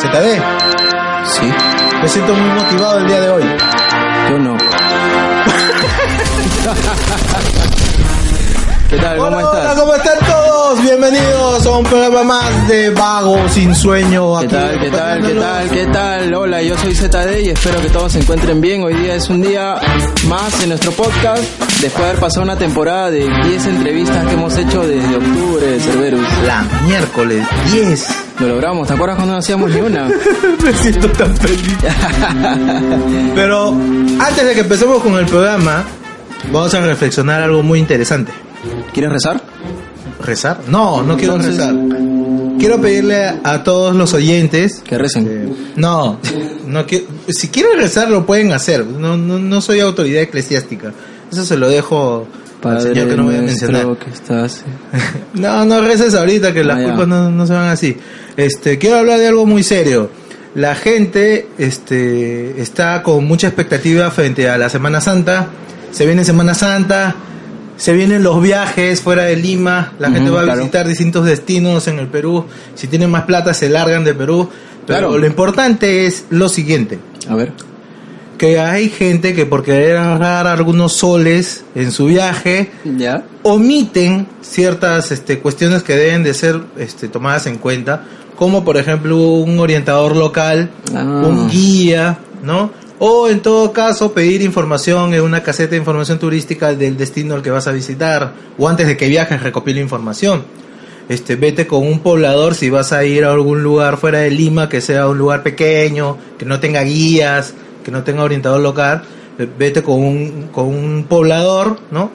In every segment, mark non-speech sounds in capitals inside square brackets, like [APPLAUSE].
ZD, Sí, me siento muy motivado el día de hoy. yo no. [LAUGHS] ¿Qué tal? ¿Cómo Hola, estás? hola, ¿cómo están todos? Bienvenidos a un programa más de Vago Sin Sueño. ¿Qué aquí tal? ¿Qué tal? ¿Qué tal? ¿Qué tal? Hola, yo soy ZD y espero que todos se encuentren bien. Hoy día es un día más en nuestro podcast después de haber pasado una temporada de 10 entrevistas que hemos hecho desde octubre de Cerberus. La miércoles 10. Lo logramos, ¿te acuerdas cuando no hacíamos ni una? [LAUGHS] Me siento tan feliz. [LAUGHS] Pero antes de que empecemos con el programa, vamos a reflexionar algo muy interesante. ¿Quieres rezar? ¿Rezar? No, no quiero Entonces- rezar. Quiero pedirle a, a todos los oyentes. Que recen. eh, no, [LAUGHS] no quiero, si quieren rezar lo pueden hacer. No, no, no soy autoridad eclesiástica. Eso se lo dejo al Padre señor que no voy a mencionar. que estás... [LAUGHS] No, no reces ahorita que las Ah, ya. culpas no, no se van así. Este, quiero hablar de algo muy serio. La gente este, está con mucha expectativa frente a la Semana Santa. Se viene Semana Santa, se vienen los viajes fuera de Lima. La gente va a claro. visitar distintos destinos en el Perú. Si tienen más plata, se largan de Perú. Pero Claro. lo importante es lo siguiente A ver. que hay gente que por querer ahorrar algunos soles en su viaje ¿Ya? omiten ciertas este, cuestiones que deben de ser este, tomadas en cuenta, como por ejemplo un orientador local, Ah. un guía, ¿no? O en todo caso pedir información en una caseta de información turística del destino al que vas a visitar, o antes de que viajes recopila información. Este, vete con un poblador si vas a ir a algún lugar fuera de Lima, que sea un lugar pequeño, que no tenga guías, que no tenga orientador local, vete con un, con un poblador, ¿no?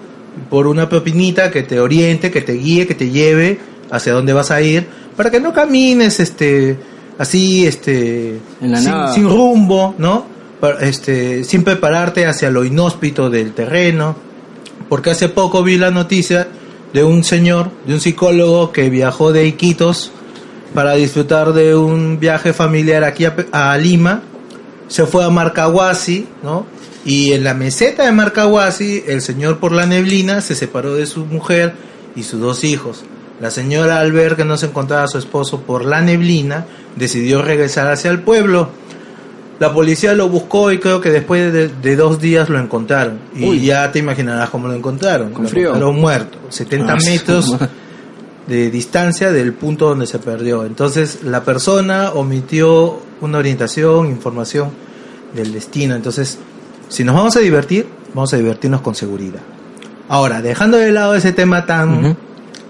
Por una propinita que te oriente, que te guíe, que te lleve hacia dónde vas a ir, para que no camines, este, así, este, En la sin, nada. sin rumbo, ¿no? Este, sin prepararte hacia lo inhóspito del terreno, porque hace poco vi la noticia de un señor, de un psicólogo que viajó de Iquitos para disfrutar de un viaje familiar aquí a, a Lima, se fue a Marcahuasi, ¿no? Y en la meseta de Marcahuasi, el señor por la neblina se separó de su mujer y sus dos hijos. La señora al ver que no se encontraba a su esposo por la neblina, decidió regresar hacia el pueblo. La policía lo buscó y creo que después de, de dos días lo encontraron. Y Uy. ya te imaginarás cómo lo encontraron. Con lo frío. encontraron muerto, 70 Ah, metros de distancia del punto donde se perdió. Entonces la persona omitió una orientación, información del destino. Entonces, si nos vamos a divertir, vamos a divertirnos con seguridad. Ahora, dejando de lado ese tema tan,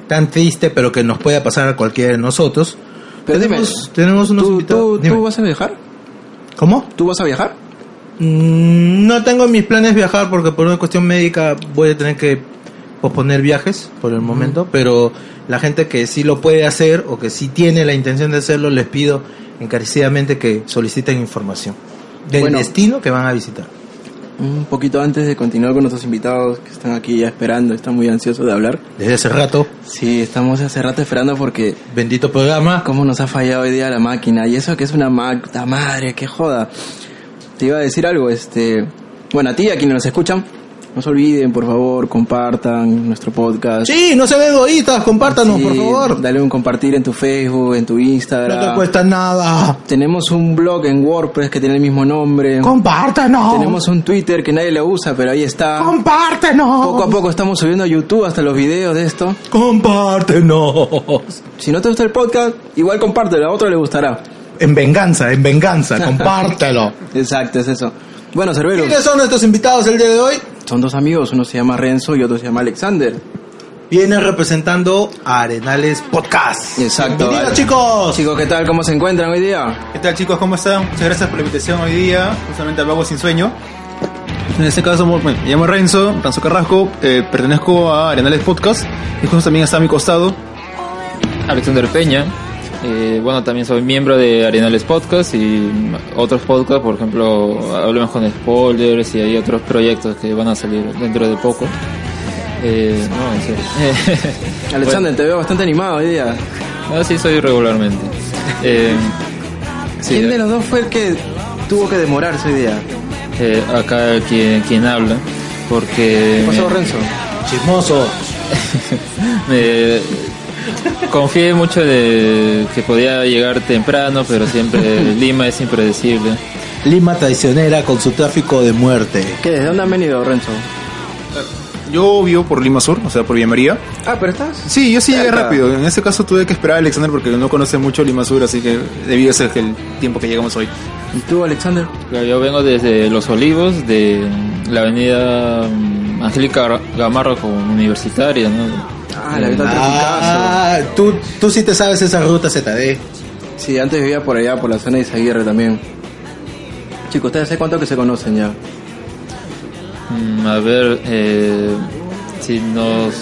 tan triste, pero que nos puede pasar a cualquiera de nosotros, Pero dime, tenemos, tenemos unos ¿tú, invitados. tú, Dime. ¿Tú vas a viajar? ¿Cómo? ¿Tú vas a viajar? Mm, No tengo en mis planes viajar porque por una cuestión médica voy a tener que posponer viajes por el momento, pero la gente que sí lo puede hacer o que sí tiene la intención de hacerlo, les pido encarecidamente que soliciten información del Bueno. destino que van a visitar. Un poquito antes de continuar con nuestros invitados que están aquí ya esperando, están muy ansiosos de hablar. Desde hace rato, Sí, estamos hace rato esperando porque bendito programa. cómo nos ha fallado hoy día la máquina y eso que es una Magda madre, que joda. Te iba a decir algo, este, bueno, a ti a quienes nos escuchan, no se olviden, por favor, compartan nuestro podcast. Sí, no se ven egoístas, compártanos, Sí, por favor. Dale un compartir en tu Facebook, en tu Instagram. No te cuesta nada. Tenemos un blog en WordPress que tiene el mismo nombre. Compártanos. Tenemos un Twitter que nadie lo usa, pero ahí está. Compártenos. Poco a poco estamos subiendo a YouTube hasta los videos de esto. Compártenos. Si no te gusta el podcast, igual compártelo, a otro le gustará. En venganza, en venganza, compártelo. [LAUGHS] Exacto, es eso. Bueno, Cervero, ¿Quiénes son nuestros invitados el día de hoy? son dos amigos, uno se llama Renzo y otro se llama Alexander. Viene representando a Arenales Podcast. Exacto. Bienvenidos, vale. chicos. Chicos, ¿qué tal? ¿Cómo se encuentran hoy día? ¿Qué tal chicos? ¿Cómo están? Muchas gracias por la invitación hoy día, justamente al Vago Sin Sueño. En este caso, bueno, me llamo Renzo, Renzo Carrasco, eh, pertenezco a Arenales Podcast y justo también está a mi costado. Alexander Peña. Eh, bueno, también soy miembro de Arenales Podcast y otros podcasts, por ejemplo, Hablemos con Spoilers y hay otros proyectos que van a salir dentro de poco. Eh, no, en serio. [LAUGHS] Alexander, te veo bastante animado hoy día. Bueno, así soy regularmente. Eh, sí, ¿Quién de los dos fue el que tuvo que demorarse hoy día? eh, acá quien, quien habla, porque... ¿Qué pasó, Renzo? Chismoso. [LAUGHS] me- confié mucho de que podía llegar temprano, pero siempre [LAUGHS] Lima es impredecible. Lima traicionera con su tráfico de muerte. ¿Qué? ¿De dónde han venido, Renzo? Yo vivo por Lima Sur, o sea, por Villa María. Ah, pero estás. Sí, yo sí llegué Cerca. rápido. En ese caso tuve que esperar a Alexander porque no conoce mucho Lima Sur, así que debido a ese el tiempo que llegamos hoy. ¿Y tú, Alexander? Yo vengo desde Los Olivos, de la avenida mm, Angélica Gamarra como universitaria, ¿no? Ah, la tropicazo. Ah, tú, tú sí te sabes esa ruta ZD. Sí, antes vivía por allá, por la zona de Izaguirre también. Chicos, ¿ustedes hace cuánto que se conocen ya? Mm, A ver, eh, si nos...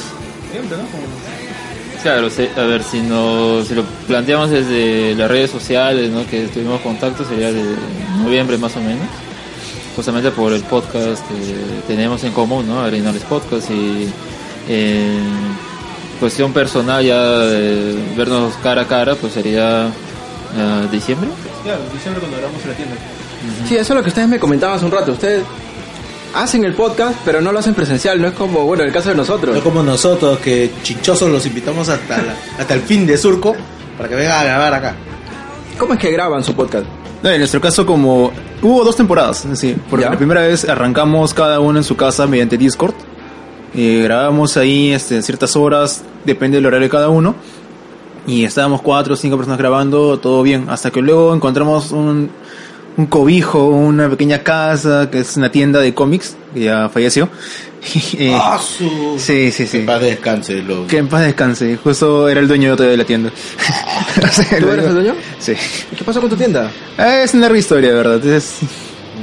Claro, a ver, si, nos, si lo planteamos desde las redes sociales, ¿no? que tuvimos contacto, sería de noviembre más o menos, justamente por el podcast que tenemos en común, ¿no? Arenales Podcast y cuestión personal ya de vernos cara a cara, pues sería ah, diciembre. Claro, diciembre cuando grabamos en la tienda. Sí, eso es lo que ustedes me comentaban hace un rato. Ustedes hacen el podcast, pero no lo hacen presencial. No es como, bueno, el caso de nosotros. No como nosotros que chinchosos los invitamos hasta, la- hasta el fin de Surco para que vengan a grabar acá. ¿Cómo es que graban su podcast? No, en nuestro caso, como hubo dos temporadas, sí, porque ¿Ya? la primera vez arrancamos cada uno en su casa mediante Discord. Y grabábamos ahí este, ciertas horas, depende del horario de cada uno. Y estábamos cuatro o cinco personas grabando, todo bien. Hasta que luego encontramos un, un cobijo, una pequeña casa, que es una tienda de cómics, que ya falleció. [LAUGHS] Eh, ¡Ah, su... sí, sí, sí. Que en paz descanse. Lo... Que en paz descanse. Justo era el dueño de la tienda. [LAUGHS] Sea, ¿Tú eres el dueño? Sí. ¿Y ¿Qué pasó con tu tienda? Ah, Es una larga historia, de verdad. Es-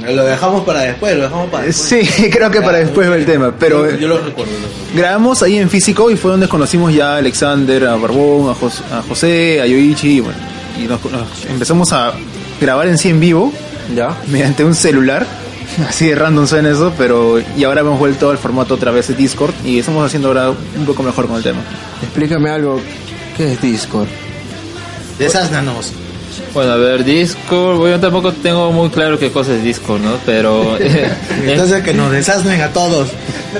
Lo dejamos para después, lo dejamos para después. Sí, [LAUGHS] creo que para después va el tema. Pero yo, yo lo recuerdo. grabamos ahí en físico y fue donde conocimos ya a Alexander, a Barbón, a, Jos- a José, a Yoichi. Y, bueno, y nos, nos empezamos a grabar en sí en vivo Ya. mediante un celular. [LAUGHS] Así de random suena eso, pero y ahora hemos vuelto al formato otra vez de Discord y estamos haciendo ahora un poco mejor con el tema. Explícame algo. ¿Qué es Discord? Desásnanos. Bueno, a ver, Discord, bueno, yo tampoco tengo muy claro qué cosa es Discord, ¿no? Pero... [LAUGHS] eh, Entonces que nos desasnen a todos.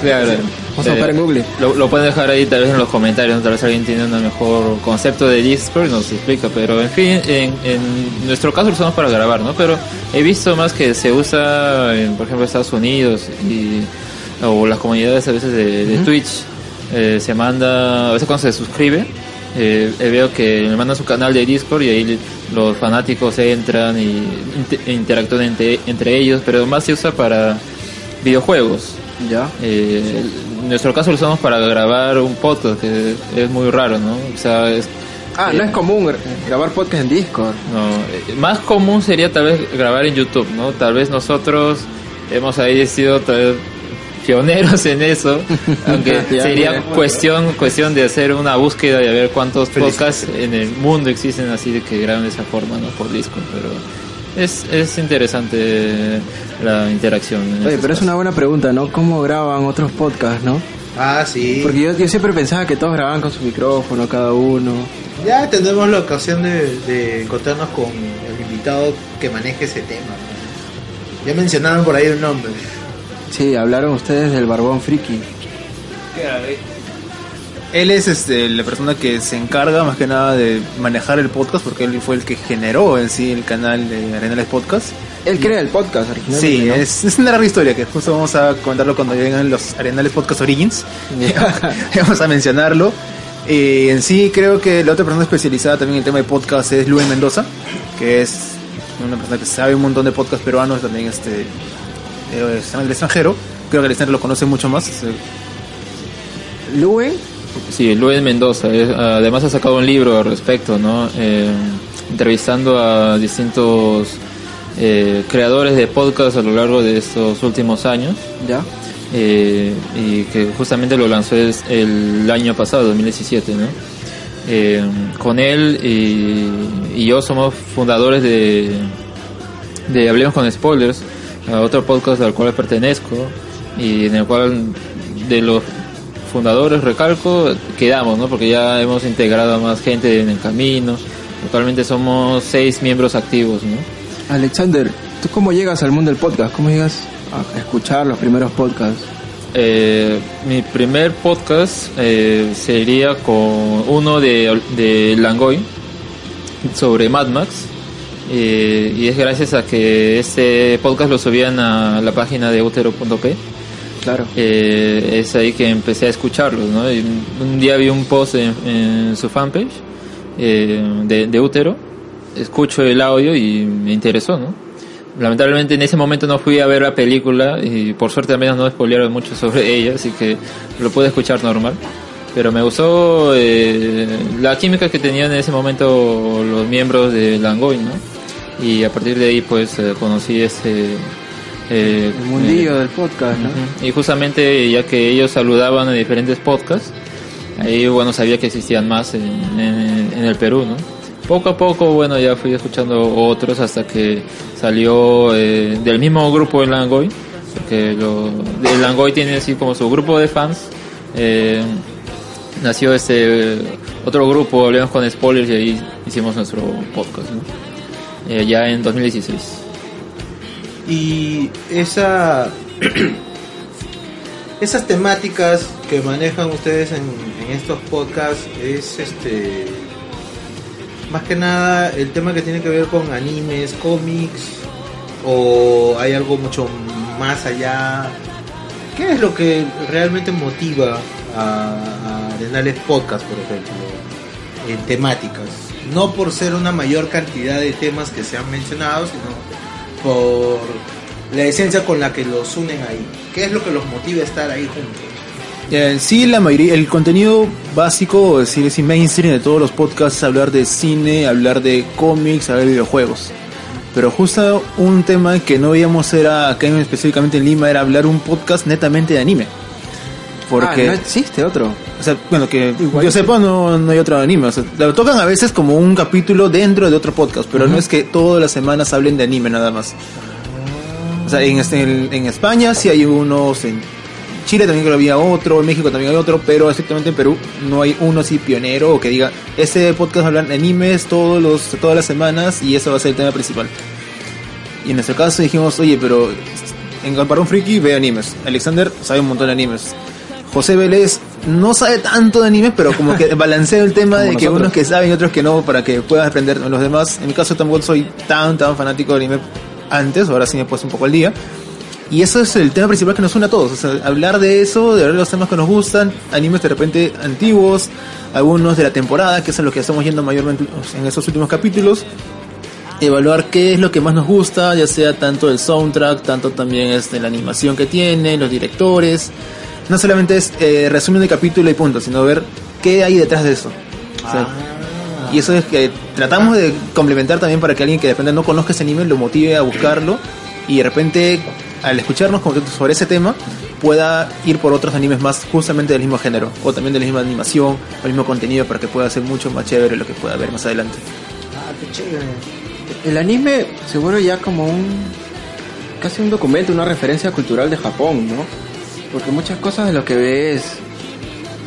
Claro. Vamos a buscar en Google. Lo, lo pueden dejar ahí tal vez en los comentarios, ¿no? tal vez alguien tiene un mejor concepto de Discord y nos explica, pero en fin, en, en nuestro caso lo usamos para grabar, ¿no? Pero he visto más que se usa en, por ejemplo, Estados Unidos y, o las comunidades a veces de, de Twitch, eh, se manda, a veces cuando se suscribe, eh, eh, veo que le mandan su canal de Discord y ahí los fanáticos entran y inter- interactúan entre, entre ellos, pero más se usa para videojuegos. Ya. Eh, en nuestro caso lo usamos para grabar un podcast, que es muy raro, ¿no? O sea, es, Ah, no es común gra- grabar podcast en Discord. no, eh, más común sería tal vez grabar en YouTube, ¿no? Tal vez nosotros hemos ahí sido tal vez pioneros en eso, [LAUGHS] aunque Ya, sería cuestión cuestión de hacer una búsqueda y a ver cuántos podcasts en el mundo existen así de que graban de esa forma, ¿no? Por Discord, pero es, es interesante la interacción. Oye, pero es una buena pregunta, ¿no? ¿Cómo graban otros podcasts, no? Ah, sí. Porque yo, yo siempre pensaba que todos grababan con su micrófono, cada uno. Ya tendremos la ocasión de, de encontrarnos con el invitado que maneje ese tema. Ya mencionaron por ahí un nombre. Sí, hablaron ustedes del barbón friki. Él es este, la persona que se encarga más que nada de manejar el podcast porque él fue el que generó en sí el canal de Arenales Podcast. Él crea el podcast originalmente, Sí, ¿no? es, es una larga historia que justo vamos a comentarlo cuando lleguen los Arenales Podcast Origins. [LAUGHS] vamos a mencionarlo. Eh, en sí creo que la otra persona especializada también en el tema de podcast es Luis Mendoza, que es una persona que sabe un montón de podcasts peruanos, también este, eh, está en el extranjero. Creo que el extranjero lo conoce mucho más. Luen, Sí, Luis Mendoza. además ha sacado un libro al respecto, ¿no? Eh, entrevistando a distintos eh, creadores de podcast a lo largo de estos últimos años. ya. eh, y que justamente lo lanzó es el año pasado, 2017, ¿no? Eh, con él y, y yo somos fundadores de, de Hablemos con Spoilers, a otro podcast al cual pertenezco y en el cual de los fundadores, recalco, quedamos, ¿no? Porque ya hemos integrado a más gente en el camino. Actualmente somos seis miembros activos, ¿no? Alexander, ¿tú cómo llegas al mundo del podcast? ¿Cómo llegas a escuchar los primeros podcasts? eh, mi primer podcast eh, sería con uno de, de Langoy sobre Mad Max. Eh, y es gracias a que este podcast lo subían a la página de utero.p. Claro. Eh, es ahí que empecé a escucharlos, ¿no? Y un día vi un post en, en su fanpage eh, de, de Útero, escucho el audio y me interesó, ¿no? Lamentablemente en ese momento no fui a ver la película y por suerte al menos no spoilearon mucho sobre [LAUGHS] ella, así que lo pude escuchar normal. Pero me gustó eh, la química que tenían en ese momento los miembros de Langoy, ¿no? Y a partir de ahí pues eh, conocí ese... eh, El mundillo del podcast, ¿no? Y justamente ya que ellos saludaban en diferentes podcasts, ahí bueno sabía que existían más en, en- en el Perú, ¿no? Poco a poco, bueno, ya fui escuchando otros hasta que salió eh, del mismo grupo el Langoy, porque lo, el Langoy tiene así como su grupo de fans. nació este otro grupo, hablamos con spoilers y ahí hicimos nuestro podcast, ¿no? Eh, ya en 2016. Y esa [CLEARS THROAT] esas temáticas que manejan ustedes en, estos podcasts es este más que nada el tema que tiene que ver con animes, cómics o hay algo mucho más allá. ¿Qué es lo que realmente motiva a, a Arenales Podcast, por ejemplo, en temáticas? No por ser una mayor cantidad de temas que se han mencionado, sino por la esencia con la que los unen ahí. ¿Qué es lo que los motiva a estar ahí juntos? Sí, la mayoría, el contenido básico, es decir, mainstream de todos los podcasts, es hablar de cine, hablar de cómics, hablar de videojuegos. Pero justo un tema que no veíamos era, acá en- específicamente en Lima, era hablar un podcast netamente de anime. Porque, Ah, no existe otro. o sea, bueno, que yo sepa, no, no hay otro anime. O sea, lo tocan a veces como un capítulo dentro de otro podcast, pero no es que todas las semanas hablen de anime nada más. O sea, en, este- en, en España sí hay unos, en Chile también creo que había otro, en México también hay otro, pero exactamente en Perú no hay uno así pionero o que diga, este podcast hablan de animes todos los, todas las semanas y eso va a ser el tema principal. Y en nuestro caso dijimos, oye, pero en un friki ve animes. Alexander sabe un montón de animes. José Vélez no sabe tanto de animes, pero como que [LAUGHS] balancea el tema de que unos que saben y otros que no, para que puedas aprender de los demás. En mi caso tampoco soy tan, tan fanático de anime antes, ahora sí me he puesto un poco al día. Y eso es el tema principal que nos une a todos. O sea, hablar de eso, de hablar de los temas que nos gustan, animes de repente antiguos, algunos de la temporada, que es a lo que estamos yendo mayormente en estos últimos capítulos. Evaluar qué es lo que más nos gusta, ya sea tanto el soundtrack, tanto también este, la animación que tiene, los directores. No solamente es eh, resumen de capítulo y punto, sino ver qué hay detrás de eso. O sea, y eso es que tratamos de complementar también para que alguien que de repente no conozca ese anime lo motive a buscarlo y de repente al escucharnos sobre ese tema pueda ir por otros animes más justamente del mismo género o también de la misma animación o el mismo contenido para que pueda ser mucho más chévere lo que pueda ver más adelante. Ah, qué chévere. El anime se vuelve ya como un. casi un documento, una referencia cultural de Japón, ¿no? Porque muchas cosas de lo que ves.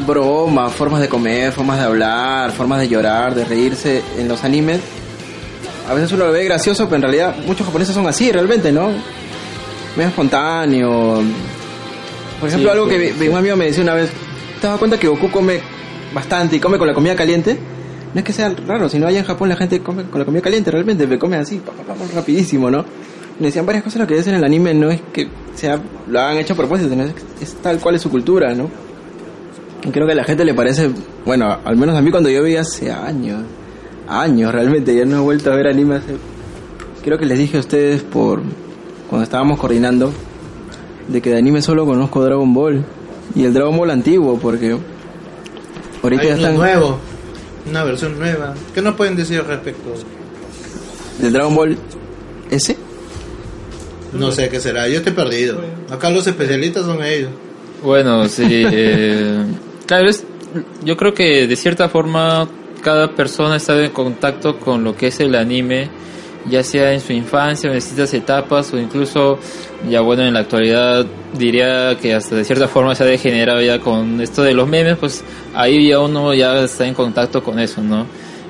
bromas, formas de comer, formas de hablar, formas de llorar, de reírse en los animes. A veces uno lo ve gracioso, pero en realidad muchos japoneses son así realmente, ¿no? Medio espontáneo. Por ejemplo, Sí, algo que sí, un amigo me decía una vez, ¿te das cuenta que Goku come bastante y come con la comida caliente? No es que sea raro, sino allá en Japón la gente come con la comida caliente, realmente, me come así, rapidísimo, ¿no? Me decían varias cosas lo que ves en el anime, no es que sea, lo han hecho a propósito, sino es, es tal cual es su cultura, ¿no? Y creo que a la gente le parece, bueno, al menos a mí cuando yo vi hace años, años realmente, ya no he vuelto a ver anime hace... Creo que les dije a ustedes por cuando estábamos coordinando de que de anime solo conozco Dragon Ball y el Dragon Ball antiguo porque ahorita Hay ya están nuevo, una versión nueva. ¿Qué nos pueden decir al respecto? del Dragon Ball ese No sé qué será, yo estoy perdido. Acá los especialistas son ellos. Bueno, sí. [LAUGHS] eh, claro, es- yo creo que de cierta forma cada persona está en contacto con lo que es el anime, ya sea en su infancia en distintas etapas o incluso, ya bueno, en la actualidad diría que hasta de cierta forma se ha degenerado ya con esto de los memes, pues ahí ya uno ya está en contacto con eso, ¿no?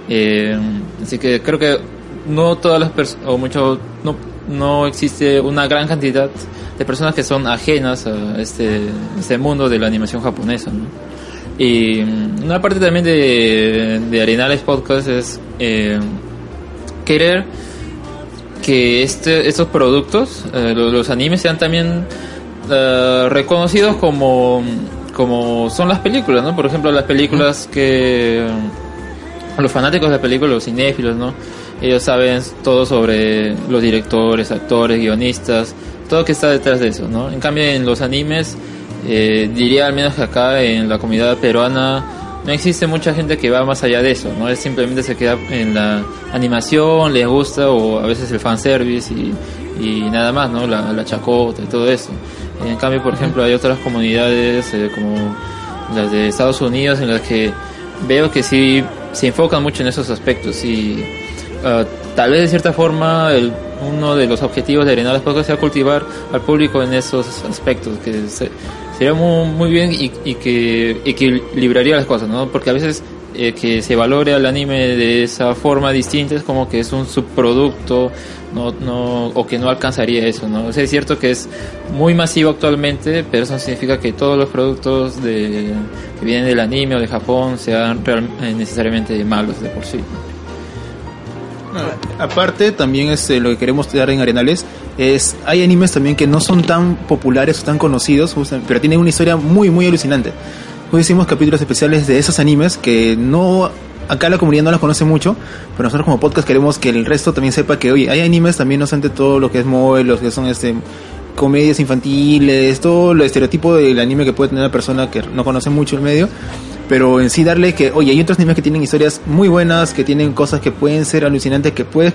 Eh, así que creo que no todas las personas, o mucho, no, no existe una gran cantidad de personas que son ajenas a este, este mundo de la animación japonesa. ¿no? Y una parte también de, de Arenales Podcast es eh, querer que este, estos productos, eh, los, los animes, sean también eh, reconocidos como, como son las películas, ¿no? Por ejemplo, las películas que los fanáticos de la película, los cinéfilos, ¿no? Ellos saben todo sobre los directores, actores, guionistas, todo que está detrás de eso, ¿no? En cambio, en los animes, eh, diría al menos que acá en la comunidad peruana no existe mucha gente que va más allá de eso, ¿no? Es simplemente se queda en la animación, les gusta, o a veces el fanservice y, y nada más, ¿no? La, la chacota y todo eso. En cambio, por ejemplo, hay otras comunidades eh, como las de Estados Unidos en las que veo que sí se enfocan mucho en esos aspectos y uh, tal vez de cierta forma el, uno de los objetivos de Arenales Podcast sea cultivar al público en esos aspectos que se, sería muy, muy bien y, y que equilibraría las cosas, ¿no? Porque a veces eh, que se valore al anime de esa forma distinta es como que es un subproducto no, no, o que no alcanzaría eso, ¿no? O sea, es cierto que es muy masivo actualmente, pero eso no significa que todos los productos de, que vienen del anime o de Japón sean real, eh, necesariamente malos de por sí. Aparte, también este, lo que queremos dar en Arenales es, hay animes también que no son tan populares o tan conocidos, pero tienen una historia muy, muy alucinante. Hoy hicimos capítulos especiales de esos animes que no acá la comunidad no los conoce mucho, pero nosotros como podcast queremos que el resto también sepa que, oye, hay animes también, no obstante todo lo que es móvil, los que son este comedias infantiles, todo el estereotipo del anime que puede tener una persona que no conoce mucho el medio, pero en sí darle que, oye, hay otros animes que tienen historias muy buenas, que tienen cosas que pueden ser alucinantes, que puede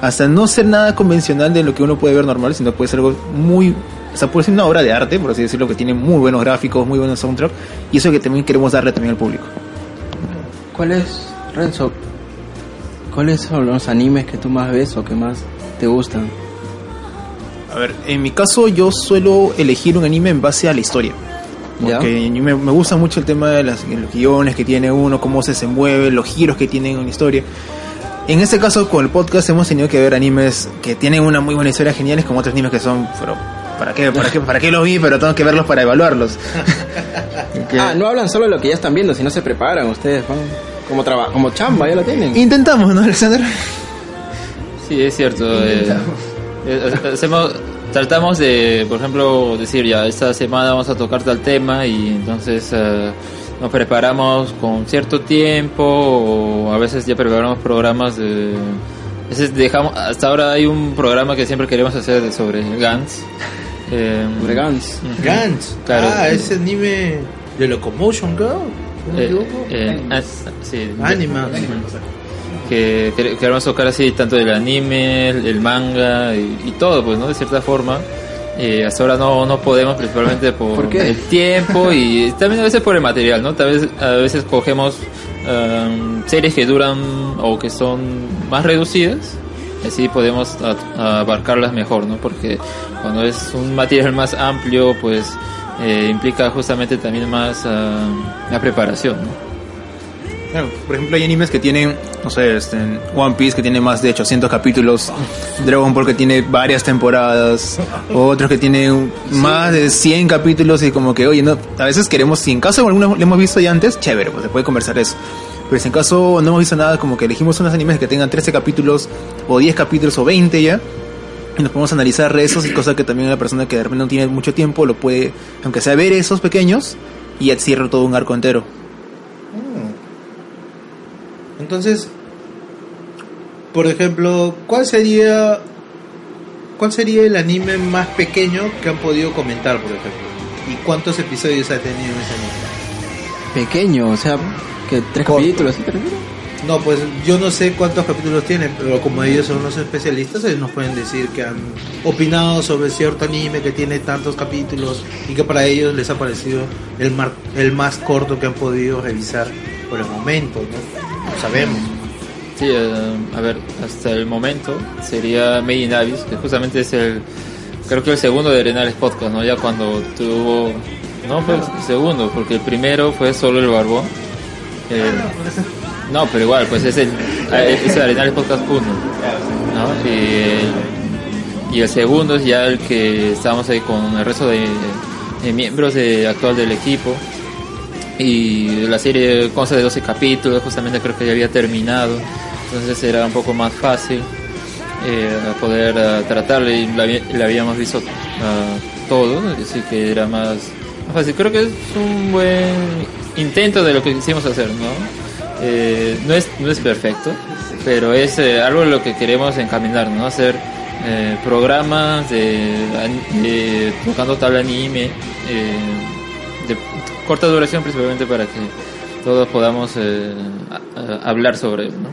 hasta no ser nada convencional de lo que uno puede ver normal, sino puede ser algo muy, o sea, puede ser una obra de arte, por así decirlo, que tiene muy buenos gráficos, muy buenos soundtrack, y eso que también queremos darle también al público. ¿Cuál es, Renzo? ¿Cuáles son los animes que tú más ves o que más te gustan? A ver, en mi caso yo suelo elegir un anime en base a la historia. Porque ¿Ya? me, me, gusta mucho el tema de las, los guiones que tiene uno, cómo se desenvuelve, los giros que tienen en una historia. En este caso, con el podcast hemos tenido que ver animes que tienen una muy buena historia geniales, como otros animes que son, pero ¿para qué, para qué, para qué los vi? Pero tengo que verlos para evaluarlos. [LAUGHS] Ah, no hablan solo de lo que ya están viendo, sino se preparan ustedes, van como trabajo, como chamba, ya lo tienen. Intentamos, ¿no, Alexander? Sí, es cierto. Eh, hacemos, tratamos de, por ejemplo, decir ya, esta semana vamos a tocar tal tema y entonces uh, nos preparamos con cierto tiempo o a veces ya preparamos programas de... A veces dejamos, hasta ahora hay un programa que siempre queremos hacer sobre Gantz. Eh, sobre Gantz. Uh -huh. Claro. Ah, ese anime de Locomotion Girl. Eh, eh, ah, sí, Anima. Que queremos tocar así tanto del anime, el, manga y, y, todo, pues, ¿no? De cierta forma. Eh, hasta ahora no, no podemos, principalmente por, ¿Por el tiempo y también a veces por el material, ¿no? Tal vez a veces cogemos um, series que duran o que son más reducidas, así podemos abarcarlas mejor, ¿no? Porque cuando es un material más amplio, pues eh, implica justamente también más uh, la preparación, ¿no? Por ejemplo, hay animes que tienen, no sé, este, One Piece que tiene más de 800 capítulos, Dragon Ball que tiene varias temporadas, otros que tienen más de 100 capítulos y como que, oye, no, a veces queremos, si en caso alguno lo hemos visto ya antes, chévere, pues se puede conversar eso. Pero si en caso no hemos visto nada, como que elegimos unos animes que tengan 13 capítulos o 10 capítulos o 20 ya, y nos podemos analizar esos y cosas que también una persona que de repente no tiene mucho tiempo lo puede, aunque sea ver esos pequeños, y ya cierra todo un arco entero. Entonces, por ejemplo, ¿cuál sería cuál sería el anime más pequeño que han podido comentar, por ejemplo? ¿Y cuántos episodios ha tenido ese anime? Pequeño, o sea, que tres Corto. capítulos, ¿sí No, pues yo no sé cuántos capítulos tiene, pero como ellos son los especialistas, ellos nos pueden decir que han opinado sobre cierto anime que tiene tantos capítulos y que para ellos les ha parecido el, mar, el más corto que han podido revisar por el momento, ¿no? Sabemos. Sí, uh, a ver, hasta el momento sería Made in Abyss, que justamente es el, creo que el segundo de Arenales Podcast, ¿no? Ya cuando tuvo, no fue el segundo, porque el primero fue solo el Barbón. Eh, no, pero igual, pues es el, es el Arenales Podcast 1, ¿no? Y, y el segundo es ya el que estamos ahí con el resto de, de miembros de, actual del equipo. Y la serie consta de 12 capítulos, justamente creo que ya había terminado, entonces era un poco más fácil eh, poder eh, tratarle y la, habí- la habíamos visto ah, todo, así que era más, fácil. Creo que es un buen intento de lo que quisimos hacer, ¿no? Eh, no, es, no es perfecto, pero es algo en lo que queremos encaminar, ¿no? Hacer programas de, de tocando tal anime, corta duración principalmente para que todos podamos eh, a- a- hablar sobre él, ¿no?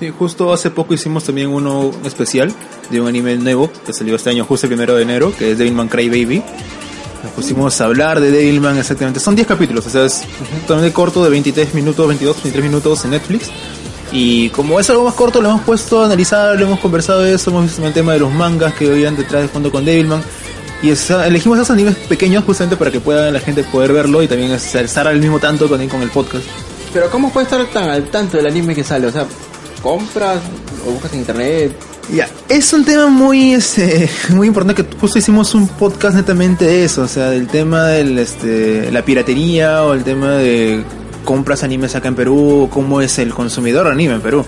Sí, justo hace poco hicimos también uno especial de un anime nuevo que salió este año, justo el primero de enero, que es Devilman Crybaby. Nos pusimos a hablar de Devilman exactamente. Son 10 capítulos, o sea, es totalmente corto de 23 minutos, 22, 23 minutos en Netflix. Y como es algo más corto, lo hemos puesto a analizar, lo hemos conversado de eso, hemos visto el tema de los mangas que habían detrás de fondo con Devilman. Y sea, elegimos esos animes pequeños justamente para que pueda la gente poder verlo y también estar al mismo tanto con, con el podcast. Pero ¿cómo puedes estar tan al tanto del anime que sale? O sea, ¿compras o buscas en internet? Ya, es un tema muy este, [LAUGHS] muy importante que justo hicimos un podcast netamente de eso, o sea, del tema del este la piratería o el tema de compras animes acá en Perú, cómo es el consumidor anime en Perú.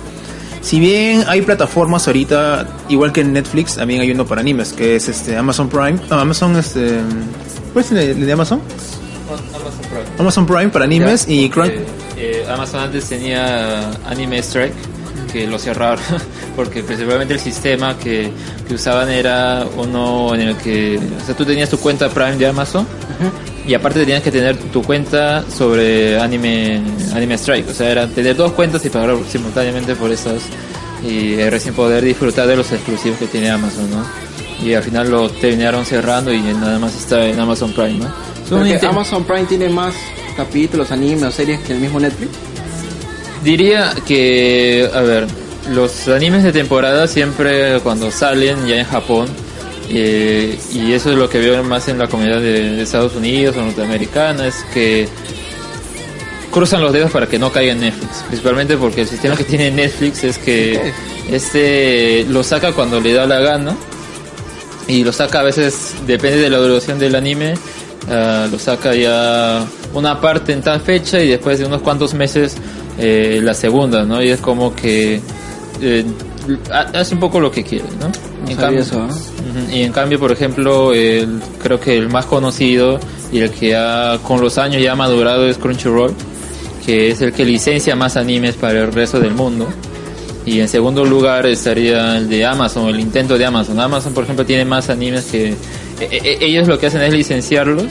Si bien hay plataformas ahorita, igual que en Netflix, también hay uno para animes, que es este Amazon Prime, no, Amazon este ¿Cuál es el de Amazon? Amazon Prime. Amazon Prime para animes Ya, y Crunch eh, Amazon antes tenía Anime Strike, que lo cerraron, [LAUGHS] porque principalmente el sistema que, que usaban era uno en el que, o sea, tú tenías tu cuenta Prime de Amazon y aparte tenías que tener tu cuenta sobre Anime, Anime Strike, o sea, era tener dos cuentas y pagar simultáneamente por esas y eh, recién poder disfrutar de los exclusivos que tiene Amazon, ¿no? Y al final lo terminaron cerrando y nada más está en Amazon Prime, ¿no? Porque Amazon Prime tiene más capítulos, animes o series que el mismo Netflix. Diría que, a ver, los animes de temporada siempre cuando salen ya en Japón, eh, y eso es lo que veo más en la comunidad de, de Estados Unidos o norteamericana, es que cruzan los dedos para que no caiga en Netflix, principalmente porque el sistema que [LAUGHS] tiene Netflix es que este lo saca cuando le da la gana y lo saca a veces, depende de la duración del anime, ah, lo saca ya una parte en tal fecha y después de unos cuantos meses eh, la segunda, ¿no? Y es como que eh, ha- hace un poco lo que quiere, ¿no? No En cambio-. Y en cambio, por ejemplo, el, creo que el más conocido y el que ha, con los años ya ha madurado es Crunchyroll, que es el que licencia más animes para el resto del mundo. Y en segundo lugar estaría el de Amazon, el intento de Amazon. Amazon, por ejemplo, tiene más animes que... e- e- ellos lo que hacen es licenciarlos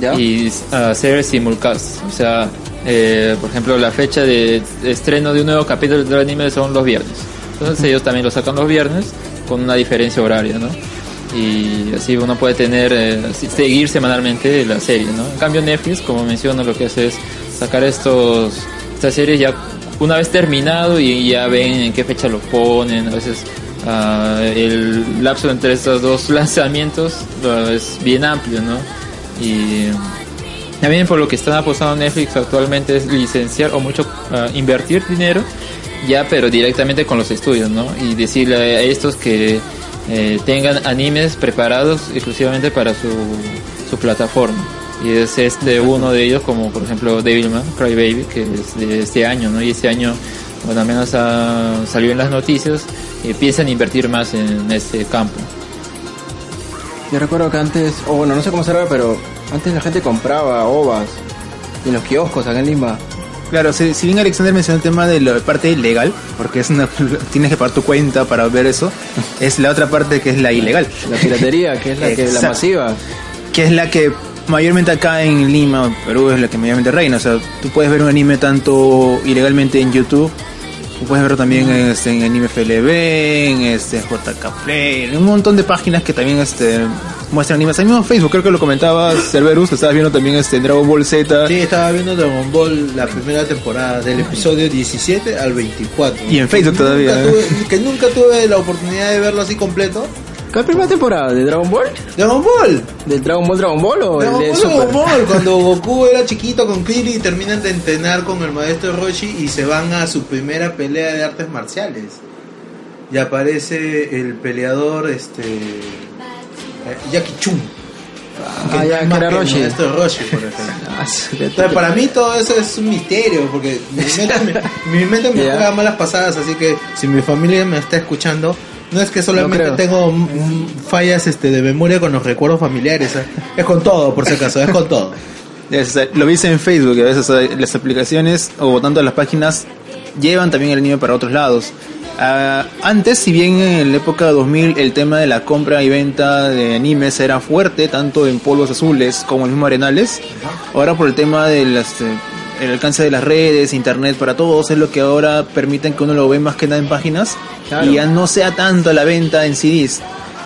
¿Ya? y hacer simulcast. O sea, eh, por ejemplo, la fecha de estreno de un nuevo capítulo del anime son los viernes. Entonces ellos también lo sacan los viernes con una diferencia horaria, ¿no? Y así uno puede tener, eh, seguir semanalmente la serie, ¿no? En cambio Netflix, como menciono, lo que hace es sacar estos estas series ya una vez terminado y ya ven en qué fecha lo ponen, a veces ah, el lapso entre estos dos [LAUGHS] lanzamientos es bien amplio, ¿no? Y también por lo que están apostando Netflix actualmente es licenciar o mucho ah, invertir dinero ya pero directamente con los estudios, ¿no? Y decirle a estos que eh, tengan animes preparados exclusivamente para su, su plataforma. Y es este uno de ellos, como por ejemplo Devilman, Crybaby, que es de este año, ¿no? Y este año, bueno, al menos salió en las noticias, y piensan invertir más en este campo. Yo recuerdo que antes, o bueno, no sé cómo será, pero antes la gente compraba ovas en los kioscos acá en Lima. Claro, si, si bien Alexander mencionó el tema de la parte ilegal, porque es una, [LAUGHS] tienes que pagar tu cuenta para ver eso, es la otra parte que es la ilegal, La piratería, que es la, que, la masiva. que es la que mayormente acá en Lima, Perú, es la que mayormente reina. O sea, tú puedes ver un anime tanto ilegalmente en YouTube, tú puedes verlo también en, este, en Anime FLB, en este, JK Play, en un montón de páginas que también este, muestran animes. Ahí mismo en Facebook, creo que lo comentabas, Cerberus, que estabas viendo también este, Dragon Ball Z. Sí, estaba viendo Dragon Ball la primera temporada, del episodio 17 al 24. Y en Facebook todavía, ¿eh? tuve- que nunca tuve la oportunidad de verlo así completo. ¿Cuál primera temporada? ¿De Dragon Ball? Dragon Ball. ¿Del Dragon Ball Dragon Ball o Dragon el de Ball, Super? Dragon Ball, [LAUGHS] cuando Goku era chiquito con Krillin y terminan de entrenar con el maestro Roshi y se van a su primera pelea de artes marciales. y aparece el peleador este Jackie Chun. Ah, ya, es que era Roshi. maestro Roshi, por ejemplo. [LAUGHS] Ah, Entonces, para mí todo eso es un misterio, porque mi mente me, [LAUGHS] mi mente me juega malas pasadas, así que si mi familia me está escuchando, no es que solamente creo. tengo fallas este, de memoria con los recuerdos familiares, ¿eh? es con todo, por si acaso, es con todo. [LAUGHS] Es, sea, lo viste en Facebook, a veces sea, las aplicaciones o tanto las páginas llevan también el anime para otros lados. Ah, antes, si bien en la época 2000 el tema de la compra y venta de animes era fuerte, tanto en polvos azules como en los mismos arenales, ahora por el tema del el alcance de las redes, internet para todos, es lo que ahora permiten que uno lo ve más que nada en páginas Claro. y ya no sea tanto la venta en CDs.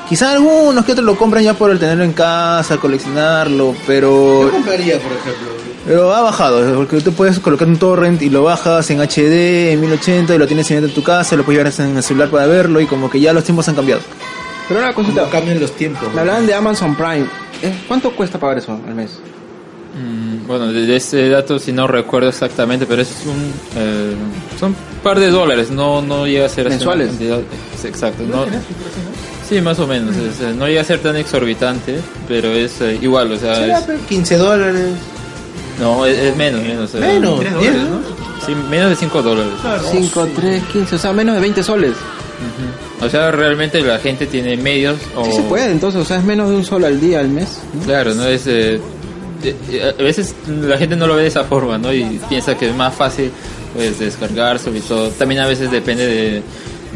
Quizá algunos que otros lo compran ya por el tenerlo en casa, coleccionarlo, pero Yo compraría, por ejemplo. pero ha bajado, porque tú puedes colocar un torrent y lo bajas en HD, en 1080 y lo tienes en tu casa, lo puedes llevar en el celular para verlo y como que ya los tiempos han cambiado. Pero una cosita, Como cambian los tiempos. me hablaban de Amazon Prime. Eh, ¿Cuánto cuesta pagar eso al mes? Mm, Bueno, de ese dato si no recuerdo exactamente, pero es un eh, son un par de dólares, no no llega a ser ¿Mensuales? cantidad- es exacto, no, sí más o menos, es, eh, no llega a ser tan exorbitante, pero es eh, igual, o sea, Será, es- pe, 15 dólares. no es, es menos, menos, eh, Menos, tres 10, dólares, ¿no? Sí, menos de 5 dólares. 5, 3, 15, o sea, menos de 20 soles. O sea, realmente la gente tiene medios o Sí se puede, entonces, o sea, es menos de un sol al día, al mes. ¿no? Claro, no es eh, a veces la gente no lo ve de esa forma, ¿no? Y piensa que es más fácil pues descargar, sobre todo. También a veces depende de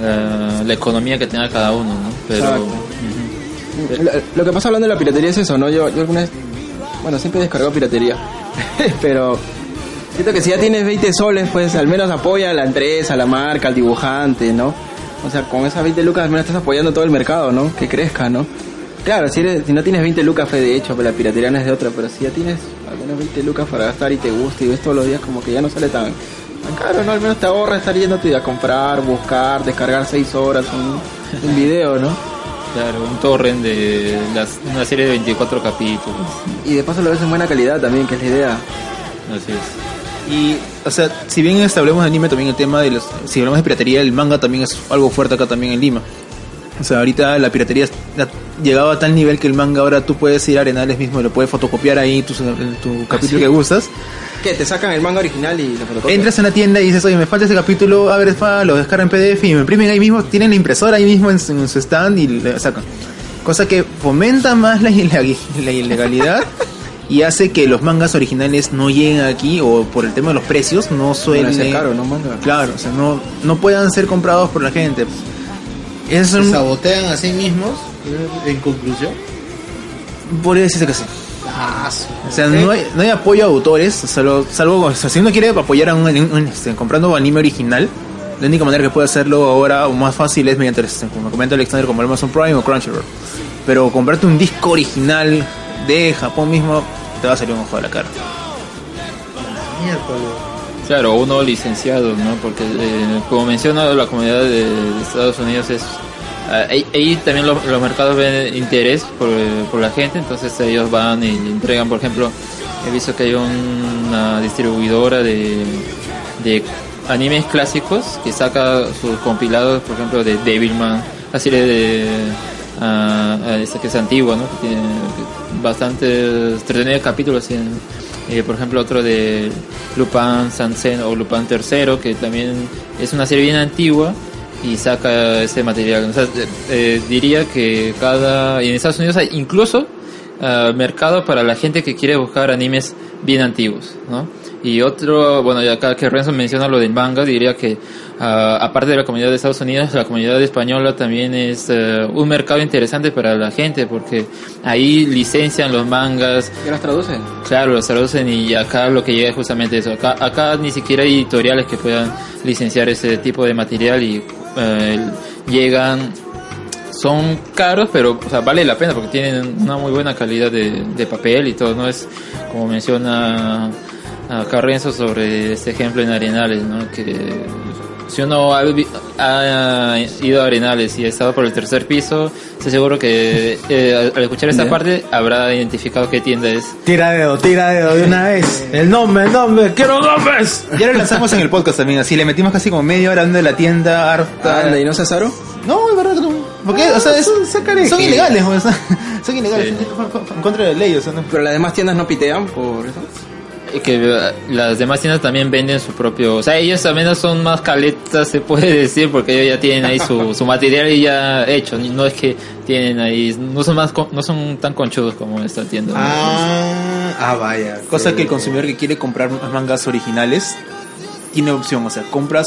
eh, la economía que tenga cada uno, ¿no? Pero Exacto. ujú. Lo, lo que pasa hablando de la piratería es eso, ¿no? Yo, yo alguna vez, bueno, siempre he descargado piratería, [LAUGHS] pero siento que si ya tienes 20 soles, pues al menos apoya a la empresa, a la marca, al dibujante, ¿no? O sea, con esas 20 lucas al menos estás apoyando todo el mercado, ¿no? Que crezca, ¿no? Claro, si, eres, si no tienes 20 lucas, fue de hecho, pues la piratería no es de otra, pero si ya tienes al menos 20 lucas para gastar y te gusta y ves todos los días, como que ya no sale tan, caro, ¿no? Al menos te ahorra estar yéndote a comprar, buscar, descargar 6 horas un, un video, ¿no? claro, un torrent de las, una serie de 24 capítulos. Y de paso lo ves en buena calidad también, que es la idea. Así es. Y, o sea, si bien hablemos de anime, también el tema de los. Si hablamos de piratería, el manga también es algo fuerte acá también en Lima. O sea, ahorita la piratería ha llegado a tal nivel que el manga ahora tú puedes ir a Arenales mismo y lo puedes fotocopiar ahí tu, tu capítulo sí? que gustas. ¿Qué? ¿Te sacan el manga original y lo fotocopian? Entras en la tienda y dices, oye, me falta ese capítulo, a ver, fa, lo descargan en PDF y me imprimen ahí mismo, tienen la impresora ahí mismo en, su- en su stand y le sacan. Cosa que fomenta más la, ileg- la ilegalidad y hace que los mangas originales no lleguen aquí o por el tema de los precios no suelen ser caro, ¿no? Manga. Claro, o sea, no, no puedan ser comprados por la gente. Es Se un, sabotean a sí mismos, en conclusión. podría decirse que sí. O sea, no hay, no hay apoyo a autores, salvo, salvo o sea, si uno quiere apoyar a un, un, este, comprando anime original, la única manera que puede hacerlo ahora o más fácil es mediante, este, como comenta Alexander, como Amazon Prime o Crunchyroll. Pero comprarte un disco original de Japón mismo te va a salir un ojo de la cara. Claro, uno licenciado, ¿no? Porque, eh, como menciona, la comunidad de, de Estados Unidos es... ah, ahí, también lo- los mercados ven interés por, eh, por la gente, entonces ellos van y entregan, por ejemplo, he visto que hay una distribuidora de, de animes clásicos que saca sus compilados, por ejemplo, de Devilman, la serie de... esta que es antigua, ¿no? Que tiene bastantes 39 capítulos en, eh, por ejemplo, otro de Lupin Sansen o Lupin III, que también es una serie bien antigua y saca ese material. O sea, eh, eh, diría que cada. y en Estados Unidos hay incluso ah, mercado para la gente que quiere buscar animes bien antiguos, ¿no? Y otro, bueno, ya acá que Renzo menciona lo del manga, diría que ah, aparte de la comunidad de Estados Unidos, la comunidad española también es eh, un mercado interesante para la gente porque ahí licencian los mangas, ¿Qué las traducen? Claro, los traducen y acá lo que llega es justamente eso. Acá, acá ni siquiera hay editoriales que puedan licenciar ese tipo de material y eh, llegan, son caros, pero o sea, vale la pena porque tienen una muy buena calidad de, de papel y todo. No es como menciona acá Renzo sobre este ejemplo en Arenales, ¿no? que si uno ha, vi- ha ido a Arenales y ha estado por el tercer piso, estoy seguro que eh, al- escuchar esta parte habrá identificado qué tienda es. Tira dedo, tira dedo de una vez. El nombre, el nombre, quiero nombres. Ya lo lanzamos en el podcast también, así le metimos casi como media hora hablando de la tienda harta. Anda, ¿y no Cesaro? No, es verdad que no. Porque, o sea, es- son- son ilegales, o sea, [LAUGHS] son ilegales, son en contra de la ley, o sea, no. Pero las demás tiendas no pitean por eso. Que eh, las demás tiendas también venden su propio... O sea, ellos al menos son más caletas, se puede [LAUGHS] decir, porque ellos ya tienen ahí su, su material y ya hecho. No es que tienen ahí... No son, más, con- no son tan conchudos como esta tienda. Ah, ah, vaya. Cosa Sí. que el consumidor que quiere comprar mangas originales tiene opción, o sea, compras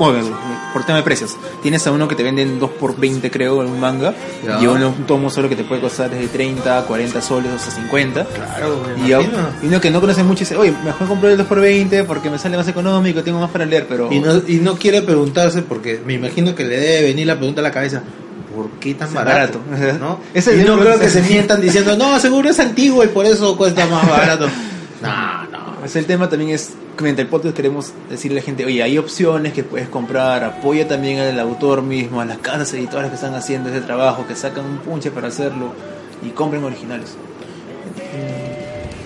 bueno, por tema de precios. Tienes a uno que te venden 2 por 20 creo en un manga Ya. y uno un tomo solo que te puede costar desde 30, 40 soles, sea, 50. Claro, Y, a- y uno que no conoce mucho dice, oye, mejor compro el 2 por 20 porque me sale más económico, tengo más para leer, pero... Y no, y no quiere preguntarse, porque me imagino que le debe venir la pregunta a la cabeza. ¿Por qué tan barato? barato. ¿No? [LAUGHS] Y no creo que se mientan diciendo, no, seguro es antiguo y por eso cuesta más barato. [LAUGHS] No, no. Pues el tema también es, mediante el podcast queremos decirle a la gente, oye, hay opciones que puedes comprar, apoya también al autor mismo, a las casas editoras que están haciendo ese trabajo, que sacan un punche para hacerlo y compren originales.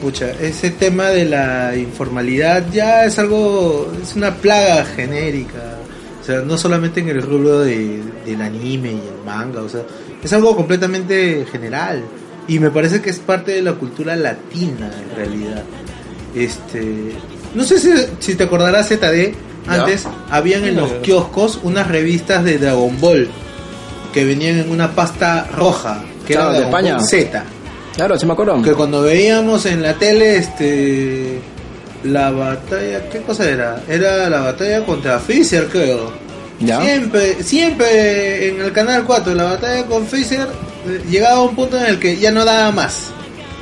Pucha, ese tema de la informalidad ya es algo, es una plaga genérica. O sea, no solamente en el rubro de, del anime y el manga, o sea, es algo completamente general. Y me parece que es parte de la cultura latina en realidad. Este, no sé si, si te acordarás ZD, antes habían en los kioscos unas revistas de Dragon Ball que venían en una pasta roja, que Claro, era de Dragon Ball España. Z. Claro, sí me acuerdo. que cuando veíamos en la tele este la batalla qué cosa era era la batalla contra Freezer creo. Ya. siempre siempre en el canal 4 la batalla con Freezer eh, llegaba a un punto en el que ya no daba más.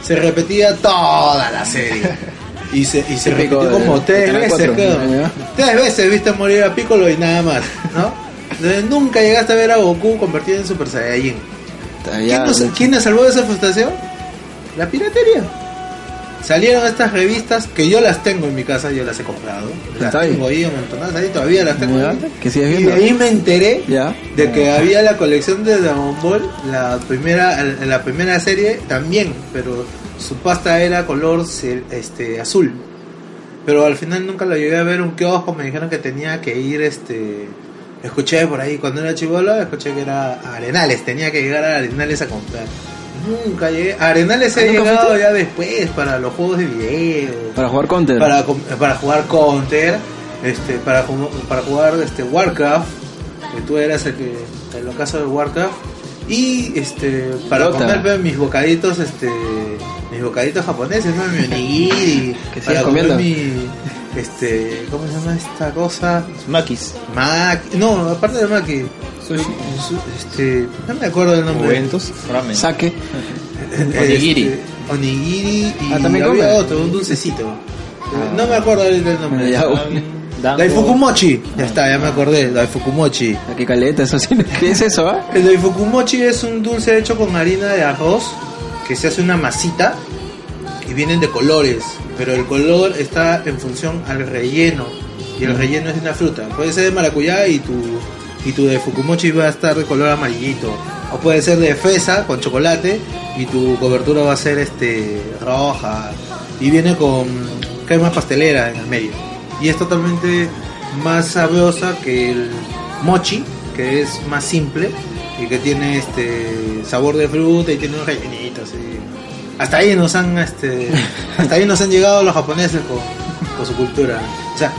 Se repetía toda la serie [LAUGHS] y se, y se repitió como de tres veces 4, creo tres veces viste morir a Piccolo y nada más ¿no? Entonces, nunca llegaste a ver a Goku convertido en Super Saiyajin Ya, ¿Quién nos, quién salvó de esa frustración? La piratería. Salieron estas revistas que yo las tengo en mi casa, yo las he comprado. Las ahí. tengo ahí amontonadas, ahí todavía las tengo. Que y de ahí me enteré Ya. de que había la colección de Dragon Ball, la primera, en la primera serie también, pero su pasta era color este azul. Pero al final nunca lo llegué a ver un kiosco, me dijeron que tenía que ir este escuché por ahí cuando era chivolo, escuché que era Arenales, tenía que llegar a Arenales a comprar. Nunca llegué. A Arenales he ¿Nunca llegado fuiste? ya después para los juegos de video Para jugar Counter. para, com- para jugar Counter, este, para, para jugar este, Warcraft, que tú eras el que, el ocaso de Warcraft, y este, para Dota. comer pues, mis bocaditos, este, mis bocaditos japoneses, ¿no? Mi onigiri, [LAUGHS] Que sigas comiendo. mi, este, ¿cómo se llama esta cosa? Maquis, Maki, no, aparte de Maki, Sushi. su- este, no me acuerdo del nombre. eventos. Ramen. Saque. [LAUGHS] Onigiri. Este, onigiri y Ah, también había come. otro, un dulcecito. No me acuerdo ahorita el nombre. Ya, Dango. Daifukumochi. Ya está, ya me acordé. Daifukumochi. Aquí caleta, eso sí. [LAUGHS] ¿Qué es eso, ah? El Daifukumochi es un dulce hecho con harina de arroz que se hace una masita y vienen de colores, pero el color está en función al relleno y el relleno es de una fruta. Puede ser de maracuyá y tu y tu Daifukumochi va a estar de color amarillito. O puede ser de fresa con chocolate y tu cobertura va a ser este roja. Y viene con crema pastelera en el medio. Y es totalmente más sabrosa que el mochi que es más simple y que tiene este sabor de fruta y tiene un rellenito así. hasta ahí nos han este [LAUGHS] hasta ahí nos han llegado los japoneses con, con su cultura o sea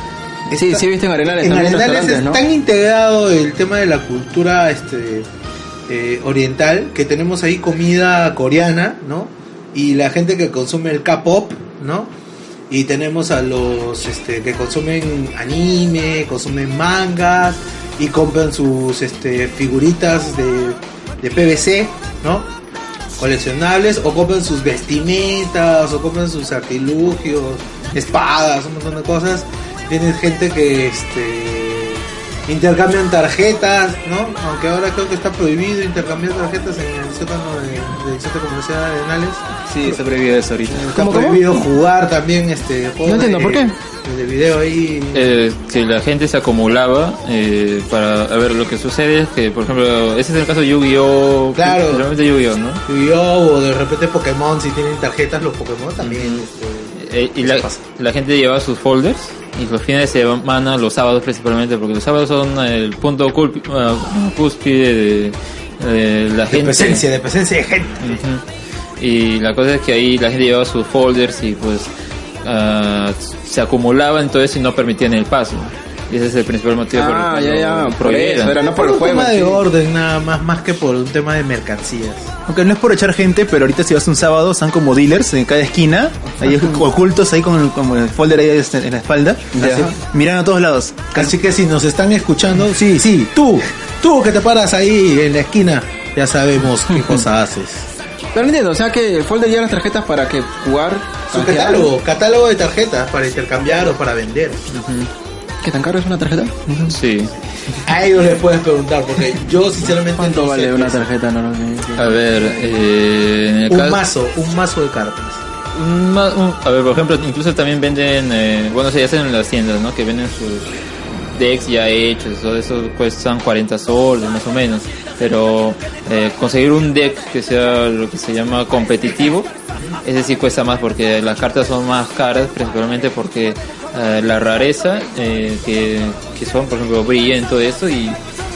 Sí, está- sí, viste en Arenales en Arenales es ¿no? tan integrado el tema de la cultura este eh, oriental que tenemos ahí comida coreana, ¿no? Y la gente que consume el K-pop, ¿no? Y tenemos a los este, que consumen anime, consumen mangas y compran sus este, figuritas de, de PVC, ¿no? Coleccionables o compran sus vestimentas o compran sus artilugios, espadas, un montón de cosas. Tienes gente que este intercambian tarjetas, ¿no? Aunque ahora creo que está prohibido intercambiar tarjetas en el sótano de- del centro comercial de Arenales. Sí, está prohibido eso ahorita. Está ¿Cómo, cómo? prohibido jugar también este juego No entiendo, de- ¿por qué? De video ahí. Eh, que la gente se acumulaba eh, para a ver lo que sucede es que por ejemplo ese es el caso de Yu-Gi-Oh Claro. realmente Yu-Gi-Oh no Yu-Gi-Oh! o de repente Pokémon, si tienen tarjetas los Pokémon también. este, Eh, y la, la gente llevaba sus folders y los fines de semana, los sábados principalmente, porque los sábados son el punto culpi- ah, cúspide de, de la de gente. presencia, de presencia de gente. Y la cosa es que ahí la gente llevaba sus folders y pues ah, se acumulaban todo eso y no permitían el paso. Y ese es el principal motivo por el Ah, ya, ya, por eso, era no por Por el un juego. tema de orden nada más, más que por un tema de mercancías. Aunque no es por echar gente, pero ahorita si vas un sábado, están como dealers en cada esquina, ahí [LAUGHS] ocultos, ahí con el, como el folder ahí este, en la espalda, así, mirando a todos lados. Así que si nos están escuchando, sí, sí, tú, tú que te paras ahí en la esquina, ya sabemos qué cosa haces. Pero no entiendo, o sea que el folder lleva las tarjetas para que jugar. Su catálogo, catálogo de tarjetas para intercambiar o para vender. ¿Qué tan caro es una tarjeta? Sí. A ellos les puedes preguntar, porque yo sinceramente ¿Cuánto no vale sé, una tarjeta? No lo sé. A ver, eh, Un mazo, un mazo de cartas. Un ma- un- a ver, por ejemplo, incluso también venden, eh, bueno, se hacen en las tiendas, ¿no? Que venden sus decks ya hechos, todo eso cuestan 40 soles más o menos. Pero eh, conseguir un deck que sea lo que se llama competitivo, ese sí cuesta más porque las cartas son más caras, principalmente porque eh, la rareza eh, que, que son, por ejemplo, brillan todo eso y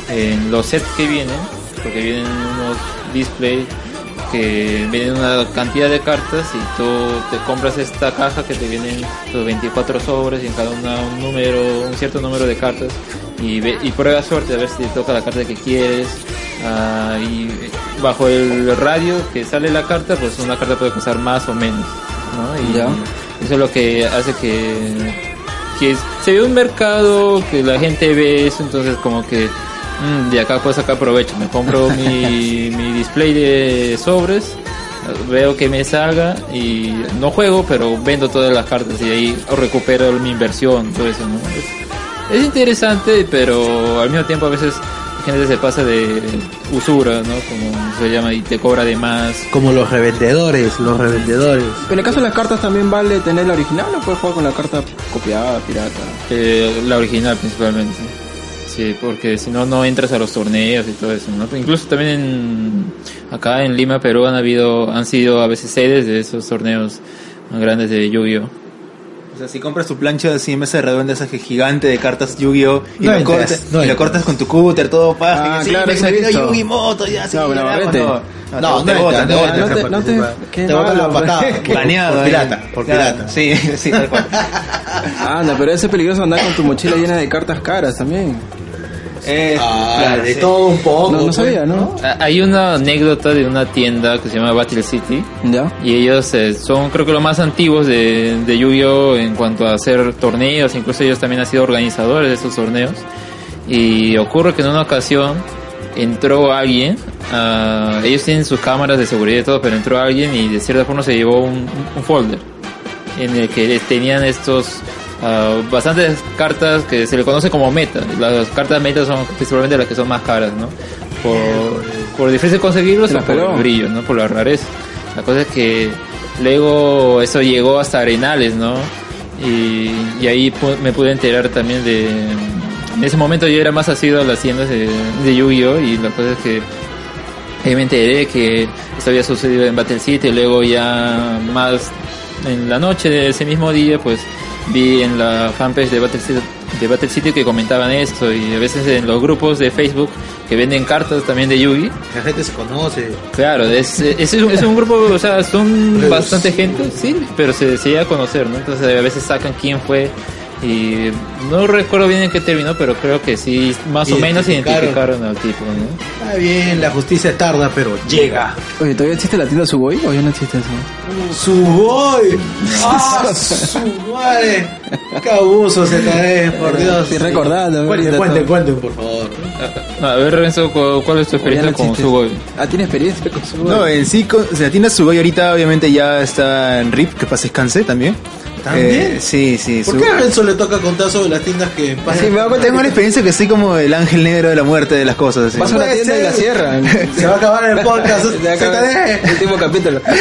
en los sets que vienen, porque vienen unos displays que vienen una cantidad de cartas y tú te compras esta caja que te vienen los 24 sobres y en cada una un número, un cierto número de cartas y, ve, y pruebas suerte a ver si te toca la carta que quieres ah, y bajo el radio que sale la carta pues una carta puede costar más o menos ¿no? y Ya. eso es lo que hace que que se ve un mercado que la gente ve eso entonces como que mm, de acá puedo sacar provecho me compro mi, [LAUGHS] mi display de sobres veo que me salga y no juego pero vendo todas las cartas y ahí recupero mi inversión todo eso ¿no? Es, es interesante pero al mismo tiempo a veces la gente se pasa de usura no como se llama y te cobra de más Como los revendedores, los revendedores. Pero en el caso de las cartas también vale tener la original o puedes jugar con la carta copiada, pirata. Eh, la original principalmente. Sí, porque si no, no entras a los torneos y todo eso, ¿no? Incluso también en, acá en Lima, Perú, han habido, han sido a veces sedes de esos torneos más grandes de Yu-Gi-Oh! O sea, si compras tu plancha en mesa redonda, esa que gigante de cartas Yu-Gi-Oh! y, No lo, entres, cortas, no y lo cortas con tu cúter, todo paja. Ah, sí, claro, me- eso me he vino visto. Yu-Gi Moto, ya, sí, No, pero vete. no, No, no, no te botan, te no botan. no te- no te- qué te botan la malo, patada. pues. Baneado, Por eh. pirata, por Claro, pirata. Sí, sí, tal cual. Anda, pero eso es peligroso andar con tu mochila llena de cartas caras también. Eh, Ah, claro, de sí. todo un poco. No, no pues. sabía, ¿no? Ah, Hay una anécdota de una tienda que se llama Battle City. Ya. Y ellos eh, son creo que los más antiguos de, de Yu-Gi-Oh! en cuanto a hacer torneos, incluso ellos también han sido organizadores de estos torneos. Y ocurre que en una ocasión entró alguien, ah, ellos tienen sus cámaras de seguridad y todo, pero entró alguien y de cierta forma se llevó un, un folder en el que tenían estos ah, bastantes cartas que se le conoce como meta. Las cartas meta son principalmente las que son más caras, ¿no? Por, por difícil conseguirlos Se o por el brillo, ¿no? Por la rareza. La cosa es que luego eso llegó hasta Arenales, ¿no? Y, y ahí pu- me pude enterar también de... En ese momento yo era más asiduo a las tiendas de, de Yu-Gi-Oh! y la cosa es que ahí me enteré que esto había sucedido en Battle City, luego ya más en la noche de ese mismo día, pues vi en la fanpage de Battle City, de Battle City que comentaban esto y a veces en los grupos de Facebook que venden cartas también de Yugi. La gente se conoce. Claro, es, es, un, es un grupo, o sea, son Reducido. bastante gente, sí, pero se, se llega a conocer, ¿no? Entonces a veces sacan quién fue y no recuerdo bien en qué terminó, pero creo que sí, más o menos Identificaron. al tipo, ¿no? Está bien, la justicia tarda, pero llega. Oye, ¿todavía existe la tienda Subway o ya no existe eso? ¡Suboy! [LAUGHS] ¡Ah, su madre! ¡Qué abuso se cae, por Dios! Estoy recordando, Cuenten, cuenten, cuenten, por favor. [LAUGHS] A ver, Renzo, ¿cu- ¿cuál es tu ¿O ya experiencia con? Sugoi? Ah, ¿tiene experiencia con Subway? No, en sí, la tienda Sugoi ahorita obviamente ya está en RIP, que pase descanse también. ¿También? Eh, sí, sí. ¿Por Su- qué a Renzo le toca contar sobre la las tiendas que pasan. Sí, me hago- tengo la experiencia que soy como el ángel negro de la muerte de las cosas. así. Vas a una tienda y ser. la cierran. Se va a acabar el podcast. [LAUGHS] Se acaba ZD. el último capítulo. [LAUGHS]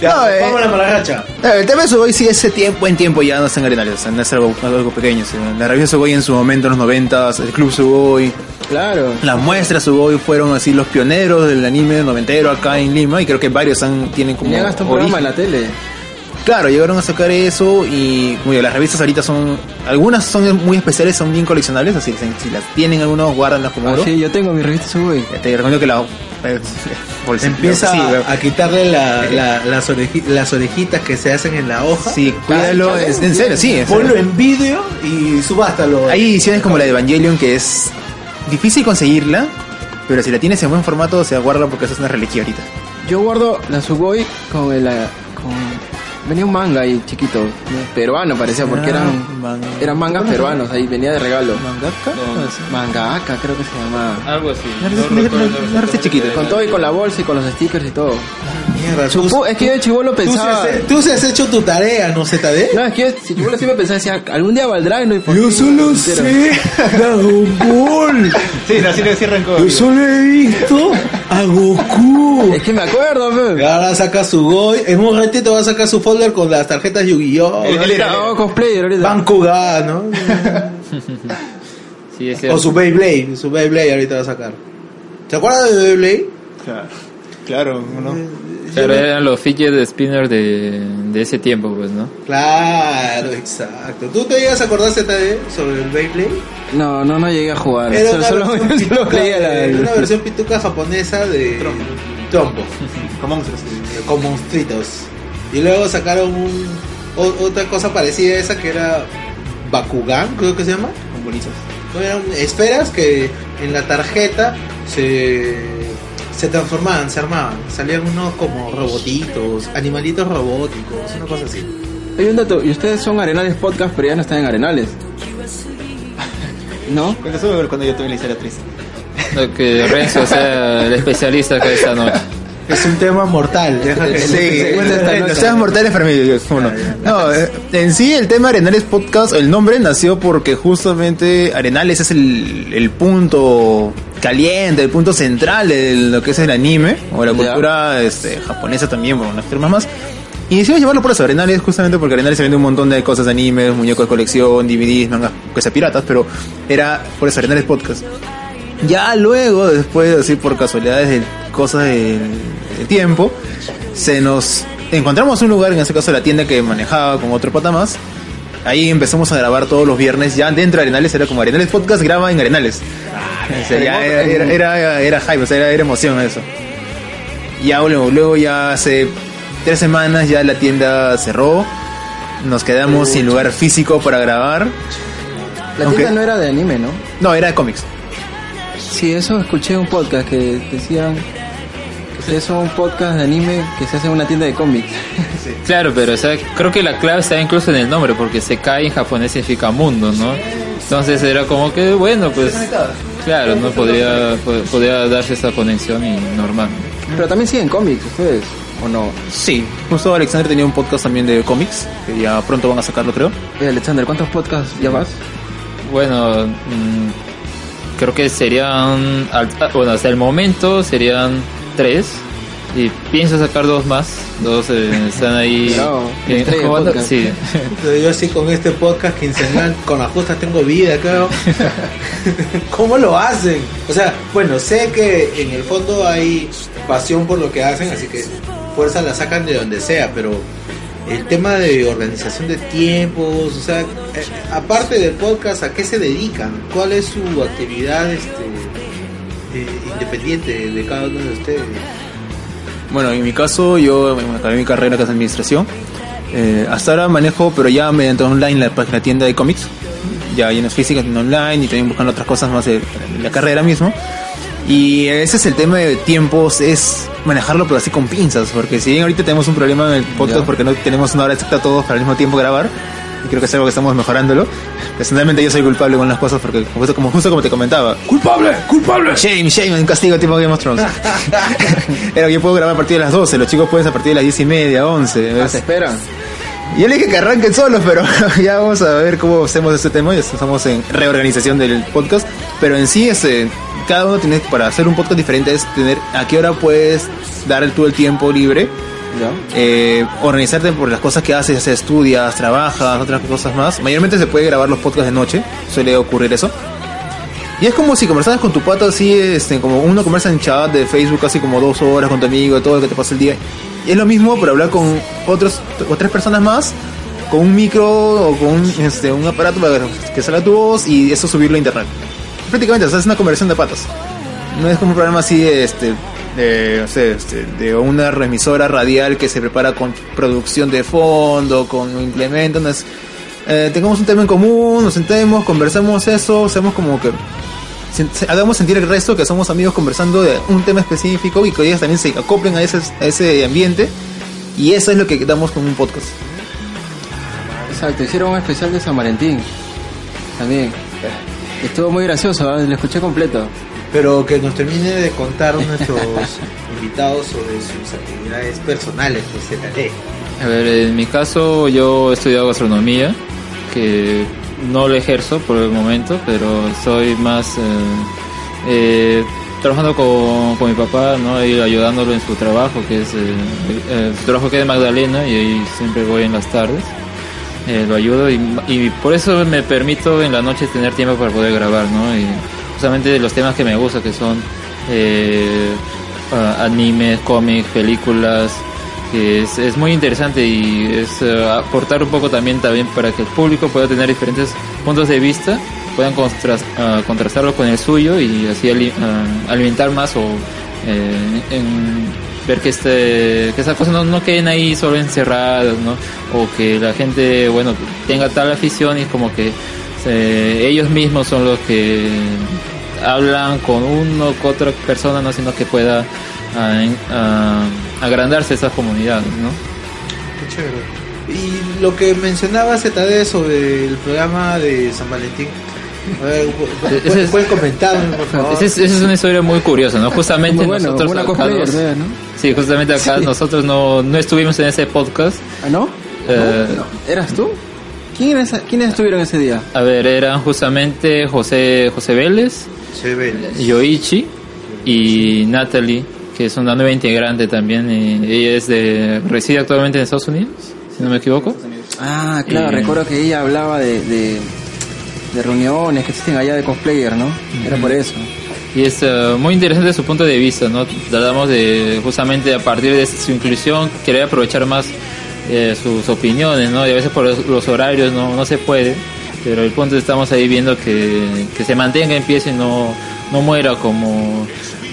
Ya, No, eh. vámonos para la racha. Eh, El tema de Sugoi sí ese tiempo en tiempo ya no está en Arenales, o sea, no es algo, algo pequeño. o sea, la revista Sugoi en su momento, en los 90, el Club Sugoi, Claro. las muestras Sugoi fueron así los pioneros del anime noventero acá en Lima y creo que varios han, tienen como hasta un programa en la tele. Claro, llegaron a sacar eso y las revistas ahorita son, algunas son muy especiales, son bien coleccionables, así que si, las tienen algunos, guárdanlas como Ah, oro. sí, yo tengo mi revista Subway. Te recomiendo que la... eh, Empieza sí, a, a quitarle la- la- las, oreji- las orejitas que se hacen en la hoja. Sí, cuídalo, es- en serio, sí. en serio. Ponlo en vídeo y subástalo. Hay ediciones como la de Evangelion que es difícil conseguirla, pero si la tienes en buen formato, se guarda porque eso es una reliquia ahorita. Yo guardo la Sugoi con el. eh, Con... Venía un manga ahí chiquito, ¿no? peruano parecía, porque eran, Ah, man- eran mangas peruanos, ahí venía de regalo. ¿Mangaka? No. Mangaka creo que se llama. Algo así. No, No no, no, recuerdo, no, no, recuerdo no, chiquito. Con todo y con la bolsa y con los stickers y todo. Mierda, tú, Supo- es que yo de chivolo tú, pensaba. has, tú sí has hecho tu tarea, ¿no, ZD? No, es que yo si chivolo siempre pensaba, decía, algún día valdrá y no hay por Yo solo sé Dragon Ball. Sí, así le cierran Yo solo he visto a Goku. Es que me acuerdo, Y pe. ahora saca su Goy. En un ratito va a sacar su folder con las tarjetas Yu-Gi-Oh! Ahorita hago cosplayer ahorita. Bankugan, ¿no? [LAUGHS] Sí, es o su Beyblade. Su Beyblade ahorita va a sacar. ¿Se acuerdan de Beyblade? Claro, claro, ¿no? Claro, eran los fidget spinners de, de ese tiempo, pues, ¿no? Claro, exacto. ¿Tú te llegas a acordar ZD sobre el Beyblade? No, no, no llegué a jugar. Era Solo, una, solo, versión [LAUGHS] solo pituca, leía la- era una versión pituca japonesa de Trombo. [LAUGHS] Con monstruos. con monstruitos. Y luego sacaron un, o- otra cosa parecida a esa que era Bakugan, creo que se llama. Con bolitas. Eran esferas que en la tarjeta se, se transformaban, se armaban. Salían unos como robotitos, animalitos robóticos, una cosa así. Hay un dato, y ustedes son Arenales Podcast, pero ya no están en Arenales. ¿No? Cuando yo tuve la historia triste. Lo que Renzo sea el especialista acá esta noche. Es un tema mortal. deja que- Sí, que- los seas mortales para mí. No, eh, en sí el tema Arenales Podcast, el nombre nació porque justamente Arenales es el, el punto caliente, el punto central de lo que es el anime, o la cultura este, japonesa también, por unas temas más. Y decidimos llamarlo por eso, Arenales, justamente porque Arenales se vende un montón de cosas de anime, muñecos de colección, DVDs, mangas, que sea piratas, pero era por eso, Arenales Podcast. Ya luego, después, así por casualidades de cosas del, del tiempo, se nos encontramos un lugar, en este caso la tienda que manejaba con otro pata más. Ahí empezamos a grabar todos los viernes, ya dentro de Arenales, era como Arenales Podcast graba en Arenales. O sea, ya era, era, era, era hype, o sea, era, era emoción eso. Ya luego, luego ya hace tres semanas ya la tienda cerró, nos quedamos sin lugar físico para grabar. La Aunque- tienda no era de anime, ¿no? No, era de cómics. Sí, eso escuché en un podcast que decían que son un podcast de anime que se hace en una tienda de cómics. [LAUGHS] Claro, pero o sea, creo que la clave está incluso en el nombre, porque Sekai en japonés significa mundo, ¿no? Entonces era como que, bueno, pues... Claro, no podría, po- podría darse esa conexión y normal. Pero también siguen cómics ustedes, ¿o no? Sí, justo Alexander tenía un podcast también de cómics, que ya pronto van a sacarlo creo. Eh, Alexander, ¿cuántos podcasts llevas? Bueno, mm, creo que serían, al- ah, bueno, hasta el momento serían tres. Y pienso sacar dos más. Dos eh, están ahí. Bravo, eh, jugando-. Yo sí [LAUGHS] con este podcast quincenal, con las justas tengo vida, creo. [LAUGHS] ¿Cómo lo hacen? O sea, bueno, sé que en el fondo hay pasión por lo que hacen, así que fuerza la sacan de donde sea, pero el tema de organización de tiempos, o sea, eh, aparte del podcast, ¿a qué se dedican? ¿Cuál es su actividad este, eh, independiente de cada uno de ustedes? Bueno, en mi caso yo acabé mi carrera que es administración. Eh, hasta ahora manejo, pero ya mediante online, la página tienda de cómics. Ya hay unas físicas en online y también buscando otras cosas más de la carrera mismo. Y ese es el tema de tiempos, es manejarlo pero así con pinzas, porque si bien ahorita tenemos un problema en el podcast Ya. porque no tenemos una hora exacta todos para al mismo tiempo grabar, y creo que es algo que estamos mejorándolo. Personalmente yo soy culpable con las cosas porque justo como, justo como te comentaba, ¡Culpable! ¡Culpable! Shame, shame, un castigo tipo Game of Thrones. [LAUGHS] Era que yo puedo grabar a partir de las 12, los chicos pueden a partir de las 10 y media, 11. Ah, ¿ves? se esperan. Yo le dije que arranquen solos, pero [LAUGHS] ya vamos a ver cómo hacemos este tema. Ya estamos en reorganización del podcast. Pero en sí, este, cada uno tiene, para hacer un podcast diferente, es tener a qué hora puedes dar tú el tiempo libre. Eh, organizarte por las cosas que haces, estudias, trabajas, otras cosas más. Mayormente se puede grabar los podcasts de noche, suele ocurrir eso. Y es como si conversaras con tu pata así, este, como uno conversa en chat de Facebook casi como dos horas con tu amigo, todo lo que te pasa el día. Y es lo mismo, pero hablar con otros o tres personas más, con un micro o con un, este, un aparato para que salga tu voz y eso subirlo a internet. Prácticamente, es una conversación de patas. No es como un programa así, este, de, no sé, este, de una remisora radial que se prepara con producción de fondo, con implementos. eh, tengamos un tema en común, nos sentemos, conversamos eso, hacemos como que hagamos sentir el resto que somos amigos conversando de un tema específico y que ellos también se acoplen a ese, a ese ambiente. Y eso es lo que damos con un podcast. Exacto, hicieron un especial de San Valentín. También. Estuvo muy gracioso, ¿eh? lo escuché completo. Pero que nos termine de contar nuestros [LAUGHS] invitados sobre sus actividades personales, pues. A ver, en mi caso yo he estudiado gastronomía, que no lo ejerzo por el momento, pero soy más eh, eh, trabajando con, con mi papá, ¿no? Y ayudándolo en su trabajo, que es eh, eh, su trabajo que es de Magdalena y ahí siempre voy en las tardes. Eh, lo ayudo y, y por eso me permito en la noche tener tiempo para poder grabar, ¿no? Y justamente de los temas que me gustan, que son eh, animes, cómics, películas, que es, muy interesante y es eh, aportar un poco también, también para que el público pueda tener diferentes puntos de vista, puedan contras- ah, contrastarlo con el suyo y así ah, alimentar más o eh, en ver que este que esas cosas no, queden ahí solo encerradas, ¿no? O que la gente, bueno, tenga tal afición y como que eh, ellos mismos son los que hablan con uno con otra persona, no sino que pueda ah, ah, agrandarse esa comunidad, ¿no? Qué chévere. Y lo que mencionaba ZD sobre el programa de San Valentín. A ver, pu- Ese ¿pueden, es- pueden comentarme, por favor? Esa es, una historia muy curiosa, ¿no? Justamente bueno, nosotros acá cosplayer, nos- ¿verdad, ¿no? Sí, justamente acá nosotros no, no estuvimos en ese podcast. ¿Ah, no? Eh, ¿Eras tú? ¿Quién eres- ¿Quiénes estuvieron ese día? A ver, eran justamente José, José Vélez. Yoichi y Natalie, que es una nueva integrante también. y ella es de reside actualmente en Estados Unidos, si no me equivoco. Ah, claro, Y- recuerdo que ella hablaba de, de, de reuniones que existen allá de cosplayer, ¿no? Era por eso. Y es eh, muy interesante su punto de vista, ¿no? Tratamos de, justamente a partir de su inclusión, querer aprovechar más eh, sus opiniones, ¿no? Y a veces por los, los horarios no, no se puede, pero el punto es que estamos ahí viendo que, que se mantenga en pie y no, no muera como,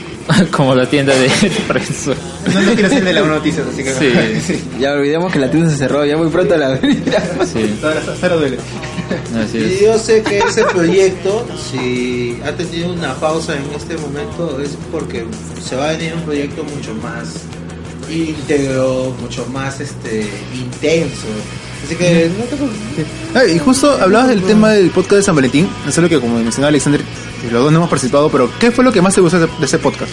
[LAUGHS] como la tienda de Preso. No, no quiero hacerle las noticias, así que. Sí, [LAUGHS] Ya olvidemos que la tienda se cerró, ya muy pronto la sí, [LAUGHS] Cero duele. así Y yo sé que ese proyecto, si ha tenido una pausa en este momento, es porque se va a venir un proyecto mucho más íntegro, mucho más este intenso. Así que no te preocupes. Ah, y justo hablabas del tema del podcast de San Valentín. Es algo que, como mencionaba Alexander, los dos no hemos participado, pero ¿qué fue lo que más te gustó de ese- de podcast?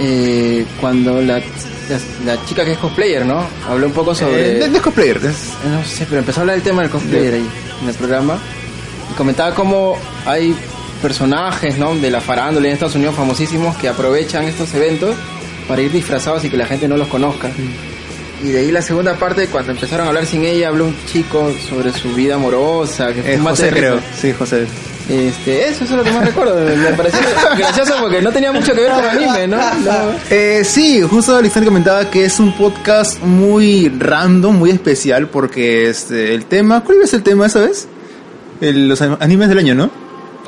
Eh, cuando la, la, la chica que es cosplayer, ¿no? Habló un poco sobre... Eh, no es cosplayer, es- Eh, No sé, pero empezó a hablar del tema del cosplayer ahí, en el programa. Y comentaba cómo hay personajes, ¿no? De la farándula en Estados Unidos famosísimos que aprovechan estos eventos para ir disfrazados y que la gente no los conozca. Y de ahí la segunda parte, cuando empezaron a hablar sin ella, habló un chico sobre su vida amorosa. Que fue eh, un José, creo. Sí, José. Este, eso, eso es lo que más recuerdo. Me pareció [LAUGHS] gracioso porque no tenía mucho que ver con anime, ¿no? No. Eh, sí, justo Alexander comentaba que es un podcast muy random, muy especial, porque este, el tema, ¿cuál es el tema esa vez? El- los an- animes del año, ¿no?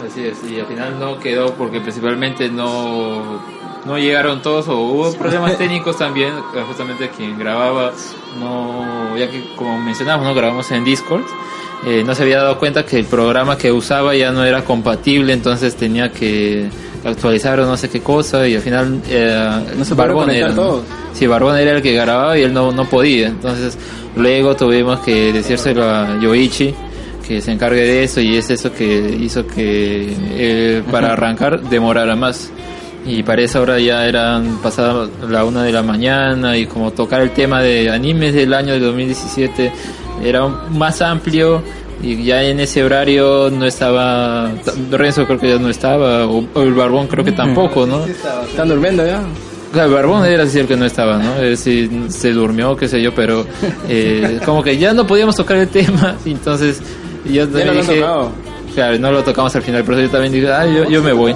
Así es, y al final no quedó porque principalmente no, no llegaron todos o hubo problemas [LAUGHS] técnicos también, eh, justamente quien grababa, no ya que como mencionamos, no grabamos en Discord, eh, no se había dado cuenta que el programa que usaba ya no era compatible, entonces tenía que actualizar o no sé qué cosa y al final eh, No todos. Sí, Barbón era el que grababa y él no, no podía. Entonces, luego tuvimos que decírselo a Yoichi que se encargue de eso y es eso que hizo que eh, para [LAUGHS] arrancar demorara más. Y para esa hora ya eran pasada la una de la mañana y como tocar el tema de animes del año de 2017 era más amplio y ya en ese horario no estaba Renzo creo que ya no estaba o, o el Barbón creo que tampoco, ¿no? Están durmiendo ya. Claro, el Barbón era decir que no estaba, ¿no? Es decir, se durmió, qué sé yo, pero [LAUGHS] eh, como que ya no podíamos tocar el tema, [LAUGHS] entonces yo Ya también no lo han dije, tocado. claro, no lo tocamos al final, pero yo también dije, ah, yo, yo me voy.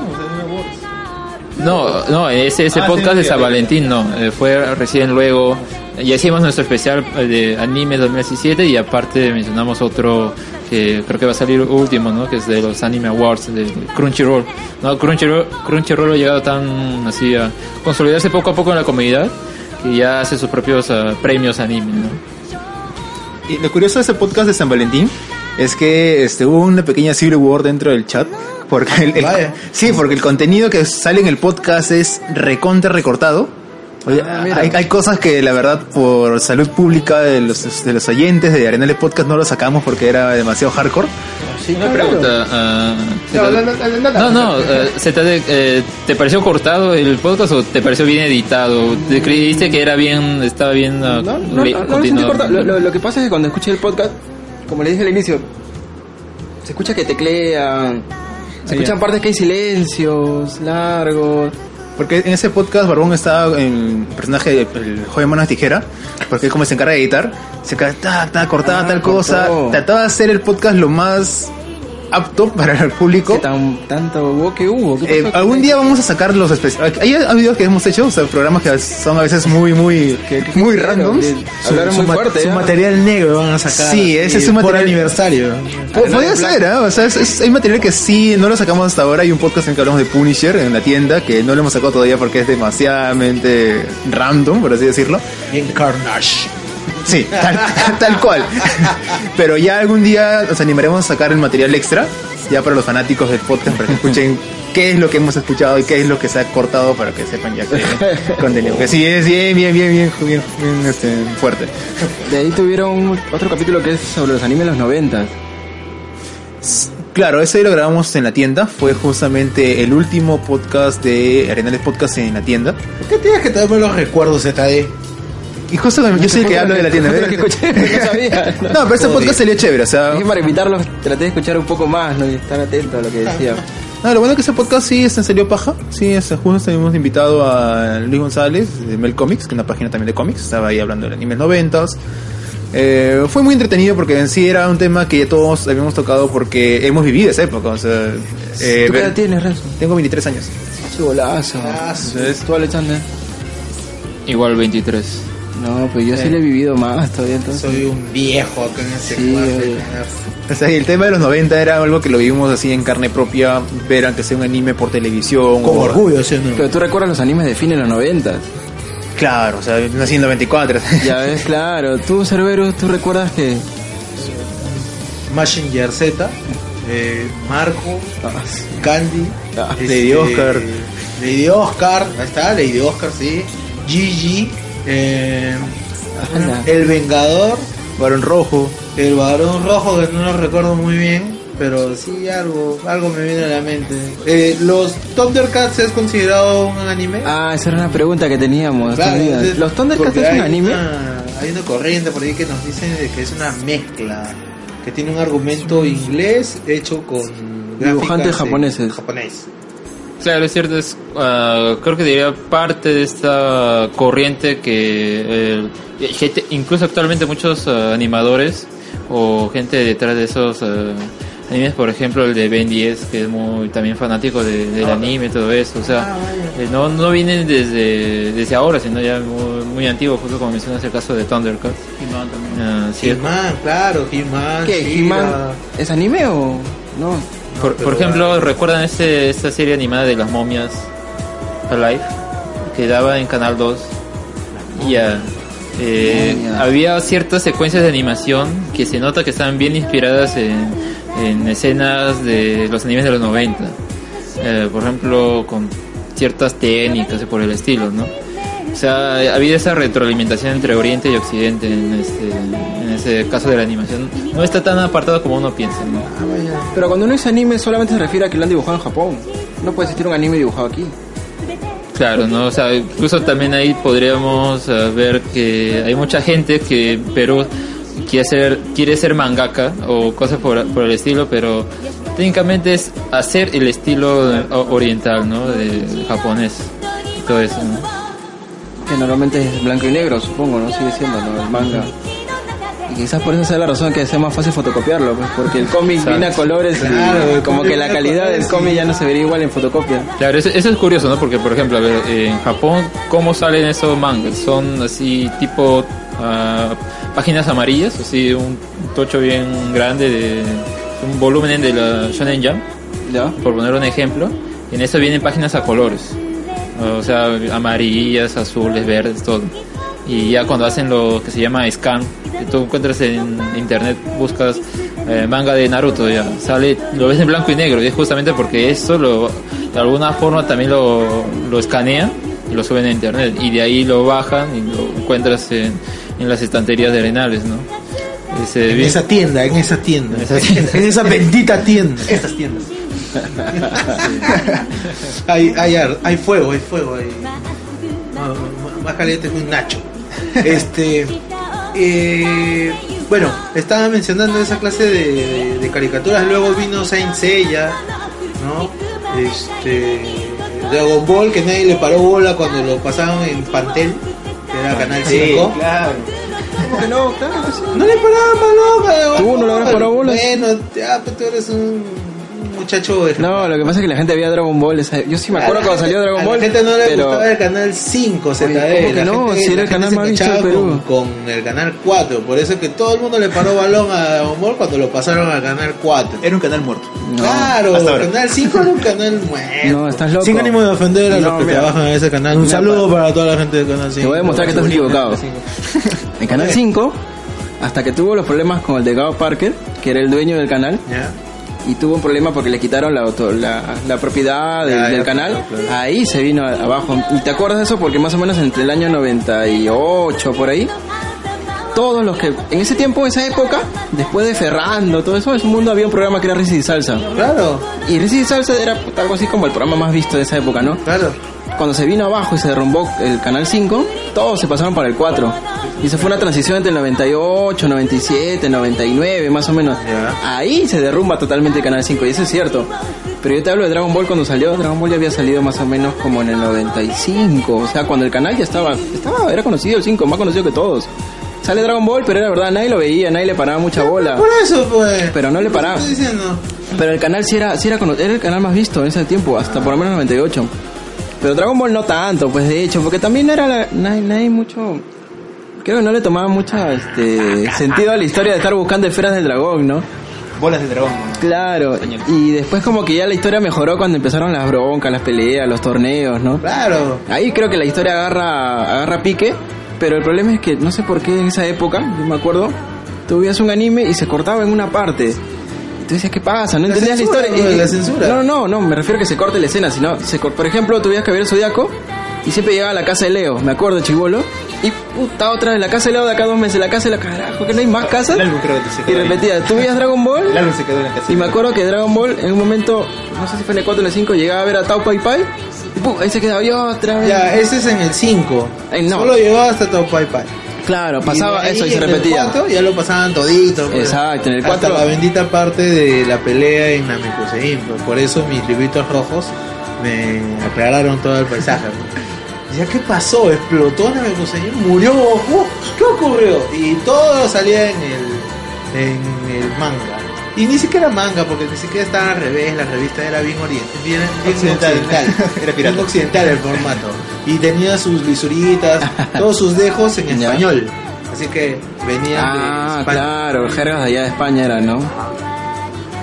No, no, ese, ese Ah, podcast sí, de San. Valentín no, eh, fue recién luego, ya hicimos nuestro especial eh, de anime 2017 y aparte mencionamos otro que creo que va a salir último, ¿no? Que es de los Anime Awards de Crunchyroll. No, Crunchyroll, Crunchyroll ha llegado tan así a consolidarse poco a poco en la comunidad que ya hace sus propios ah, premios anime, ¿no? Y lo curioso de ese podcast de San Valentín es que este, hubo una pequeña civil war dentro del chat. Porque el, el- Vaya. sí, porque el contenido que sale en el podcast es recontra recortado. Oye, Ah, hay, hay cosas que la verdad por salud pública de los, de los oyentes de Arenales Podcast no lo sacamos porque era demasiado hardcore. Una pregunta. ah, ¿se te- no, no, eh, se te, eh, ¿te pareció cortado el podcast o te pareció bien editado? ¿Te creíste que era bien, estaba bien ah, No, no, no, no, lo lo, lo- lo que pasa es que cuando escuché el podcast, como le dije al inicio, se escucha que teclean, se escuchan partes que hay silencios largos. Porque en ese podcast Barbón estaba en el personaje del joven mano de tijera, porque él como se encarga de editar, se encarga, ta, ta, cortada Ah, tal cosa, trataba de hacer el podcast lo más apto para el público. ¿Qué tan, tanto hubo que hubo? ¿Qué Eh, algún día vamos a sacar los especiales. Hay videos que hemos hecho, o sea, programas que son a veces muy, muy, ¿Qué- qué muy randoms. De- Hablaron su, muy ma- fuerte. su material negro van a sacar. Sí, ese es su por material- aniversario. Po- Podría ser, ¿eh? O sea, es- es- hay material que sí, no lo sacamos hasta ahora. Hay un podcast en que hablamos de Punisher en la tienda, que no lo hemos sacado todavía porque es demasiadamente random, por así decirlo. Bien Carnage. Sí, tal, [LAUGHS] tal cual. Pero ya algún día nos animaremos a sacar el material extra, ya para los fanáticos del podcast, para que escuchen qué es lo que hemos escuchado y qué es lo que se ha cortado para que sepan ya que contenido. Que sí, es bien, bien, bien, bien, bien, bien, este, fuerte. De ahí tuvieron otro capítulo que es sobre los animes de los 90. Claro, ese lo grabamos en la tienda. Fue justamente el último podcast de Arenales Podcast en la tienda. ¿Por qué tienes que traerme los recuerdos, ZD? Y justo yo soy el que hablo de la tienda. Lo que escuché, no sabía. No, pero ese podcast salió chévere. O sea, para invitarlos, traté de escuchar un poco más ¿no? y estar atento a lo que decía. no, lo bueno es que ese podcast sí este, salió paja. Sí, este, justo hemos invitado a Luis González de Mel Comics, que es una página también de cómics. Estaba ahí hablando de anime noventas. Eh, fue muy entretenido porque en sí era un tema que todos habíamos tocado porque hemos vivido esa época. O sea, eh, ¿Tú qué edad tienes, Renzo? tengo 23 años. Chibolazo. ¿Tú, Alexander? Igual 23. No, pues yo sí le he vivido más todavía entonces. Soy un viejo acá en ese Sí, cuarto. O sea, el tema de los 90 era algo que lo vivimos así en carne propia, ver aunque sea un anime por televisión. Con o- orgullo, ¿sí o no? Pero tú recuerdas los animes de fin en los 90. Claro, o sea, nací en 94. [LAUGHS] Ya ves, claro. Tú, Cerberus, ¿tú recuerdas que...? Massinger Z, eh, Marco, Ah, sí. Candy, Ah, Lady Oscar. Lady Oscar, ahí está, Lady Oscar, sí. Gigi, eh. El Vengador, Varón Rojo. El Varón Rojo, que no lo recuerdo muy bien, pero sí algo, algo me viene a la mente. Eh, ¿Los Thundercats es considerado un anime? Ah, esa era una pregunta que teníamos. Claro, entonces, ¿Los Thundercats es un anime? una- hay una corriente por ahí que nos dicen que es una mezcla, que tiene un argumento inglés hecho con Dibujantes japoneses. japonés. Claro, es cierto, es, ah, creo que diría parte de esta corriente que eh, gente- incluso actualmente muchos ah, animadores o gente detrás de esos ah, animes, por ejemplo el de Ben 10, que es muy también fanático de- del anime y todo eso, o sea, eh, no, no vienen desde, desde ahora, sino ya muy, muy antiguo, justo como mencionas el caso de Thundercats. Sí, He-Man, claro, He-Man. ¿Qué? ¿He-Man es anime o no? Por, por ejemplo, ¿recuerdan este, esta serie animada de las momias Alive? Que daba en Canal 2. Y ya, eh, había ciertas secuencias de animación que se nota que estaban bien inspiradas en, en escenas de los animes de los 90. Eh, por ejemplo, con ciertas técnicas y por el estilo, ¿no? O sea, había esa retroalimentación entre Oriente y Occidente en este, en ese caso de la animación. No está tan apartado como uno piensa, ¿no? Pero cuando uno dice anime solamente se refiere a que lo han dibujado en Japón. No puede existir un anime dibujado aquí. Claro, ¿no? O sea, incluso también ahí podríamos eh, ver que hay mucha gente que en Perú quiere ser, quiere ser mangaka o cosas por, por el estilo, pero técnicamente es hacer el estilo o- oriental, ¿no? De, de japonés. y Todo eso, ¿no? Que normalmente es blanco y negro, supongo, ¿no? Sigue siendo, ¿no? El manga. Y quizás por eso sea la razón que sea más fácil fotocopiarlo, pues, porque el cómic viene a colores Claro, y como que la calidad del cómic ya no se vería igual en fotocopia. Claro, eso, eso es curioso, ¿no? Porque, por ejemplo, a ver, en Japón, ¿cómo salen esos mangas? Son así, tipo ah, páginas amarillas, así, un tocho bien grande de un volumen de la Shonen Jump, ¿Ya? por poner un ejemplo. Y en eso vienen páginas a colores, o sea, amarillas, azules, verdes, todo. Y ya cuando hacen lo que se llama scan, tú encuentras en internet, buscas eh, manga de Naruto, ya sale, lo ves en blanco y negro, y es justamente porque eso lo, de alguna forma también lo, lo escanean y lo suben a internet, y de ahí lo bajan y lo encuentras en, en las estanterías de Arenales, ¿no? Ese En bien- esa tienda, en esa tienda. En esa tienda. [LAUGHS] En esa bendita tienda. Estas tiendas. [LAUGHS] hay, hay, hay fuego, hay fuego. Hay... Más caliente que un nacho. Este. eh, bueno, estaba mencionando esa clase de, de- de caricaturas. Luego vino Saint Seiya, ¿no? Este. Dragon Ball, que nadie le paró bola cuando lo pasaban en Pantel, que era Canal 5. claro. ¿Cómo que no? Claro que sí. No le paraban bola, ¿Tú no le habrás parado bola? Bueno, ya, pues tú eres un muchacho No, lo que pasa es que la gente veía Dragon Ball. esa- Yo sí me acuerdo cuando salió Dragon a Ball. la gente no le pero... gustaba el canal 5 ZD. Oye, ¿cómo que la no? gente- Si era el canal se más visto del Perú. Con, con el canal 4. Por eso es que todo el mundo le paró balón a Dragon Ball cuando lo pasaron al canal 4. Era un canal muerto. No. claro, el canal 5 era un canal muerto. No, estás loco. Sin ánimo de ofender a No, los que mira. trabajan en ese canal. Un Mira, saludo para toda la gente del canal 5. Te voy a demostrar que estás equivocado. En Canal 5, hasta que tuvo los problemas con el de Gao Parker, que era el dueño del canal, Ya. Y tuvo un problema porque le quitaron la, auto- la, la propiedad del, canal, claro, claro. ahí se vino abajo. ¿Y te acuerdas de eso? Porque más o menos entre el año 98 por ahí, todos los que en ese tiempo, esa época, después de Ferrando, todo eso, en su mundo había un programa que era Risa y Salsa. Claro, Y Risa y Salsa era algo así como el programa más visto de esa época, ¿no? claro. Cuando se vino abajo y se derrumbó el canal 5, todos se pasaron para el 4. Y se fue una transición entre el 98, 97, 99, más o menos. Ahí se derrumba totalmente el canal 5, y eso es cierto. Pero yo te hablo de Dragon Ball cuando salió. Dragon Ball ya había salido más o menos como en el 95. O sea, cuando el canal ya estaba, estaba era conocido el 5, más conocido que todos. Sale Dragon Ball, pero era verdad, nadie lo veía, nadie le paraba mucha bola. Por eso, pues. Pero no le paraba. Estoy diciendo. Pero el canal sí era, sí era, era el canal más visto en ese tiempo, hasta por lo menos 98. Pero Dragon Ball no tanto, pues de hecho, porque también era la, no, hay, no hay mucho... Creo que no le tomaba mucho este, sentido a la historia de estar buscando esferas del dragón, ¿no? Bolas de dragón. Claro, y después como que ya la historia mejoró cuando empezaron las broncas, las peleas, los torneos, ¿no? Claro. Ahí creo que la historia agarra, agarra pique, pero el problema es que no sé por qué en esa época, yo me acuerdo, tú veías un anime y se cortaba en una parte. Tú decías, ¿qué pasa? No La entendías la censura, historia. Y- la censura. No, no, no, me refiero a que se corte la escena, sino, se por ejemplo, tú veías que el Zodiaco y siempre llegaba a la casa de Leo, me acuerdo, chivolo, y puta, otra vez la casa de Leo de acá dos meses, la casa de la carajo, que no hay más casas. El álbum creo que se Y quedó repetía, tú veías Dragon Ball El álbum se quedó en la casa. y me acuerdo que Dragon Ball en un momento, no sé si fue en el 4 o en el 5, llegaba a ver a Tao Pai Pai y pum, ahí se quedaba yo otra vez. Ya, ese es en el 5. Eh, no. Solo llegó hasta Top Pai Pai. Claro, pasaba Y eso y se en el repetía. cuatro ya lo pasaban todito. pues. Exacto, en el Hasta cuatro- la bendita parte de la pelea en Namekusein. pues. Por eso mis libritos rojos me aclararon todo el paisaje. pues. Ya, ¿qué pasó? ¿Explotó Namekusein? ¿Murió Goku? ¿Qué ocurrió? Y todo salía en el, en el manga. Y ni siquiera manga, porque ni siquiera estaba al revés, la revista era bien oriental, bien, bien Occidental. occidental. [LAUGHS] Era pirata. Bien occidental el formato. Y tenía sus lisuritas, [LAUGHS] todos sus dejos en español. Así que venían Ah, de España. claro, jergas de allá de España era, ¿no?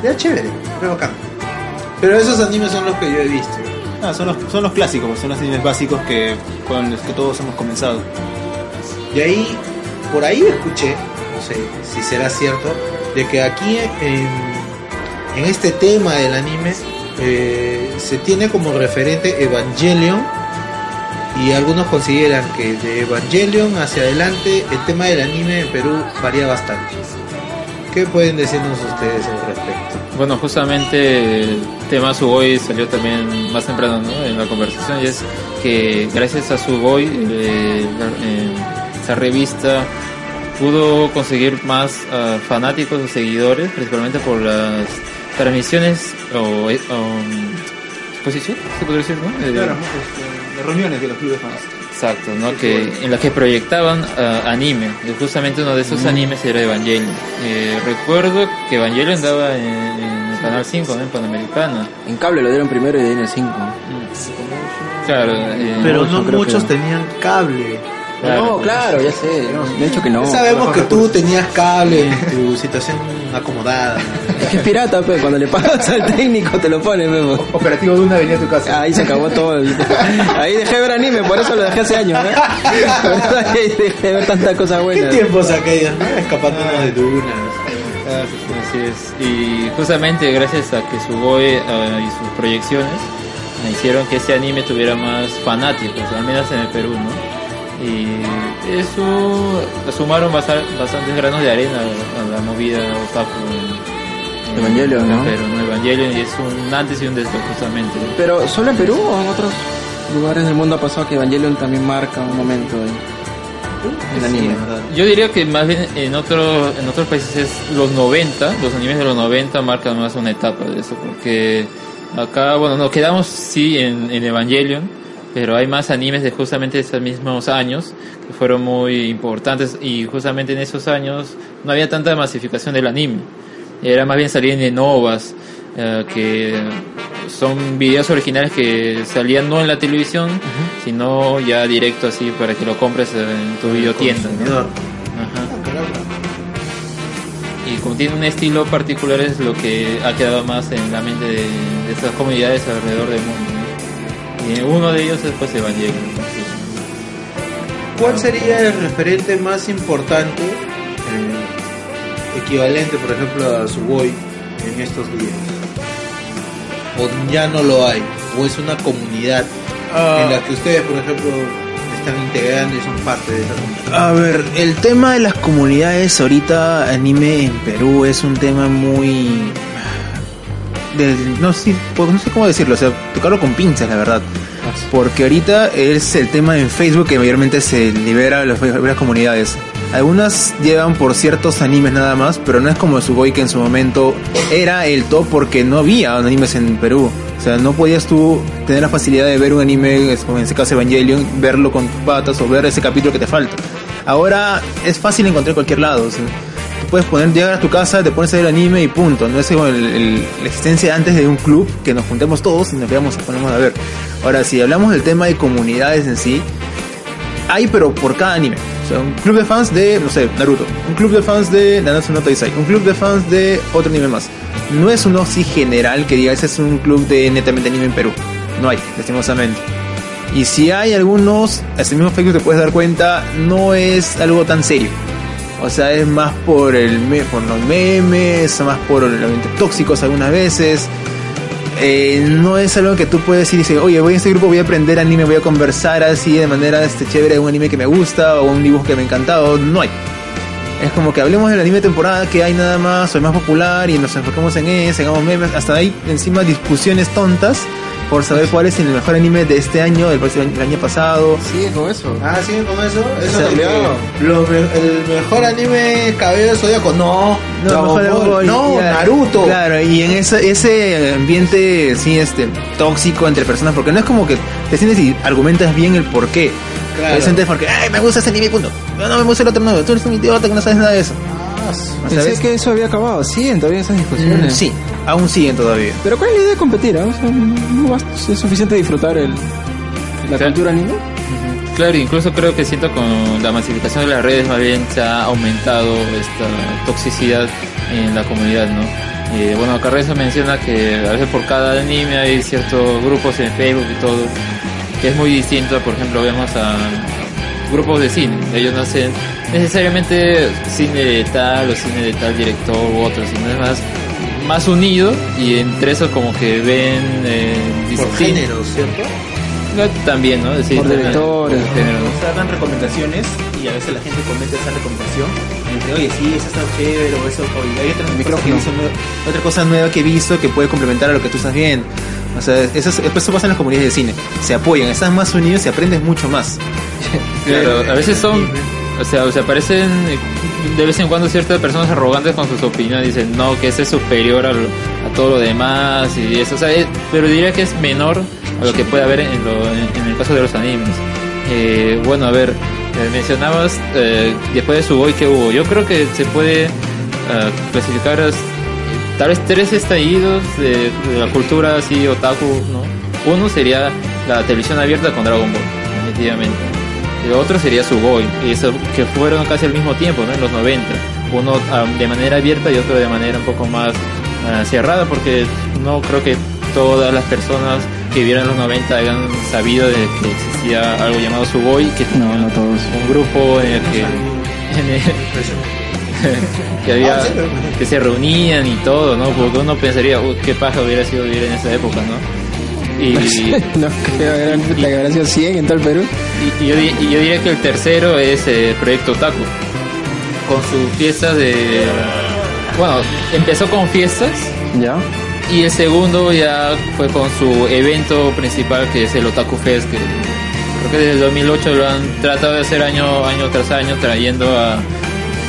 Era chévere, era bacán. Pero esos animes son los que yo he visto. Ah, son, los, son los clásicos, pues, son los animes básicos que con los que todos hemos comenzado. Y ahí, por ahí escuché, no sé si será cierto, de que aquí en, este tema del anime eh, se tiene como referente Evangelion y algunos consideran que de Evangelion hacia adelante el tema del anime en Perú varía bastante. ¿Qué pueden decirnos ustedes al respecto? Bueno, justamente el tema Sugoi salió también más temprano ¿no? en la conversación y es que gracias a Sugoi, eh, eh, revista pudo conseguir más ah, fanáticos o seguidores, principalmente por las transmisiones o, eh, o exposición, se podría decir, ¿no? Eh, Claro, este, las reuniones de los clubes fans. Exacto, ¿no? Que, en las que proyectaban ah, anime. Y justamente uno de esos animes era Evangelion. Eh, recuerdo que Evangelion daba en, en el Canal 5, ¿no? En Panamericana. En cable lo dieron primero y de ahí en el 5. Claro, eh, Pero no muchos que- tenían cable. Claro. No, claro, ya sé. De hecho que no. Sabemos que tú tenías cable en tu situación acomodada. Es que es pirata, pe. Cuando le pagas al técnico te lo pone, po. Operativo de una venía a tu casa. Ahí se acabó todo. Ahí dejé de ver anime, por eso lo dejé hace años, ¿eh? Por eso ahí dejé de ver tantas cosas ¿Qué buenas. tiempos aquellos, no? Escapándonos de dunas. Así es. Y justamente gracias a que Sugoi eh, y sus proyecciones me hicieron que ese anime tuviera más fanáticos, al menos en el Perú, ¿no? Y eso sumaron bastantes granos de arena a la movida otaku en, en- Evangelion, en ¿no? Perú, ¿no? Evangelion y es un antes y un después justamente. Pero solo en Perú o en otros lugares del mundo ha pasado que Evangelion también marca un momento en el anime. Yo diría que más bien en otro, en otros países es los 90, los animes de los 90 marcan más una etapa de eso, porque acá, bueno, nos quedamos sí en, en Evangelion, pero hay más animes de justamente esos mismos años que fueron muy importantes y justamente en esos años no había tanta masificación del anime, era más bien salían en ovas, eh, que son videos originales que salían no en la televisión, sino ya directo así para que lo compres en tu videotienda. ¿no? Ajá. Y como tiene un estilo particular es lo que ha quedado más en la mente de, de estas comunidades alrededor del mundo. Y uno de ellos es pues Evangelion. ¿Cuál sería el referente más importante, eh, equivalente por ejemplo a Sugoi en estos días? ¿O ya no lo hay? ¿O es una comunidad en la que ustedes por ejemplo están integrando y son parte de esa comunidad? A ver, el tema de las comunidades ahorita anime en Perú es un tema muy del- no sé pues, no sé cómo decirlo, o sea, tocarlo con pinzas, la verdad. Porque ahorita es el tema en Facebook que mayormente se libera a las, a las comunidades. Algunas llevan por ciertos animes nada más, pero no es como Sugoi que en su momento era el top porque no había animes en Perú. O sea, no podías tú tener la facilidad de ver un anime, como en ese caso Evangelion, verlo con tus patas o ver ese capítulo que te falta. Ahora es fácil encontrar en cualquier lado. o sea, tú puedes poner, llegar a tu casa, te pones a ver anime y punto. No es como la existencia antes de un club que nos juntemos todos y nos veamos, ponemos a ver. Ahora, si hablamos del tema de comunidades en sí, hay pero por cada anime. O sea, un club de fans de, no sé, Naruto. Un club de fans de Nanatsu no Taizai. Un club de fans de otro anime más. No es uno así general que diga, ese es un club de netamente anime en Perú. No hay, lastimosamente. Y si hay algunos, hasta el mismo Facebook te puedes dar cuenta, no es algo tan serio. O sea, es más por el por los memes, más por los tóxicos algunas veces. Eh, no es algo que tú puedes decir y decir, oye, voy a este grupo, voy a aprender anime, voy a conversar así de manera este, chévere de un anime que me gusta o un dibujo que me ha encantado. No hay. Es como que hablemos del anime de temporada que hay nada más, o el más popular y nos enfocamos en ese, hagamos memes, hasta ahí encima discusiones tontas por saber cuál es el mejor anime de este año, del próximo año- del año pasado. Sí, con eso. Ah, ¿siguen con eso? Eso Se de que peleó. lo me- el mejor anime Cabello de Zodíaco. No, No, Dragon mejor Dragon Ball. Ball, no, ya. Naruto. Claro, y en ese, ese ambiente, sí, este, tóxico entre personas, porque no es como que te sientes y argumentas bien el por qué. Claro. Te sientes porque, ay, me gusta ese anime, punto. No, no me gusta el otro, no, tú eres un idiota que no sabes nada de eso. Ah, Pensé ¿ves? que eso había acabado. Siguen todavía esas discusiones. Sí, aún siguen todavía. Pero ¿cuál es la idea de competir? ah? O sea, no basta- es suficiente disfrutar el, la Claro. cultura anime. Claro, incluso creo que siento con la masificación de las redes más bien se ha aumentado esta toxicidad en la comunidad, ¿no? Eh, bueno, Carrezo menciona que a veces por cada anime hay ciertos grupos en Facebook y todo, que es muy distinto, por ejemplo, vemos a grupos de cine, ellos no hacen necesariamente cine de tal o cine de tal director u otro, sino es más, más unido y entre eso como que ven eh, Por distin- género, ¿cierto? no, también, ¿no? Sí, Por directores, por género, ¿no? O sea, dan recomendaciones y a veces la gente comenta esa recomendación y dice, oye, sí, eso está chévere o eso, oye, hay otra, cosa hizo otra cosa nueva que he visto que puede complementar a lo que tú estás viendo. O sea, eso, es- eso pasa en las comunidades de cine. Se apoyan, estás más unidos y aprendes mucho más. Claro, a veces son O sea, o sea, aparecen eh, de vez en cuando ciertas personas arrogantes con sus opiniones. Dicen, no, que ese es superior al- a todo lo demás y eso. O sea, es- pero diría que es menor a lo que puede haber en, lo- en- el caso de los animes. Eh, bueno, a ver, eh, mencionabas eh, después de Sugoi que hubo. Yo creo que se puede eh, clasificar as- tal vez tres estallidos de, de la cultura así otaku, ¿no? Uno sería la televisión abierta con Dragon Ball, definitivamente. Lo otro sería Sugoi, y eso que fueron casi al mismo tiempo, ¿no? En los 90. Uno ah, de manera abierta y otro de manera un poco más ah, cerrada, porque no creo que todas las personas que vivieron en los 90 hayan sabido de que existía algo llamado Sugoi, que No, tenía no todos. un grupo en el que, en [LAUGHS] el- que había que se reunían y todo, ¿no? Porque uno pensaría, "Uy, qué paja hubiera sido vivir en esa época, ¿no? Y, [LAUGHS] no creo, eran puta, que habrán sido 100 en todo el Perú. y- y yo, di- y yo diría que el tercero es eh, Proyecto Taco, con sus fiestas de... Bueno, empezó con fiestas ¿Ya? y el segundo ya fue con su evento principal que es el Otaku Fest, que creo que desde el 2008 lo han tratado de hacer año, año tras año, trayendo a,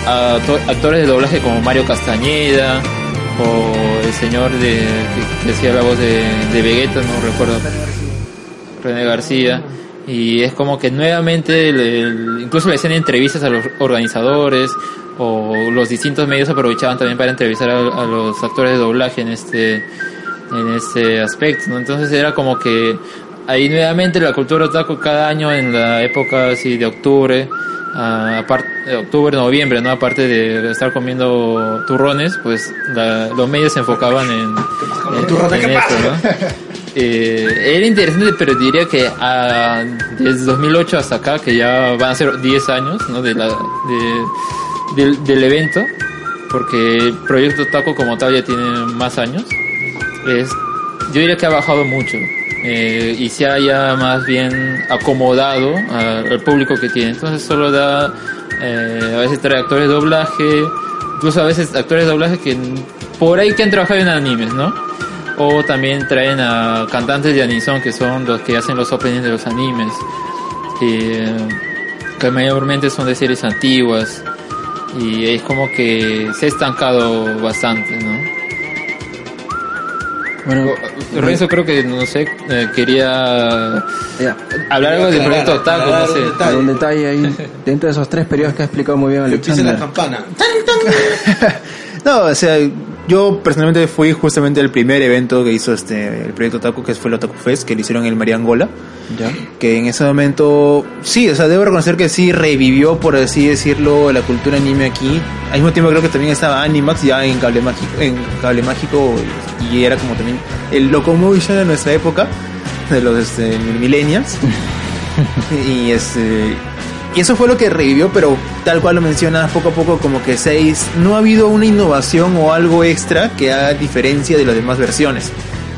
a to- actores de doblaje como Mario Castañeda o el señor de, que, hacía la voz de, Vegeta, no recuerdo, René García. Y es como que nuevamente, el- incluso le hacían entrevistas a los organizadores o los distintos medios aprovechaban también para entrevistar a, a los actores de doblaje en este en este aspecto, ¿no? Entonces era como que ahí nuevamente la cultura otaku cada año en la época así de octubre, aparte de octubre, noviembre, ¿no? Aparte de estar comiendo turrones, pues la- los medios se enfocaban en, en, en eso, ¿no? Eh, era interesante, pero diría que ah, desde 2008 hasta acá, que ya van a ser 10 años ¿no? de la, de- del, del evento, porque el proyecto Taco como tal ya tiene más años, es, yo diría que ha bajado mucho eh, y se haya más bien acomodado al público que tiene. Entonces solo da, eh, a veces trae actores de doblaje, incluso a veces actores de doblaje que por ahí que han trabajado en animes, ¿no? O también traen a cantantes de anison que son los que hacen los openings de los animes. que mayormente son de series antiguas. Y es como que se ha estancado bastante, ¿no? Bueno, Renzo creo que, no sé, eh, quería ya. hablar algo del proyecto Otaku, no sé. Para un detalle ahí, [LAUGHS] dentro de esos tres periodos que ha explicado muy bien empiece la Alexander. campana. [LAUGHS] No, o sea, yo personalmente fui justamente el primer evento que hizo este el proyecto Otaku, que fue el Otaku Fest, que lo hicieron en el Mariangola. ¿Ya? que en ese momento sí, o sea, debo reconocer que sí revivió, por así decirlo, la cultura anime aquí. Al mismo tiempo creo que también estaba Animax ya en Cable Mágico, en Cable Mágico y era como también el Locomotion de nuestra época, de los este, millennials. [LAUGHS] y este y eso fue lo que revivió, pero tal cual lo mencionas, poco a poco como que seis, no ha habido una innovación o algo extra que haga diferencia de las demás versiones.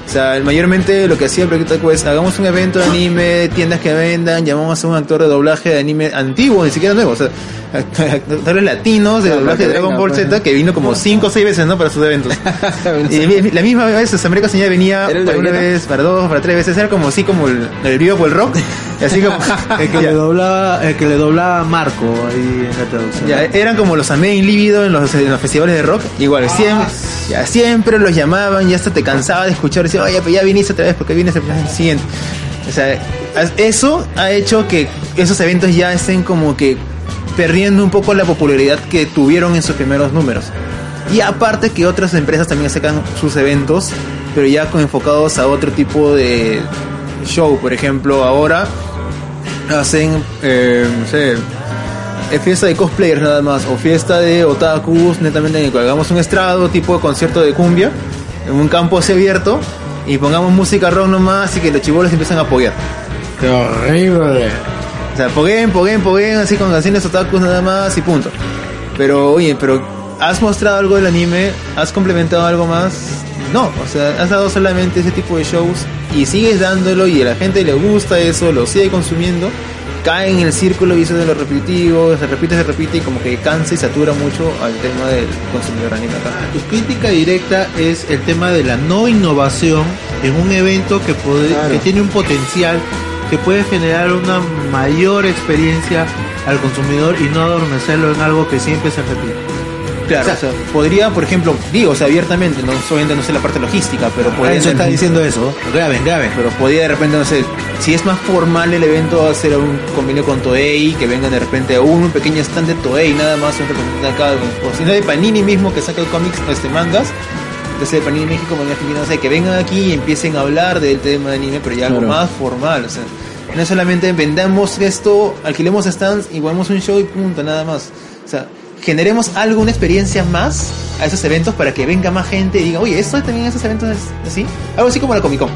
O sea, mayormente lo que hacía el proyecto es hagamos un evento de anime, tiendas que vendan, llamamos a un actor de doblaje de anime antiguo, ni siquiera nuevo, o sea, [LAUGHS] actores latinos de doblaje de Dragon venga, Ball pues. Z que vino como 5 o 6 veces, ¿no? Para sus eventos. [LAUGHS] y la misma vez, o América Señal venía ¿Era el de para una vez, para dos, para tres veces, era como así como el, el vivo por el rock, [LAUGHS] así como... [LAUGHS] El que le doblaba, el que le doblaba Marco ahí en la traducción. Ya, eran como los Amén Lívido en los, en los festivales de rock. Igual, siempre, ya, siempre los llamaban y hasta te cansaba de escuchar. Decía, oye, pues ya viniste otra vez porque vienes el el siguiente. O sea, eso ha hecho que esos eventos ya estén como que perdiendo un poco la popularidad que tuvieron en sus primeros números. Y aparte que otras empresas también sacan sus eventos, pero ya con enfocados a otro tipo de show. Por ejemplo, ahora hacen, eh, no sé, es fiesta de cosplayers nada más, o fiesta de otakus, netamente en el hagamos un estrado, tipo de concierto de cumbia, en un campo así abierto, y pongamos música rock nomás y que los chibolos empiezan a apoyar. Qué horrible. O sea, poguen, poguen, poguen, así con canciones otakus nada más y punto. Pero, oye, pero ¿has mostrado algo del anime? ¿Has complementado algo más? No, o sea, has dado solamente ese tipo de shows y sigues dándolo y a la gente le gusta eso, lo sigue consumiendo, cae en el círculo y eso de lo repetitivo, se repite, se repite y como que cansa y satura mucho al tema del consumidor anime acá. Tu crítica directa es el tema de la no innovación en un evento que, puede- Claro. que tiene un potencial que puede generar una mayor experiencia al consumidor y no adormecerlo en algo que siempre se repite. Claro, o sea, podría, por ejemplo, digo, o sea, abiertamente, no solamente no sé la parte logística, pero podría, eso está diciendo eso. Graben, graben. pero podría de repente, no sé, si es más formal el evento, hacer un convenio con Toei, que vengan de repente a un pequeño stand de Toei, nada más, un representante acá, o si no de Panini mismo, que saca cómics, este, mangas, entonces de Panini México, Panini Argentina, no sé, que vengan aquí y empiecen a hablar del tema de anime, pero ya algo Claro. más formal, o sea, no solamente vendamos esto, alquilemos stands y ponemos un show y punto, nada más. Generemos algo, una experiencia más a esos eventos para que venga más gente y diga, oye, esto también esos eventos es así. Algo así como la Comic Con.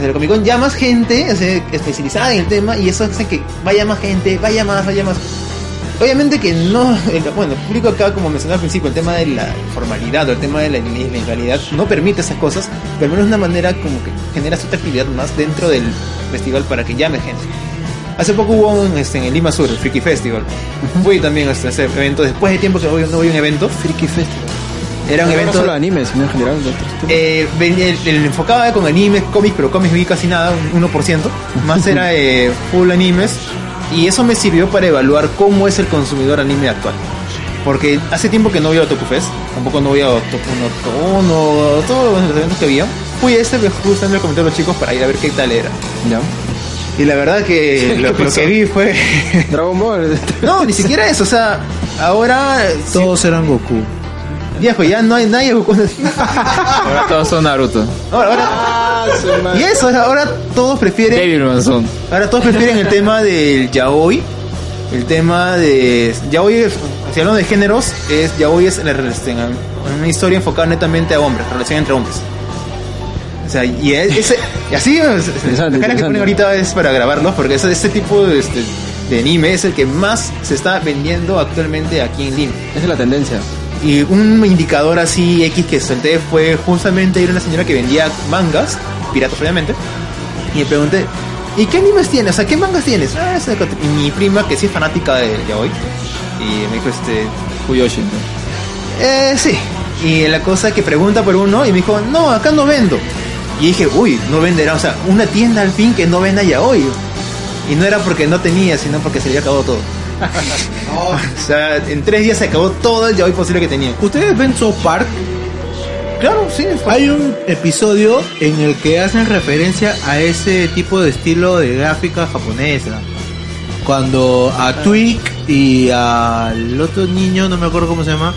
La Comic Con ya más gente sea, especializada en el tema y eso hace que vaya más gente, vaya más, vaya más. Obviamente que no, el, bueno, público acá, como mencionaba al principio, el tema de la formalidad o el tema de la ilegalidad no permite esas cosas, pero al menos una manera como que genera cierta actividad más dentro del festival para que llame gente. Hace poco hubo un, este, en el Lima Sur, el Freaky Festival. Fui también este, a ese evento, después de tiempo que no voy, no voy a un evento. Freaky Festival. Era un No evento... solo anime, sino en general. Eh, el, el enfocaba con animes, cómics, pero cómics vi casi nada, un 1%. Más era eh, full animes. Y eso me sirvió para evaluar cómo es el consumidor anime actual. Porque hace tiempo que no voy a Otaku Fest, tampoco no voy a Otaku no, todos los eventos que había. Fui a este, justamente me comentaron los chicos para ir a ver qué tal era. Ya. Y la verdad que lo, que vi fue... Dragon Ball. [LAUGHS] no, ni siquiera eso, o sea, ahora... sí, Todos eran Goku. viejo, ya no hay nadie... Ahora todos son Naruto. ahora, ahora- y eso, ahora todos prefieren... Devilman son. Ahora todos prefieren el tema del yaoi, el tema de yaoi, es- si hablamos de géneros, es yaoi es una historia enfocada netamente a hombres, relación entre hombres. O sea, y es- ese, y así, la cara que ponen ahorita es para grabarlos, porque ese, ese tipo de, este, de anime es el que más se está vendiendo actualmente aquí en Lima. Esa es la tendencia. Y un indicador así X que solté fue justamente ir a una señora que vendía mangas, piratas obviamente, y le pregunté, ¿y qué animes tienes? O sea, ¿qué mangas tienes? Ah, ese de- y mi prima, que sí es fanática de yaoi, y me dijo, este, Kuyoshi. eh, sí. Y la cosa que pregunta por uno, y me dijo, no, acá no vendo. Y dije, uy, no venderá, o sea, una tienda al fin que no venda yaoi. Y no era porque no tenía, sino porque se había acabado todo. [LAUGHS] [LAUGHS] o sea, en tres días se acabó todo el yaoi posible que tenía. ¿Ustedes ven South Park? Claro, sí, Hay un episodio en el que hacen referencia a ese tipo de estilo de gráfica japonesa. Cuando a Twig y al otro niño, no me acuerdo cómo se llama,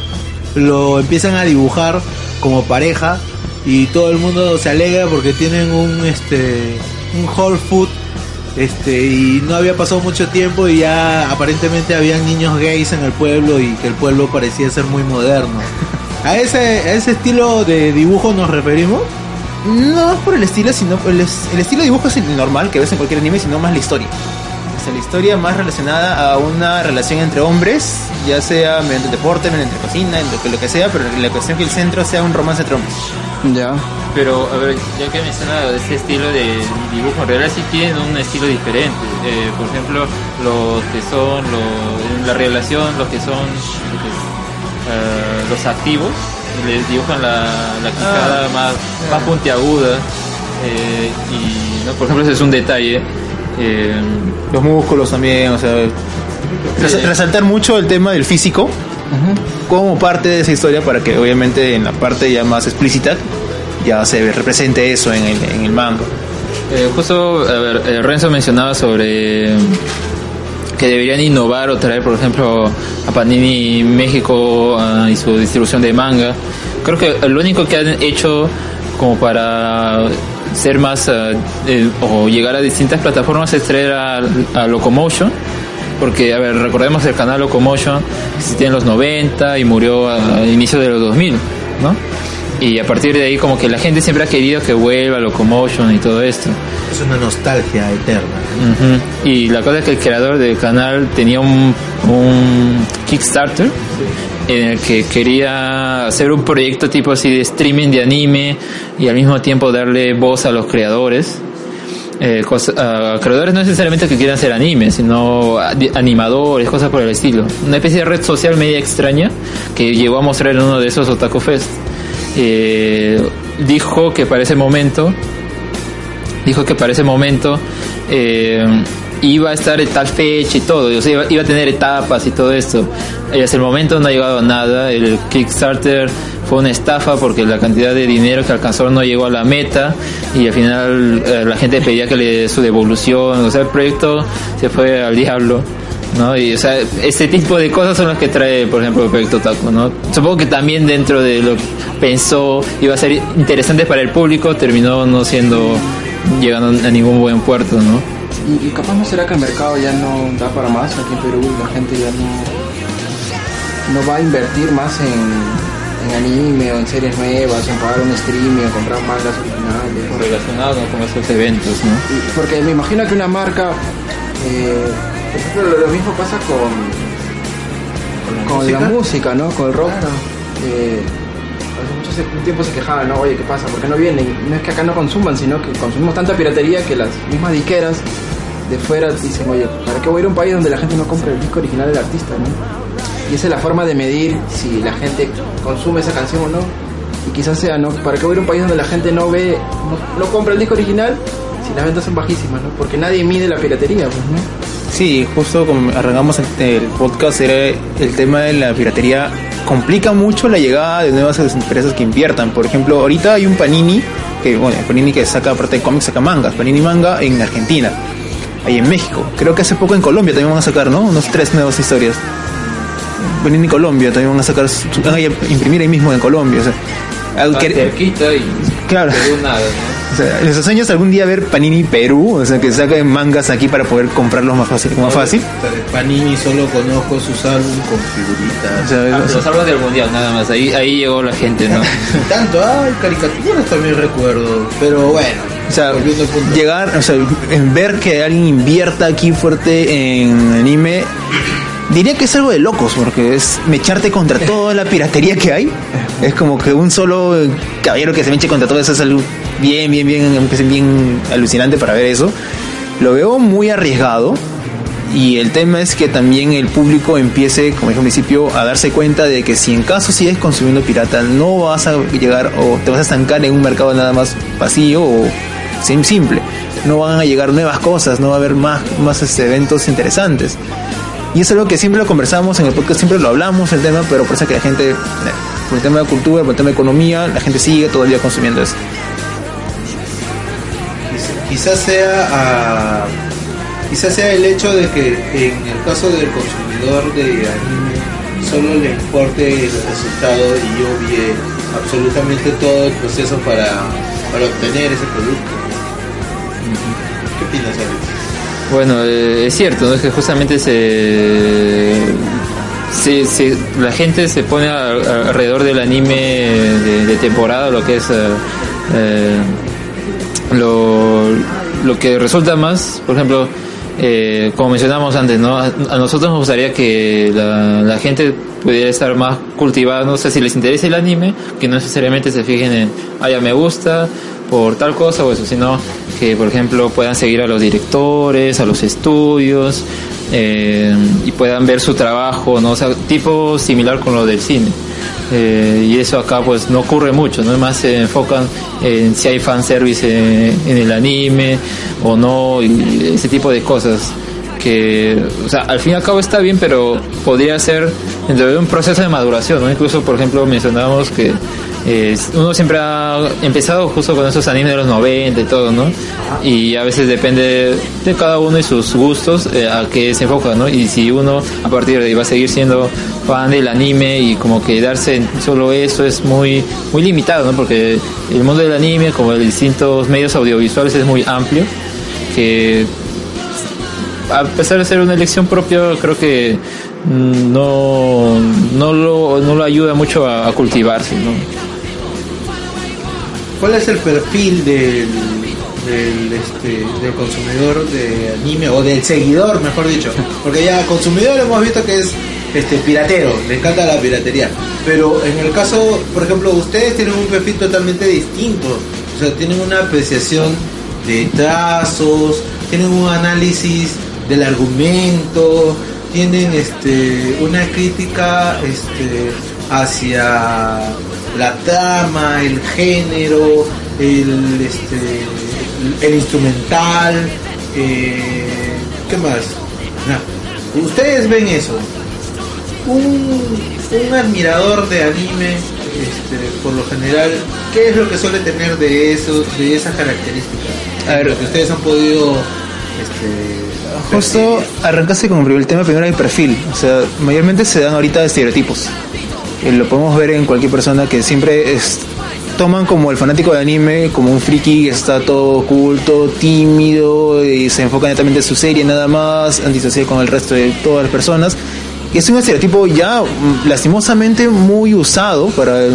lo empiezan a dibujar como pareja y todo el mundo se alegra porque tienen un este un Whole Food este y no había pasado mucho tiempo y ya aparentemente habían niños gays en el pueblo y que el pueblo parecía ser muy moderno. [LAUGHS] ¿A ese, a ese estilo de dibujo nos referimos? No es por el estilo, sino el, es- el estilo de dibujo es el normal que ves en cualquier anime, sino más la historia. O sea, la historia más relacionada a una relación entre hombres, ya sea mediante el deporte, mediante la cocina, entre que- lo que sea, pero la cuestión que el centro sea un romance entre hombres. Ya. Pero, a ver, ya que menciona ese estilo de dibujo, en realidad sí tienen un estilo diferente. Eh, por ejemplo, los que son, los, en la relación, los que son eh, los activos, les dibujan la, la quijada más, más puntiaguda. eh, y, ¿no? por ejemplo, ese es un detalle. Eh, Los músculos también, o sea, res- resaltar mucho el tema del físico como parte de esa historia para que obviamente en la parte ya más explícita ya se represente eso en el, en el manga. Eh, justo, a ver, eh, Renzo mencionaba sobre que deberían innovar o traer, por ejemplo, a Panini México ah, y su distribución de manga. Creo que lo único que han hecho como para ser más ah, eh, o llegar a distintas plataformas es traer a, a Locomotion. Porque, a ver, recordemos el canal Locomotion existía en los 90 y murió a, a inicios de los 2000, ¿no? Y a partir de ahí como que la gente siempre ha querido que vuelva Locomotion y todo esto. Es una nostalgia eterna. Ujú. Y la cosa es que el creador del canal tenía un, un Kickstarter en el que quería hacer un proyecto tipo así de streaming de anime y al mismo tiempo darle voz a los creadores. Eh, cosa- a creadores no necesariamente que quieran hacer anime, sino animadores, cosas por el estilo. Una especie de red social media extraña que llegó a mostrar en uno de esos Otaku Fest. Eh, dijo que para ese momento dijo que para ese momento eh, iba a estar en tal fecha y todo, iba a tener etapas y todo esto. Y hasta el momento no ha llegado a nada. El Kickstarter fue una estafa porque la cantidad de dinero que alcanzó no llegó a la meta y al final eh, la gente pedía que le dé su devolución. O sea, el proyecto se fue al diablo. ¿No? Y, o sea, este tipo de cosas son las que trae, por ejemplo, el proyecto Taco, ¿no? Supongo que también dentro de lo que pensó iba a ser interesante para el público, terminó no siendo, llegando a ningún buen puerto, ¿no? Y, y capaz no será que el mercado ya no da para más aquí en Perú la gente ya no, no va a invertir más en, en anime o en series nuevas, en pagar un streaming o comprar mangas originales. Relacionado con esos eventos, ¿no? Porque me imagino que una marca, eh, por ejemplo, lo, mismo pasa con, con la música, ¿no? Con el rock. Eh, hace mucho tiempo se quejaban, ¿no? Oye, ¿qué pasa? ¿Por qué no vienen? No es que acá no consuman, sino que consumimos tanta piratería que las mismas disqueras de fuera dicen, oye, ¿para qué voy a ir a un país donde la gente no compra el disco original del artista, ¿no? Y esa es la forma de medir si la gente consume esa canción o no. Y quizás sea, ¿no? ¿Para qué voy a ir a un país donde la gente no ve, no, no compra el disco original si las ventas son bajísimas, ¿no? Porque nadie mide la piratería, pues, ¿no? Sí, justo como arrancamos el, podcast, era el tema de la piratería. Complica mucho la llegada de nuevas empresas que inviertan. Por ejemplo, ahorita hay un Panini, que bueno, Panini que saca aparte de cómics, saca mangas. Panini Manga en Argentina, ahí en México. Creo que hace poco en Colombia también van a sacar, ¿no? Unos tres nuevas historias. Panini Colombia también van a sacar, van a imprimir ahí mismo en Colombia. O sea, que- cerquita y Claro. Nada, ¿no? O sea, nuestros sueños algún día ver Panini Perú, o sea, que saquen mangas aquí para poder comprarlos más fácil. Más fácil. Panini solo conozco sus álbumes con figuritas. O sea, Ah, los álbumes del mundial, nada más. Ahí, ahí llegó la gente, ¿no? [LAUGHS] Tanto, ay, caricaturas también recuerdo. Pero bueno, O sea, llegar, o sea, en ver que alguien invierta aquí fuerte en anime, diría que es algo de locos, porque es mecharte contra toda la piratería que hay. Es como que un solo caballero que se meche contra todo eso es algo bien, bien, bien, bien alucinante para ver eso. Lo veo muy arriesgado. Y el tema es que también el público empiece, como dije al principio, a darse cuenta de que si en caso sigues consumiendo pirata, no vas a llegar o te vas a estancar en un mercado nada más vacío o sim- simple. No van a llegar nuevas cosas, no va a haber más, más este, eventos interesantes. Y es algo que siempre lo conversamos en el podcast, siempre lo hablamos el tema, pero parece que la gente, por el tema de cultura, por el tema de economía, la gente sigue todavía consumiendo eso. Quizás sea quizás sea el hecho de que en el caso del consumidor de anime solo le importe el resultado y obvie absolutamente todo el proceso para, para obtener ese producto. ¿Qué opinas, Alex? Bueno, eh, es cierto, ¿no? es que justamente se, la gente se pone alrededor del anime de, de temporada, lo que es eh, eh, lo, lo que resulta más, por ejemplo, eh, como mencionamos antes, ¿no? A, nosotros nos gustaría que la, la gente pudiera estar más cultivada, no sé si les interesa el anime, que no necesariamente se fijen en, ah, ya me gusta por tal cosa o eso, sino que, por ejemplo, puedan seguir a los directores, a los estudios eh, y puedan ver su trabajo, ¿no? O sea, tipo similar con lo del cine. Eh, y eso acá pues no ocurre mucho, ¿no? Más se enfocan en si hay fanservice en, en el anime o no, y ese tipo de cosas que, o sea, al fin y al cabo está bien, pero podría ser dentro de un proceso de maduración, ¿no? Incluso, por ejemplo, mencionábamos que uno siempre ha empezado justo con esos animes de los 90 y todo, ¿no? Y a veces depende de cada uno y sus gustos eh, a qué se enfoca, ¿no? Y si uno a partir de ahí va a seguir siendo fan del anime y como quedarse en solo eso es muy muy limitado, ¿no? Porque el mundo del anime, como de distintos medios audiovisuales, es muy amplio, que a pesar de ser una elección propia, creo que no, no, lo, no lo ayuda mucho a, a cultivarse, ¿no? ¿Cuál es el perfil del, del, este, del consumidor de anime o del seguidor, mejor dicho? Porque ya consumidor hemos visto que es este piratero, le encanta la piratería. Pero en el caso, por ejemplo, ustedes tienen un perfil totalmente distinto. O sea, tienen una apreciación de trazos, tienen un análisis del argumento, tienen este una crítica este hacia la trama, el género, el este el instrumental, eh, ¿qué más? Nah, Ustedes ven eso. Un, un admirador de anime, este, por lo general, ¿qué es lo que suele tener de eso, de esas características? A ver. lo que ustedes han podido este, Justo arrancaste con el tema primero del perfil. O sea, mayormente se dan ahorita estereotipos. Eh, lo podemos ver en cualquier persona que siempre es, toman como el fanático de anime, como un friki que está todo oculto, tímido, y se enfoca netamente en su serie nada más, antisocial con el resto de todas las personas. Y es un estereotipo ya mm, lastimosamente muy usado para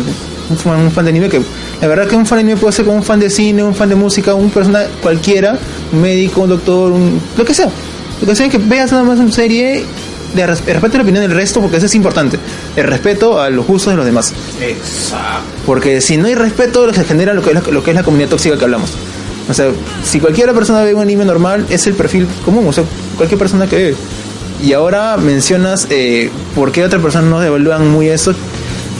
un fan, de anime que la verdad que un fan de anime puede ser como un fan de cine, un fan de música, un persona cualquiera, un médico, un doctor, un, lo que sea. Lo que sea que veas nada más una serie de res- respeto la opinión del resto porque eso es importante. El respeto a los gustos de los demás. Exacto. Porque si no hay respeto, se genera lo que, es la, lo que es la comunidad tóxica que hablamos. O sea, si cualquier persona ve un anime normal, es el perfil común. O sea, cualquier persona que ve. Y ahora mencionas eh, por qué otras personas no evalúan muy eso.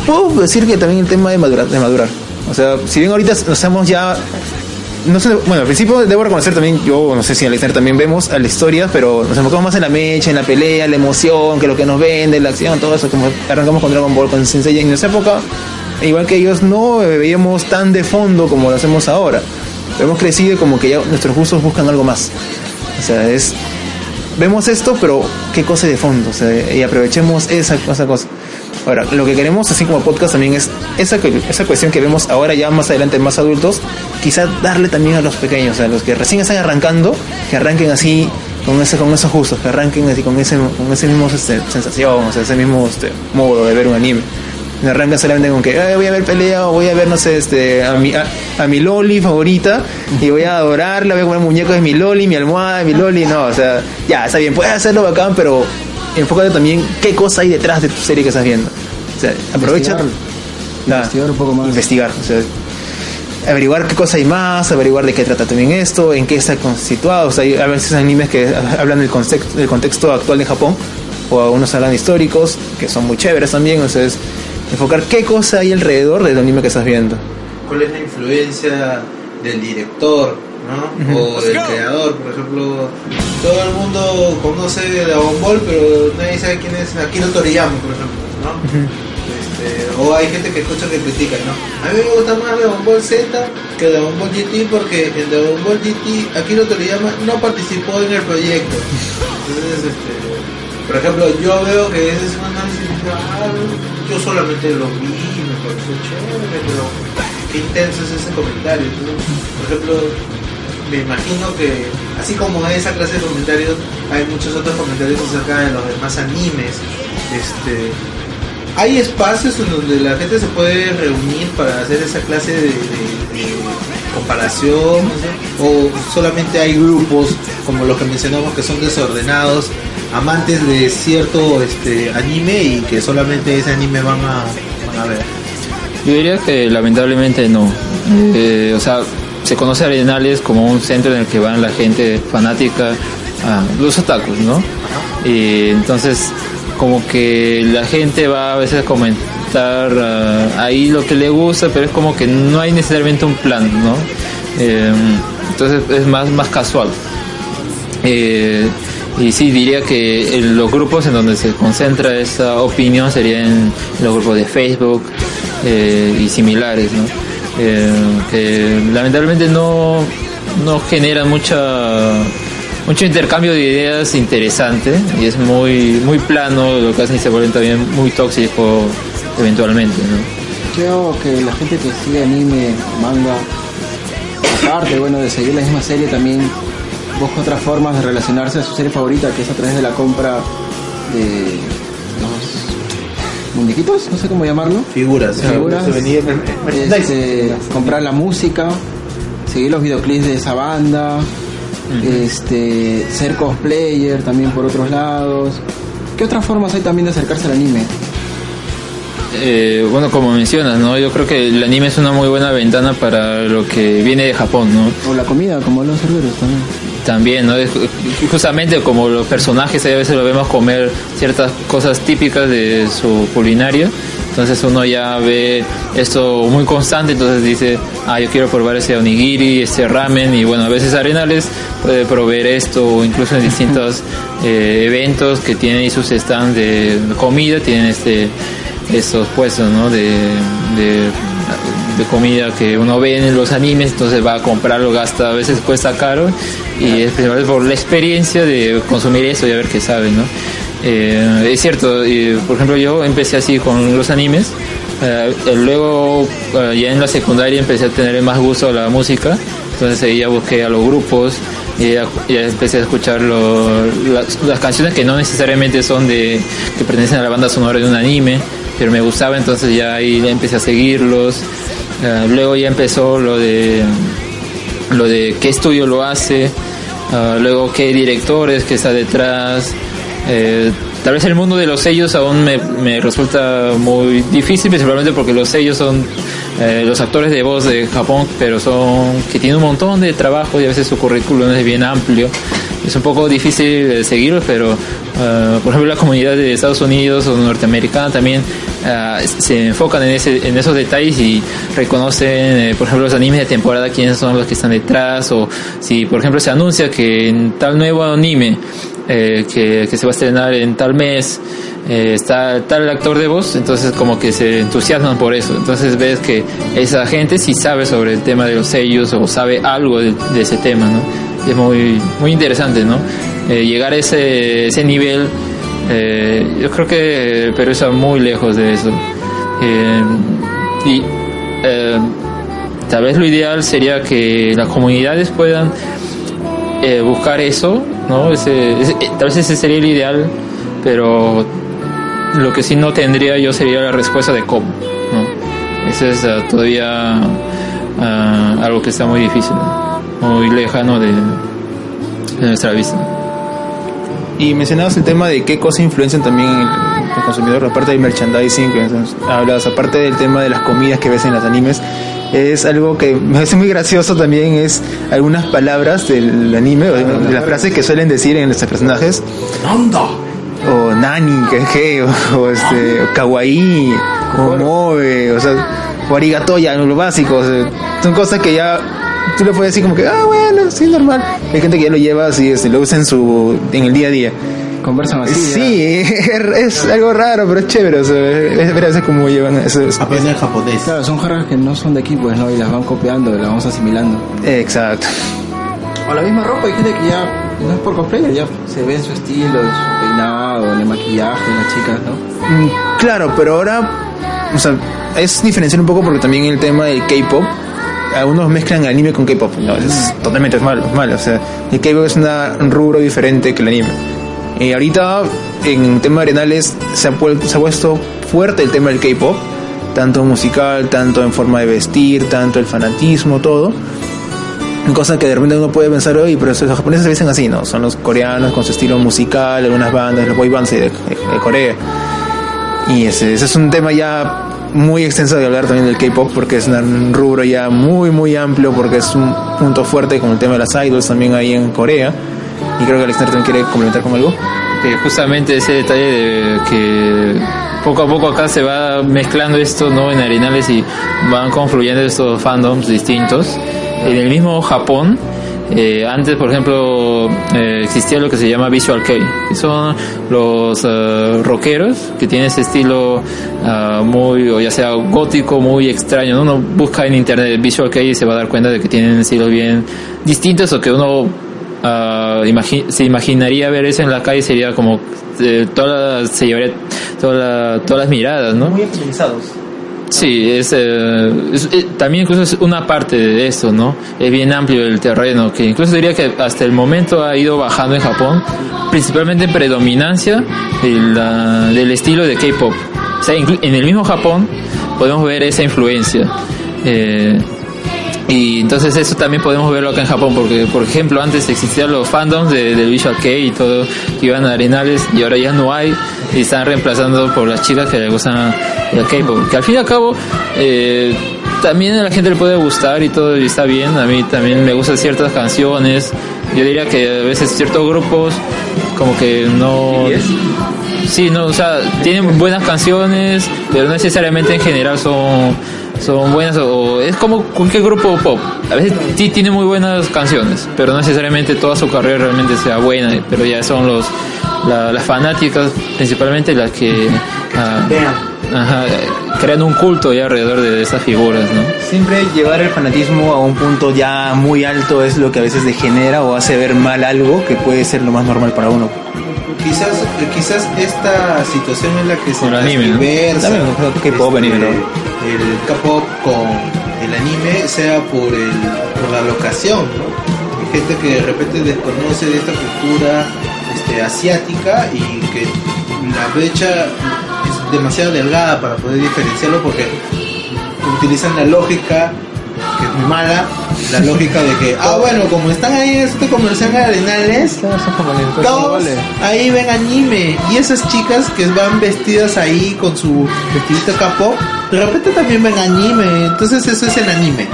Puedo decir que también el tema de madurar. De madurar. O sea, si bien ahorita nos estamos ya no sé, bueno, al principio debo reconocer también, yo no sé si en Alexander también vemos a la historia, pero nos enfocamos más en la mecha, en la pelea, la emoción, que lo que nos vende, la acción, todo eso, como arrancamos con Dragon Ball, con Sensei, en esa época, igual que ellos, no veíamos tan de fondo como lo hacemos ahora. Hemos crecido como que ya nuestros gustos buscan algo más. O sea, es vemos esto, pero qué cosa de fondo, y aprovechemos esa, esa cosa. Ahora, lo que queremos, así como podcast, también es esa, esa cuestión que vemos ahora ya más adelante, más adultos, quizás darle también a los pequeños, a los que recién están arrancando, que arranquen así, con, ese, con esos gustos, que arranquen así con ese, con ese mismo este, sensación, o sea, ese mismo este, modo de ver un anime. No arrancan solamente con que "Ay, voy a ver pelea o voy a ver, no sé, este, a, mi, a, a mi Loli favorita y voy a adorarla, voy a comer muñecos de mi Loli, mi almohada de mi Loli. No, o sea, ya, está bien, puedes hacerlo bacán, pero enfócate también qué cosa hay detrás de tu serie que estás viendo. O sea, aprovecha. Investigar. Investigar un poco más. Investigar, o sea, averiguar qué cosa hay más, averiguar de qué trata también esto, en qué está constituado. O sea, hay a veces animes que hablan del contexto, del contexto actual de Japón, o algunos hablan históricos, que son muy chéveres también. O sea, es enfocar qué cosa hay alrededor del anime que estás viendo. ¿Cuál es la influencia del director, ¿no? O del creador, por ejemplo. Todo el mundo conoce Dragon Ball, pero nadie sabe quién es Akira Toriyama, por ejemplo, ¿no? Este, o hay gente que escucha que critica, ¿no? A mí me gusta más Dragon Ball Z que Dragon Ball GT porque en Dragon Ball GT Akira Toriyama no participó en el proyecto. Entonces, este, por ejemplo, yo veo que ese es un análisis, yo solamente lo vi, me pareció chévere, pero qué intenso es ese comentario. Por ejemplo, me imagino que así como esa clase de comentarios, hay muchos otros comentarios acerca de los demás animes. Este, hay espacios en donde la gente se puede reunir para hacer esa clase de, de- de comparación o solamente hay grupos como los que mencionamos que son desordenados amantes de cierto este anime y que solamente ese anime van a, van a ver Yo diría que lamentablemente no. Eh, o sea, se conoce a Arenales como un centro en el que van la gente fanática, a los otakus, ¿no? Y entonces, como que la gente va a veces a comentar ah, ahí lo que le gusta, pero es como que no hay necesariamente un plan, ¿no? Eh, entonces es más, más casual. Eh, y sí, diría que en los grupos en donde se concentra esa opinión serían los grupos de Facebook eh, y similares, ¿no? Eh, que lamentablemente no, no generan mucha mucho intercambio de ideas interesante y es muy muy plano lo que hacen y se vuelven también muy tóxico eventualmente, ¿no? Creo que la gente que sigue anime, manga, aparte bueno de seguir la misma serie también busca otras formas de relacionarse a su serie favorita que es a través de la compra de muñequitos, no sé cómo llamarlo. figuras Figuras. souvenirs, Este, comprar la música, seguir los videoclips de esa banda, este, ser cosplayer también por otros lados. ¿Qué otras formas hay también de acercarse al anime? Eh, bueno, como mencionas, ¿no? Yo creo que el anime es una muy buena ventana para lo que viene de Japón, ¿no? O la comida, como los cerberos también. También, ¿no? Justamente como los personajes a veces lo vemos comer ciertas cosas típicas de su culinaria, Entonces uno ya ve esto muy constante, entonces dice, ah, yo quiero probar ese onigiri, ese ramen, y bueno, a veces Arenales puede proveer esto, o incluso en distintos [LAUGHS] eh, eventos que tienen sus stands de comida, tienen este estos puestos, ¿no? De, de, comida que uno ve en los animes, entonces va a comprarlo, gasta, a veces cuesta caro, y es principalmente por la experiencia de consumir eso y a ver qué sabe, ¿no? Eh, es cierto, por ejemplo, yo empecé así con los animes. eh, luego, eh, ya en la secundaria, empecé a tener más gusto a la música. Entonces, ahí ya busqué a los grupos y ya, empecé a escuchar lo- las canciones que no necesariamente son de que pertenecen a la banda sonora de un anime, pero me gustaba. Entonces, ya ahí empecé a seguirlos. Eh, luego, ya empezó lo de lo de qué estudio lo hace, ah, luego qué directores que está detrás. Eh, tal vez el mundo de los sellos aún me, me resulta muy difícil, principalmente porque los sellos son eh, los actores de voz de Japón, pero son que tienen un montón de trabajo y a veces su currículum es bien amplio. Es un poco difícil de seguirlos, pero ah, por ejemplo la comunidad de Estados Unidos o norteamericana también ah, se enfocan en, ese, en esos detalles y reconocen, eh, por ejemplo, los animes de temporada, quiénes son los que están detrás, o si, por ejemplo, se anuncia que en tal nuevo anime eh, que, que se va a estrenar en tal mes eh, está tal actor de voz, entonces como que se entusiasman por eso. Entonces ves que esa gente sí sabe sobre el tema de los sellos o sabe algo de, de ese tema, ¿no? Es muy, muy interesante, ¿no? Eh, llegar a ese, ese nivel, eh, yo creo que Perú está muy lejos de eso. Eh, y tal vez lo ideal sería que las comunidades puedan buscar eso, ¿no? Tal vez ese sería el ideal, pero lo que sí no tendría yo sería la respuesta de cómo, ¿no? Eso es ah, todavía ah, algo que está muy difícil, muy lejano de, de nuestra vista. Y mencionabas el tema de qué cosas influencian también el, el consumidor, aparte del merchandising, que hablas, aparte del tema de las comidas que ves en los animes, es algo que me parece muy gracioso también, es algunas palabras del anime, o de, de las frases que suelen decir en estos personajes, o nani, que que, o, o este, o kawaii, o moe, o sea, o arigato, ya, lo básico, o sea, son cosas que ya tú le puedes decir como que, ah, bueno, sí, normal. Hay gente que ya lo lleva así, este, lo usa en su, en el día a día. Conversan así. Sí, es algo raro, pero es chévere, o sea, es ver cómo llevan eso. Aprender japonés. Claro, son jarras que no son de aquí, pues, ¿no? Y las van copiando, las vamos asimilando. Exacto. O la misma ropa, hay gente que ya no es por cosplayer, ya se ve en su estilo, en su peinado, en el maquillaje, las chicas, ¿no? Mm, Claro, pero ahora, o sea, es diferenciar un poco porque también el tema del K-pop, algunos mezclan anime con K-pop, no, es totalmente es malo, es malo, o sea, el K-pop es un rubro diferente que el anime. Y ahorita, en tema de arenales, se ha, se ha puesto fuerte el tema del K-pop, tanto musical, tanto en forma de vestir, tanto el fanatismo, todo. Cosa que de repente uno puede pensar, oye, pero los japoneses se visten así, ¿no? Son los coreanos con su estilo musical, algunas bandas, los boy bands de, de- de Corea. Y ese, ese es un tema ya muy extenso de hablar también del K-pop porque es un rubro ya muy, muy amplio porque es un punto fuerte con el tema de las idols también ahí en Corea. Y creo que Alexander también quiere complementar con algo. que justamente ese detalle de que poco a poco acá se va mezclando esto no en arenales y van confluyendo estos fandoms distintos en el mismo Japón eh, antes por ejemplo eh, existía lo que se llama visual kei que son los eh, rockeros que tienen ese estilo ah, muy o ya sea gótico muy extraño ¿no? uno busca en internet visual kei y se va a dar cuenta de que tienen estilos bien distintos o que uno imagi- se imaginaría ver eso en la calle sería como eh, todas las- se llevaría toda la- todas las miradas no Muy optimizados. Sí es, eh, es- eh, también incluso es una parte de eso no es bien amplio el terreno que incluso diría que hasta el momento ha ido bajando en Japón principalmente en predominancia del estilo de K-pop. O sea en el mismo Japón podemos ver esa influencia. Eh, y entonces eso también podemos verlo acá en Japón, porque por ejemplo antes existían los fandoms de, del Visual Kei y todo, que iban a arenales y ahora ya no hay y están reemplazando por las chicas que les gustan el K-pop. Que al fin y al cabo eh, también a la gente le puede gustar y todo y está bien, a mí también me gustan ciertas canciones, yo diría que a veces ciertos grupos como que no... Sí, no, o sea, tienen buenas canciones, pero no necesariamente en general son, son buenas o es como cualquier grupo pop. A veces sí tiene muy buenas canciones, pero no necesariamente toda su carrera realmente sea buena, pero ya son los la- las fanáticas principalmente las que ah, ajá, crean un culto ya alrededor de esas figuras, ¿no? Siempre llevar el fanatismo a un punto ya muy alto es lo que a veces degenera o hace ver mal algo que puede ser lo más normal para uno. Quizás, eh, quizás esta situación en la que se el anime, ¿no? ¿no? el K-pop con el anime sea por, el, por la locación, ¿no? Hay gente que de repente desconoce de esta cultura este, asiática y que la brecha es demasiado delgada para poder diferenciarlo porque utilizan la lógica que es muy mala, la lógica de que, ah, bueno, como están ahí en este comercial de arenales, todos ahí ven anime. Y esas chicas que van vestidas ahí con su vestidito capo, de repente también ven anime, entonces eso es el anime.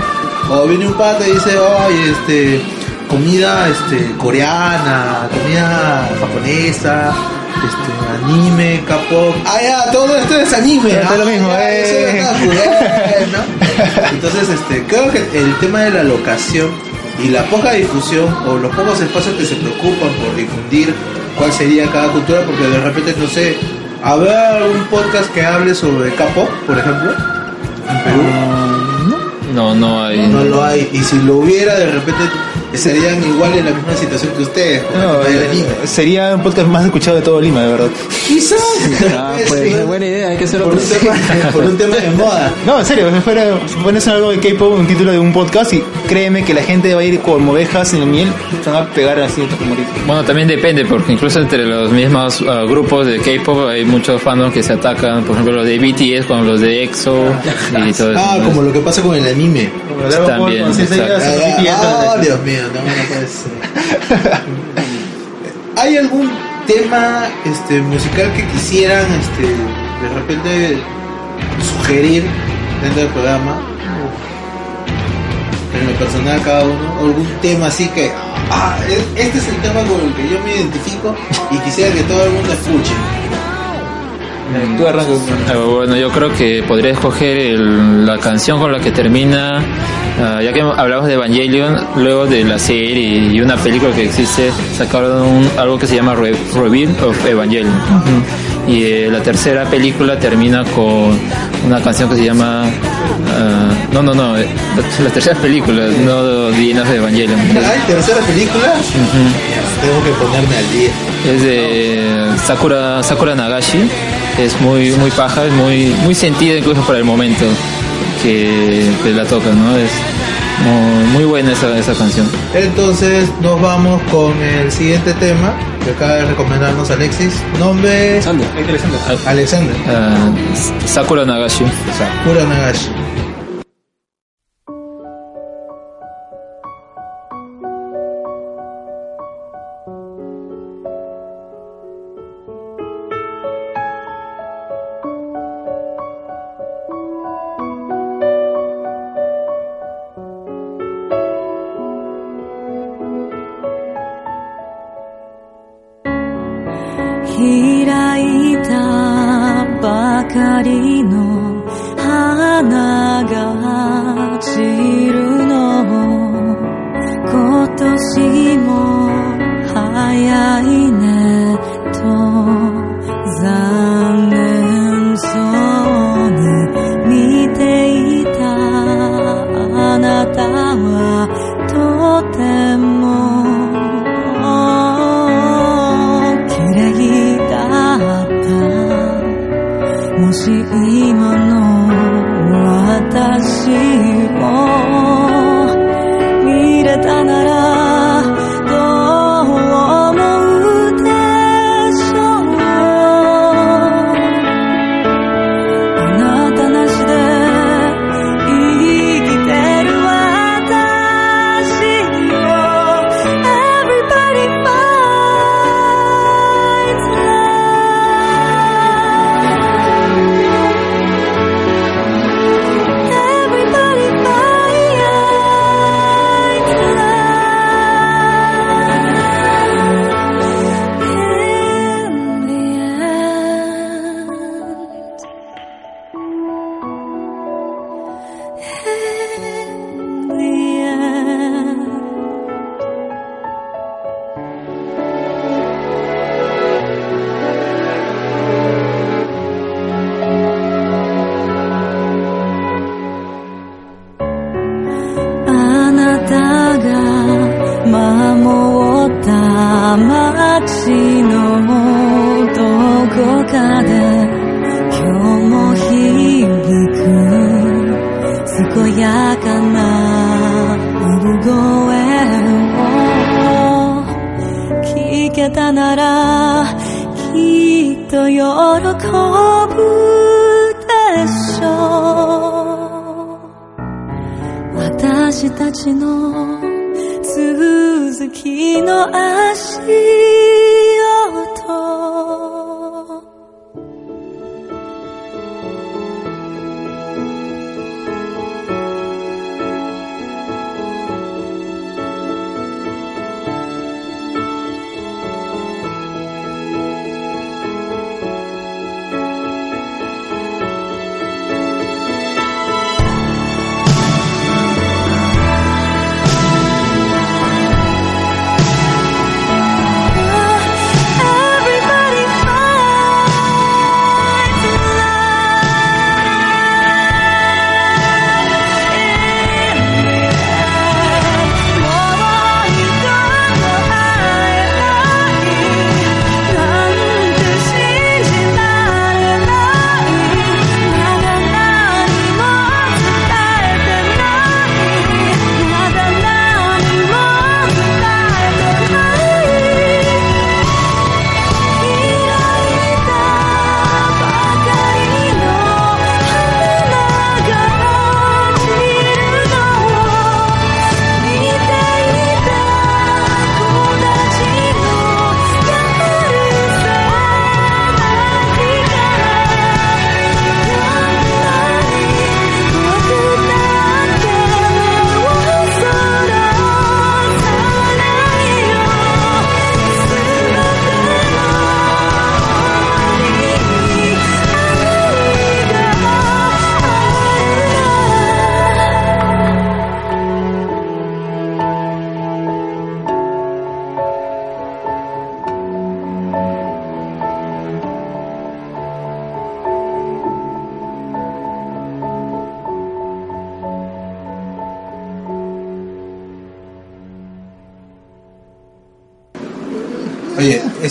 O viene un pata y dice, ay, este, comida este, coreana, comida japonesa, este, anime, K-pop. Ah, ya, todo esto es anime. Pero es lo Ah, mismo, ya, eh. eso es otaku, ¿no? [LAUGHS] Entonces, este, creo que el tema de la locación y la poca difusión o los pocos espacios que se preocupan por difundir cuál sería cada cultura, porque de repente, no sé, ¿habrá algún podcast que hable sobre K-pop, por ejemplo? En Perú. No, no hay. No lo hay. Y si lo hubiera, de repente estarían igual en la misma situación que ustedes, No, eh, sería un podcast más escuchado de todo Lima, de verdad. Quizás. Ah, pues, Sí, buena idea, hay que hacer por, un tema, por un tema de moda. No, en serio, si fuera, pones algo de K-pop, un título de un podcast y créeme que la gente va a ir como ovejas en el miel, se van a pegar así a. Bueno, también depende, porque incluso entre los mismos ah, grupos de K-pop hay muchos fandoms que se atacan, por ejemplo los de BTS con los de EXO y todo eso. Ah, ¿no? como lo que pasa con el anime. También, Ah, ah, Dios mío, no, no puede ser. ¿Hay algún tema este, musical que quisieran este, de repente sugerir dentro del programa? En lo personal cada uno, algún tema así que, ah, es- este es el tema con el que yo me identifico y quisiera que todo el mundo escuche. Tú arrancas. Ah, Bueno, yo creo que podría escoger el- la canción con la que termina, ah, ya que hablamos de Evangelion, luego de la serie y una película que existe, sacaron un- algo que se llama Re- Reveal of Evangelion. Y eh, la tercera película termina con una canción que se llama... ah, no, no, no, eh, la, la tercera película, no End of Evangelion. ¿Hay tercera película? Tengo que ponerme al día. Es de Sakura, Sakura Nagashi. Es muy, muy paja, es muy, muy sentida incluso para el momento que, que la toca, ¿no? Es muy, muy buena esa, esa canción. Entonces nos vamos con el siguiente tema que acaba de recomendarnos Alexis. Nombre Sander. Alexander Ah, Sakura Nagashi. Sakura Nagashi.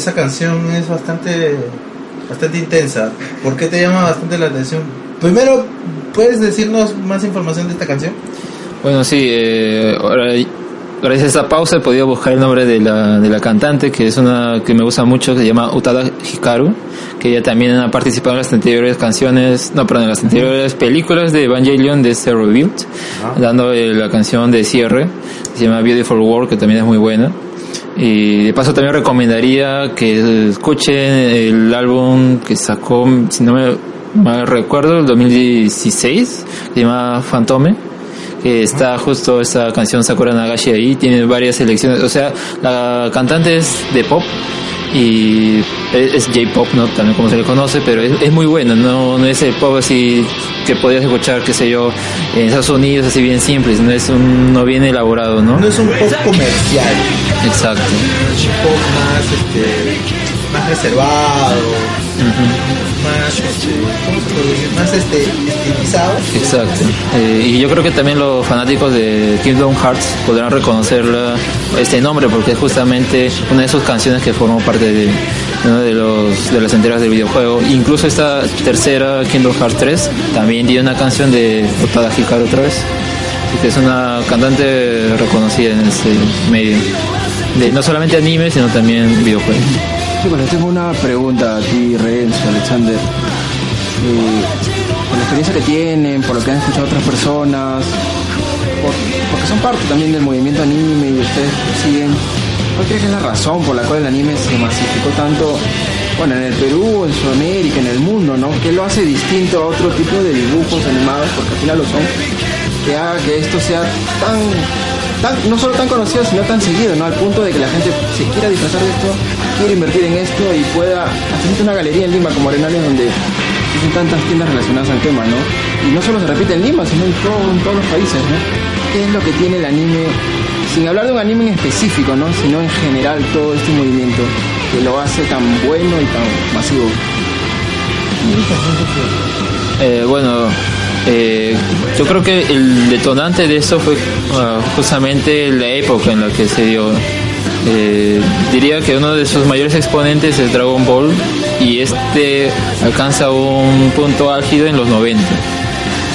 Esa canción es bastante bastante intensa. ¿Por qué te llama bastante la atención? Primero, ¿puedes decirnos más información de esta canción? Bueno, sí, eh, ahora, gracias a esta pausa he podido buscar el nombre de la, de la cantante, que es una que me gusta mucho, que se llama Utada Hikaru, que ella también ha participado en las anteriores canciones, no, perdón, en las anteriores películas de Evangelion de Rebuild, dando eh, la canción de cierre, se llama Beautiful World, que también es muy buena. Y de paso también recomendaría que escuchen el álbum que sacó, si no me mal recuerdo, el 2016, que se llama Fantome que está justo esta canción Sakura Nagashi ahí, tiene varias selecciones, o sea, la cantante es de pop y es J-pop, ¿no? También como se le conoce, pero es, es muy buena, no, no es el pop así que podías escuchar, qué sé yo, en esos sonidos así bien simples, no es un, no bien elaborado, ¿no? No es un pop comercial, Exacto. un pop más, este, más reservado, más, este, ¿cómo se puede decir? Más este, estilizado. Exacto. Eh, y yo creo que también los fanáticos de Kingdom Hearts podrán reconocer la- este nombre porque es justamente una de sus canciones que formó parte de uno de los de las entregas del videojuego. Incluso esta tercera Kingdom Hearts 3 también tiene una canción de Otada Hikaru otra vez. Que es una cantante reconocida en este medio. No solamente anime, sino también videojuegos. Sí, bueno, tengo una pregunta a ti, Renzo, Alexander. Eh, por la experiencia que tienen, por lo que han escuchado otras personas, por- porque son parte también del movimiento anime y ustedes siguen, ¿cuál crees que es la razón por la cual el anime se masificó tanto, bueno, en el Perú, en Sudamérica, en el mundo, ¿no? ¿Qué lo hace distinto a otro tipo de dibujos animados, porque al final lo son, que haga que esto sea tan no solo tan conocido, sino tan seguido, ¿no? Al punto de que la gente se quiera disfrazar de esto, quiere invertir en esto y pueda hacer una galería en Lima como Arenales donde existen tantas tiendas relacionadas al tema, ¿no? Y no solo se repite en Lima, sino en, todo- en todos los países, ¿no? ¿Qué es lo que tiene el anime, sin hablar de un anime en específico, ¿no? Sino en general todo este movimiento que lo hace tan bueno y tan masivo? Eh, bueno, eh, yo creo que el detonante de eso fue ah, justamente la época en la que se dio. Eh, diría que uno de sus mayores exponentes es Dragon Ball y este alcanza un punto álgido en los 90.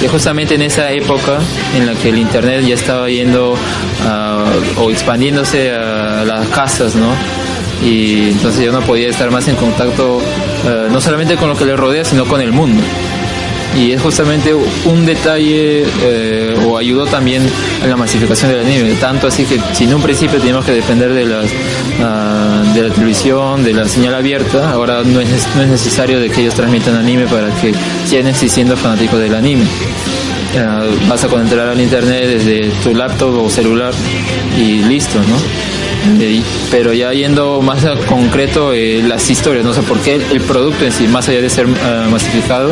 Y justamente en esa época en la que el internet ya estaba yendo ah, o expandiéndose a las casas, ¿no? Y entonces yo no podía estar más en contacto eh, no solamente con lo que le rodea, sino con el mundo y es justamente un detalle eh, o ayudó también a la masificación del anime tanto así que si en un principio teníamos que depender de las ah, de la televisión de la señal abierta ahora no es, no es necesario de que ellos transmitan anime para que sigan existiendo fanáticos del anime Ah, vas a conectar al internet desde tu laptop o celular y listo no Eh, pero ya yendo más a concreto eh, las historias, no sé por qué el, producto en sí, más allá de ser ah, masificado,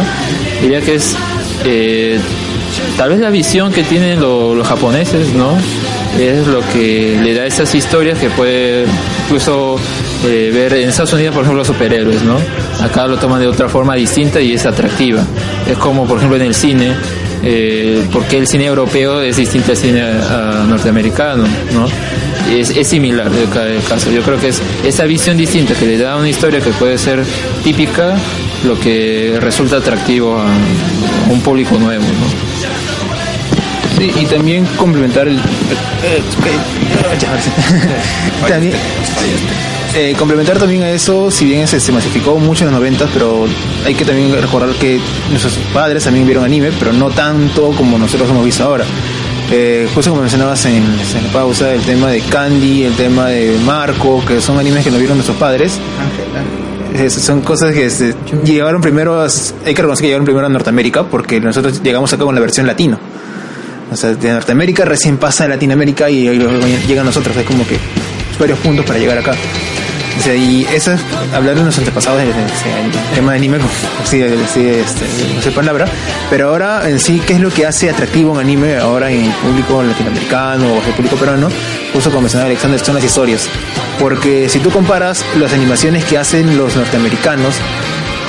diría que es eh, tal vez la visión que tienen lo- los japoneses, ¿no? Es lo que le da esas historias que puede incluso eh, ver en Estados Unidos, por ejemplo, los superhéroes, ¿no? Acá lo toman de otra forma distinta y es atractiva. Es como, por ejemplo, en el cine, eh, porque el cine europeo es distinto al cine ah, norteamericano, ¿no? Es, es similar el, ca- el caso. Yo creo que es esa visión distinta que le da una historia que puede ser típica lo que resulta atractivo a, un público nuevo. ¿no? Sí, y también complementar el... [LAUGHS] también, eh, complementar también a eso, si bien se, se masificó mucho en los 90, pero hay que también recordar que nuestros padres también vieron anime, pero no tanto como nosotros hemos visto ahora. Eh, justo como mencionabas en, en la pausa, el tema de Candy, el tema de Marco, que son animes que no vieron nuestros padres. Es- son cosas que este, llegaron primero, a, hay que reconocer que llegaron primero a Norteamérica, porque nosotros llegamos acá con la versión latino. O sea, de Norteamérica recién pasa a Latinoamérica y luego llega a nosotros. Es como que varios puntos para llegar acá. O sea, y eso es hablar de nuestros antepasados del tema de anime, como así, así, este, no sé palabra. Pero ahora en sí, ¿qué es lo que hace atractivo un anime ahora en el público latinoamericano o el público peruano? Justo como mencionaba Alexander, son las historias. Porque si tú comparas las animaciones que hacen los norteamericanos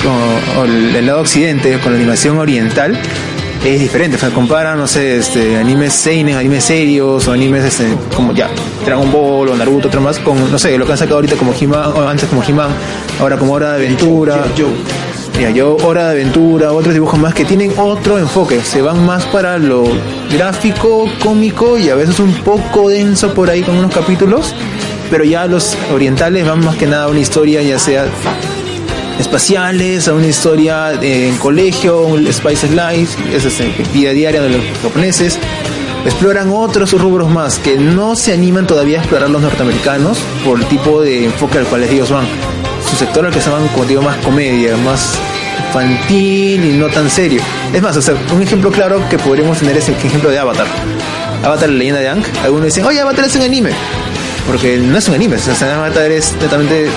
o, o el lado occidente con la animación oriental, es diferente. O sea, compara, no sé, este, animes seinen, animes serios o animes este, como ya Dragon Ball o Naruto, otro más, con, no sé, lo que han sacado ahorita como He-Man, o antes como He-Man, ahora como Hora de Aventura. Ya, yo, Hora de Aventura, otros dibujos más que tienen otro enfoque, se van más para lo gráfico, cómico y a veces un poco denso por ahí con unos capítulos, pero ya los orientales van más que nada a una historia, ya sea espaciales, a una historia eh, en colegio, un Spice Life, es este, vida diaria de los japoneses. Exploran otros rubros más que no se animan todavía a explorar los norteamericanos por el tipo de enfoque al cual ellos van. Su sector al que se van, como digo, más comedia, más infantil y no tan serio. Es más, o sea, un ejemplo claro que podríamos tener es el ejemplo de Avatar. Avatar, la leyenda de Aang. Algunos dicen, oye, Avatar es un anime. Porque no es un anime, o sea, Avatar es netamente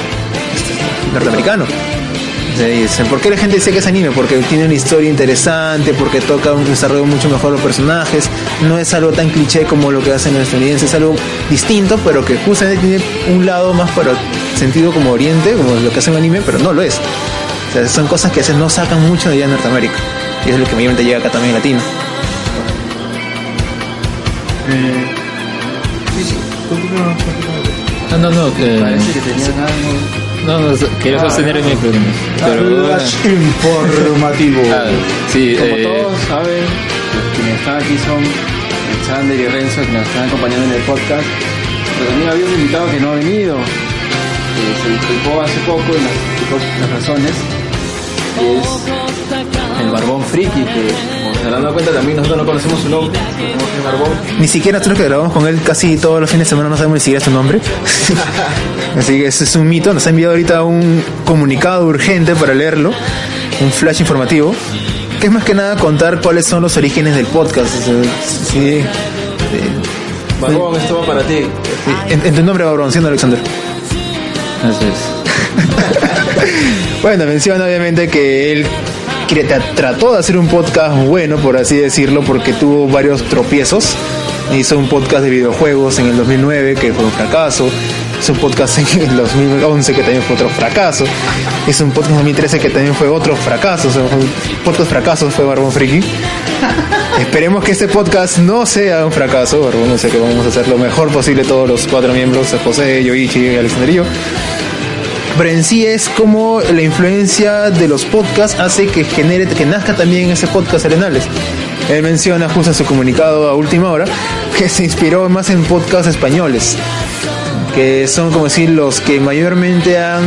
norteamericano. Se dicen, ¿por qué la gente dice que es anime? Porque tiene una historia interesante, porque toca un desarrollo mucho mejor los personajes, no es algo tan cliché como lo que hacen los estadounidenses, es algo distinto, pero que justamente tiene un lado más para sentido como oriente, como lo que hace un anime, pero no lo es. O sea, son cosas que a veces no sacan mucho de allá en Norteamérica. Y es lo que mayormente llega acá también latino. No, no, no. que- Parece que tenían algo. No, no, quería sostener el micro. Pero, informativo. ah, sí, Como eh, todos saben, los quienes están aquí son Alexander y Renzo, que nos están acompañando en el podcast. Pero también había un invitado que no ha venido, que se disculpó hace poco y nos explicó las razones. Y es el Barbón Friki, que como se dado cuenta también nosotros no conocemos su nombre. Conocemos el Barbón. Ni siquiera nosotros que grabamos con él casi todos los fines de semana no sabemos ni siquiera su nombre. [LAUGHS] Así que ese es un mito. Nos ha enviado ahorita un comunicado urgente para leerlo, un flash informativo, que es más que nada contar cuáles son los orígenes del podcast. O sea, sí, eh, Barbón, esto va para ti. sí, en, en tu nombre, Babrón, siendo Alexander. así es. [LAUGHS] Bueno, menciona obviamente que él trató de hacer un podcast bueno, por así decirlo, porque tuvo varios tropiezos. Hizo un podcast de videojuegos en el 2009 que fue un fracaso. Hizo un podcast en el 2011 que también fue otro fracaso. Hizo un podcast en 2013 que también fue otro fracaso. O sea, fue un podcast fracaso fue Barbón Friki. [LAUGHS] Esperemos que este podcast no sea un fracaso, Barbón. Sea que vamos a hacer lo mejor posible todos los cuatro miembros, José, Yoichi y Alexander y yo pero en sí es como la influencia de los podcasts hace que genere, que nazca también ese podcast Arenales. él menciona justo en su comunicado a última hora que se inspiró más en podcasts españoles, que son como decir los que mayormente han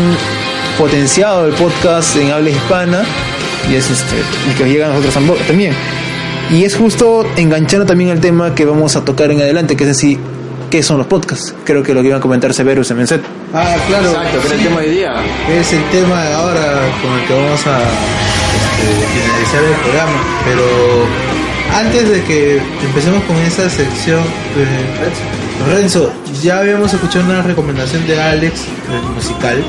potenciado el podcast en habla hispana y es este, el que llega a nosotros también. Y es justo enganchando también el tema que vamos a tocar en adelante, que es decir, ¿qué son los podcasts? Creo que lo que iban a comentar Severus en Menset. Ah, claro. Exacto, que era el tema de hoy día. Es el tema de ahora con el que vamos a este, finalizar el programa. Pero antes de que empecemos con esa sección, eh, Renzo, ya habíamos escuchado una recomendación de Alex musical.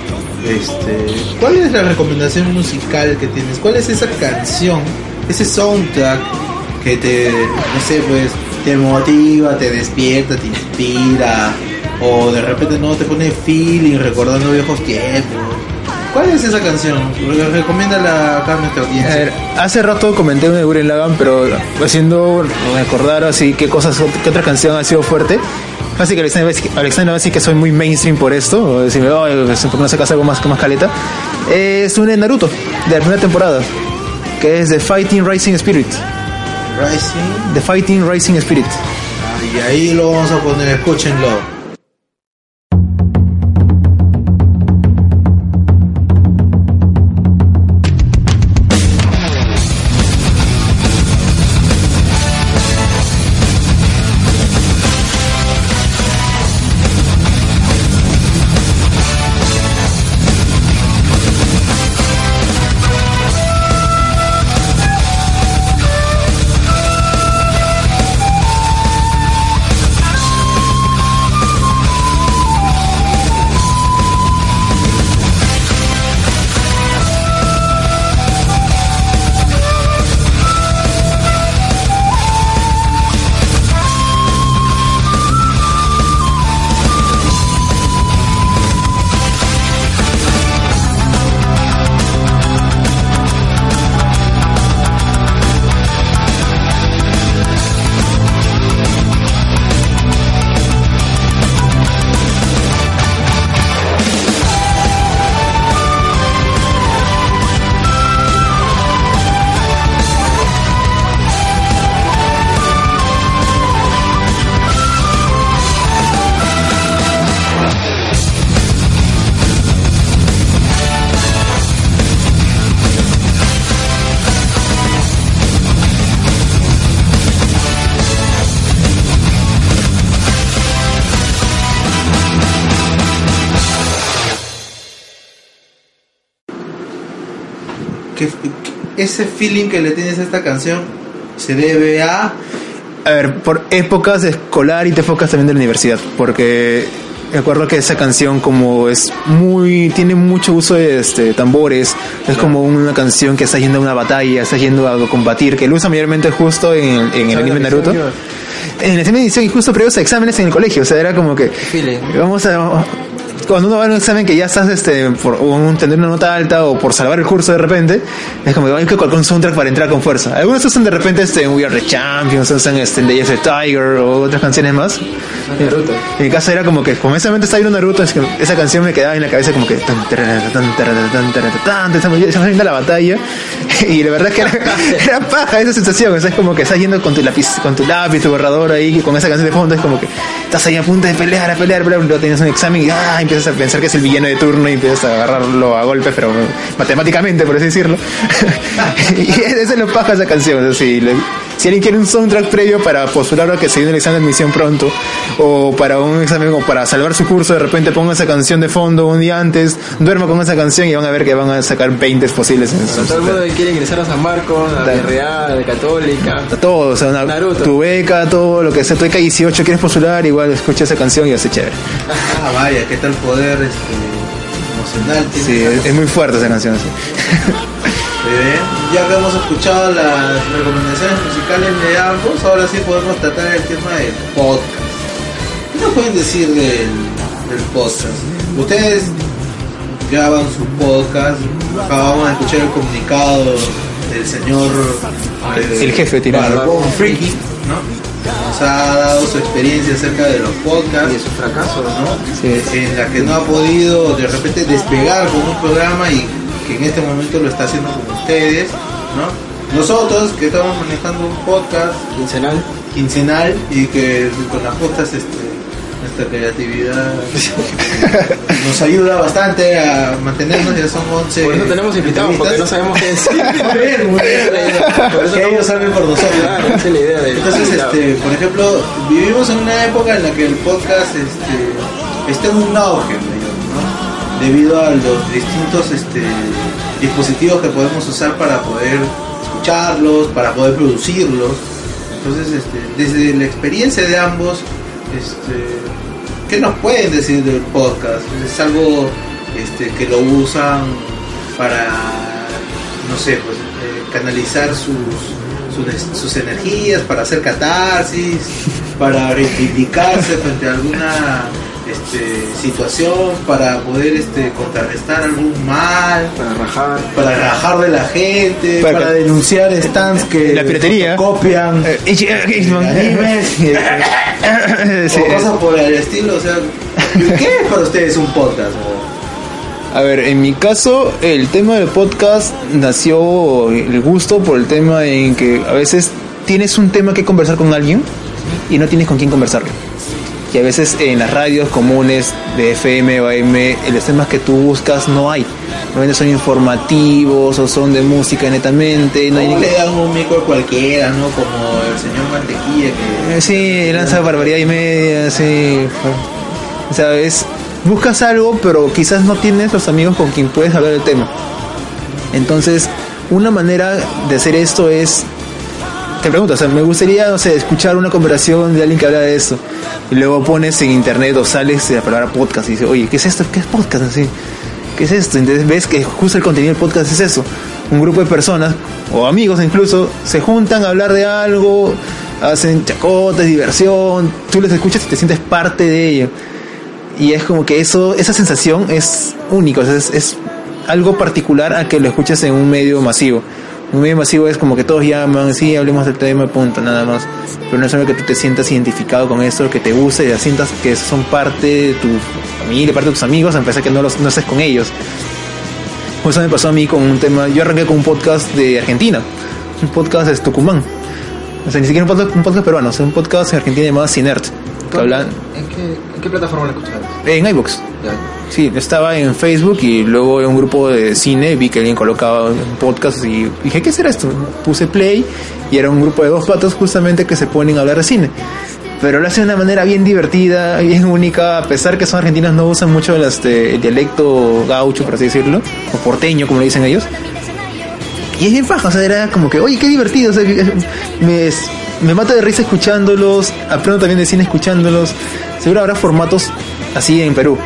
Este, ¿Cuál es la recomendación musical que tienes? ¿Cuál es esa canción, ese soundtrack que te, no sé, pues, te motiva, te despierta, te inspira? O de repente no te pone feeling recordando viejos tiempos. ¿Cuál es esa canción? Re- Recomiéndala acá a nuestra A audiencia. ver, hace rato comenté una de Gurren Lagann, pero haciendo recordar así qué cosas, qué otra canción ha sido fuerte. Así que Alexander va a decir- Alexander va a decir que soy muy mainstream por esto, o decirme, oh, ¿por qué no sacas algo más, más caleta? Es de Naruto, de la primera temporada, que es The Fighting Rising Spirit. Rising. The Fighting Rising Spirit. Ah, y ahí lo vamos a poner, escúchenlo. Ese feeling que le tienes a esta canción se debe a A ver, por épocas escolar y te épocas también de la universidad, porque me acuerdo que esa canción como es muy, tiene mucho uso de este, tambores, es como una canción que está yendo a una batalla, está yendo a combatir, que lo usa mayormente justo en, en el anime Naruto. En de edición y justo previos a exámenes en el colegio, o sea, era como que vamos a cuando uno va a un examen que ya estás este por un, tener una nota alta o por salvar el curso de repente es como que hay que colocar un soundtrack para entrar con fuerza algunos usan de repente este We Are the Champions usan este The the Tiger o otras canciones más. Naruto. en mi caso era como que como ese momento estaba viendo Naruto es que esa canción me quedaba en la cabeza como que tan, tan, tan, tan, viene la batalla. [LAUGHS] Y la verdad es que era, [LAUGHS] era paja esa sensación o sea, es como que estás yendo con tu lápiz con tu lápiz tu borrador ahí con esa canción de fondo es como que estás ahí a punto de pelear a pelear, pelear luego tienes un examen y ah, empiezas a pensar que es el villano de turno y empiezas a agarrarlo a golpes pero matemáticamente por así decirlo. [LAUGHS] Y eso es lo paja esa canción sea, si, alguien quiere un soundtrack previo para postular a que se viene el examen de admisión pronto o para un examen o para salvar su curso de repente ponga esa canción de fondo un día antes duerma con esa canción y van a ver que van a sacar 20 posibles en sus- todo el mundo que quiere ingresar a San Marcos, a Dale. Real, de Católica. todo, o sea, una- Naruto. tu beca, todo lo que sea, tu beca 18, quieres postular, igual escucha esa canción y a ser chévere. Ah, vaya, qué tal poder este, emocional tiene Sí, es, es muy fuerte esa canción. sí. [LAUGHS] Muy bien. Ya que hemos escuchado las recomendaciones musicales de ambos, ahora sí podemos tratar el tema del podcast. ¿Qué nos pueden decir del, del podcast? Ustedes graban su podcast, acabamos de escuchar el comunicado del señor eh, El jefe tirado. Barbón Freaky, ¿no? Nos ha dado su experiencia acerca de los podcasts Y de su fracaso, ¿no? Sí. en la que no ha podido de repente despegar con un programa y que en este momento lo está haciendo con ustedes, ¿no? nosotros que estamos manejando un podcast Quincenal. quincenal y que con las justas este, nuestra creatividad [LAUGHS] nos ayuda bastante a mantenernos, ya son 11. Por eso tenemos invitados, porque no sabemos qué decir. [LAUGHS] Muy bien, muy bien. Por eso Que ellos saben por nosotros. Claro, esa es la idea del Entonces, este, por ejemplo, vivimos en una época en la que el podcast este, está en un auge. Debido a los distintos este, dispositivos que podemos usar para poder escucharlos, para poder producirlos. Entonces, este, desde la experiencia de ambos, este, ¿qué nos pueden decir del podcast? ¿Es algo que lo usan para, no sé, pues, eh, canalizar sus, sus energías, para hacer catarsis, para reivindicarse frente a alguna este, situación, para poder este, contrarrestar algún mal? Para rajar. para rajar de la gente, Para denunciar stands que La piratería. copian Eh, eh, eh, [LAUGHS] eh, [LAUGHS] sí, o cosas por el estilo, o sea, ¿qué es para ustedes un podcast? A ver, en mi caso, el tema del podcast nació el gusto por el tema en que a veces tienes un tema que conversar con alguien y no tienes con quién conversarlo. Y a veces en las radios comunes de FM o AM, los temas que tú buscas no hay. Normalmente son informativos o son de música netamente. No hay No ni le dan un micro cualquiera, ¿no? Como el señor Mantequilla que... Eh, Sí, lanza barbaridad y media, sí. O sea, es, buscas algo, pero quizás no tienes los amigos con quien puedes hablar del tema. Entonces, una manera de hacer esto es, te pregunto, o sea, me gustaría, no sé, escuchar una conversación de alguien que habla de eso. Y luego pones en internet o sales a palabra podcast y dices, oye, ¿qué es esto? ¿Qué es podcast? Así, ¿qué es esto? Entonces ves que justo el contenido del podcast es eso. Un grupo de personas, o amigos incluso, se juntan a hablar de algo, hacen chacotas, diversión, tú les escuchas y te sientes parte de ello. Y es como que eso, esa sensación es única, es, es algo particular a que lo escuchas en un medio masivo. Medio masivo es como que todos llaman, sí, hablemos del tema, punto, nada más. Pero no es algo que tú te sientas identificado con esto, que te guste y ya sientas que son parte de tu familia, parte de tus amigos, a pesar que no, los, no estés con ellos. Eso me pasó a mí con un tema, yo arranqué con un podcast de Argentina, un podcast de Tucumán. O sea, ni siquiera un podcast, un podcast peruano, o sea, un podcast en Argentina llamado Cinert. Que hablan ¿En qué, en qué plataforma la escucharon? en iBooks. Sí, estaba en Facebook y luego en un grupo de cine vi que alguien colocaba un podcast y dije, ¿qué será esto? Puse play y era un grupo de dos patos justamente que se ponen a hablar de cine. Pero lo hacen de una manera bien divertida, bien única, a pesar que son argentinos, no usan mucho el, dialecto gaucho, por así decirlo, o porteño, como le dicen ellos. Y es bien faja, o sea, era como que, oye, qué divertido, o sea, me, me mata de risa escuchándolos, aprendo también de cine escuchándolos. Seguro habrá formatos así en Perú.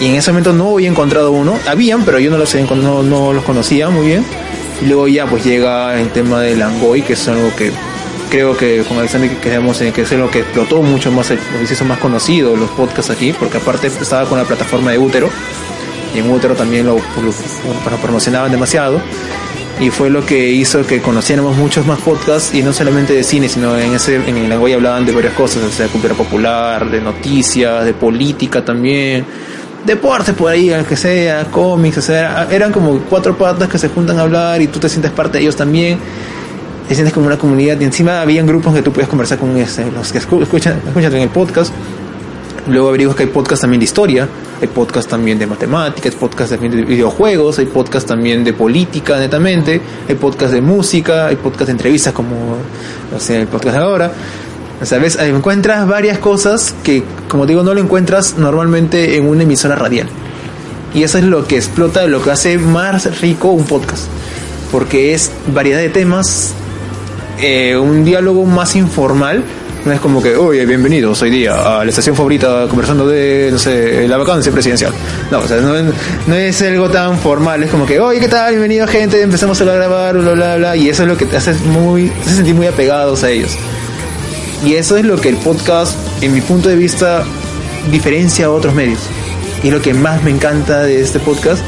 Y en ese momento no había encontrado uno. Habían, pero yo no los, no, no los conocía muy bien. Y luego ya pues llega el tema del Angoy, que es algo que creo que con Alexander que quedamos en que es algo que explotó mucho más, el- los hizo más conocidos los podcasts aquí, porque aparte estaba con la plataforma de Útero. Y en Útero también lo, lo- lo promocionaban demasiado y fue lo que hizo que conociéramos muchos más podcasts y no solamente de cine sino en ese en el Langoy hablaban de varias cosas o sea de cultura popular de noticias de política también deporte por ahí al que sea cómics o sea eran como cuatro patas que se juntan a hablar y tú te sientes parte de ellos también. Te sientes como una comunidad. Y encima habían grupos que tú puedes conversar con este, los que escu- escuchan, escuchan en el podcast. Luego averiguas que hay podcast también de historia, hay podcast también de matemáticas, hay podcast también de videojuegos, hay podcast también de política netamente, hay podcast de música, hay podcast de entrevistas como no sé, el podcast de ahora. O sea, ves, encuentras varias cosas que, como digo, no lo encuentras normalmente en una emisora radial. Y eso es lo que explota, lo que hace más rico un podcast. Porque es variedad de temas, eh, un diálogo más informal. No es como que, oye, bienvenidos hoy día a la estación favorita conversando de, no sé, la vacancia presidencial. No, o sea, no, no es algo tan formal. Es como que, oye, ¿qué tal? Bienvenido, gente. Empezamos a grabar, bla, bla, bla. Y eso es lo que te hace, muy, te hace sentir muy apegados a ellos. Y eso es lo que el podcast, en mi punto de vista, diferencia a otros medios. Y es lo que más me encanta de este podcast.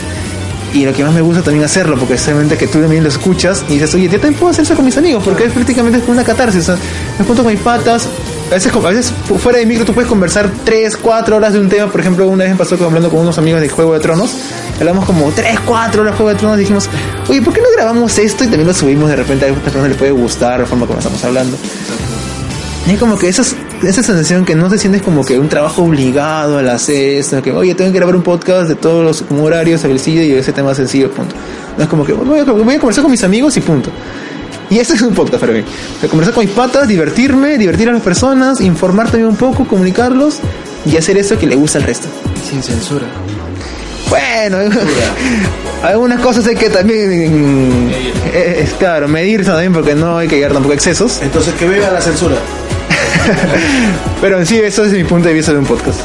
Y lo que más me gusta también hacerlo, porque es solamente que tú también lo escuchas y dices, oye, yo también puedo hacer eso con mis amigos, porque es prácticamente como una catarsis. O sea, me junto con mis patas a veces, a veces fu- fuera de micro tú puedes conversar 3, 4 horas de un tema. Por ejemplo, una vez me pasó hablando con unos amigos de Juego de Tronos. Hablamos como 3, 4 horas de Juego de Tronos. Dijimos, oye, ¿por qué no grabamos esto y también lo subimos? De repente a algunas personas les puede gustar la forma como estamos hablando. Y es como que esa, esa sensación que no te sientes como que un trabajo obligado al hacer esto, que oye, tengo que grabar un podcast de todos los como horarios, sencillo y ese tema sencillo, punto. No es como que voy a, voy a conversar con mis amigos y punto. Y ese es un podcast para mí. O sea, conversar con mis patas, divertirme, divertir a las personas, informar también un poco, comunicarlos y hacer eso que le gusta al resto. Sin censura. Bueno, [LAUGHS] algunas cosas hay que también, eh, es claro, medirse también porque no hay que llegar tampoco a excesos. Entonces que viva la censura. [LAUGHS] Pero en sí, eso es mi punto de vista de un podcast.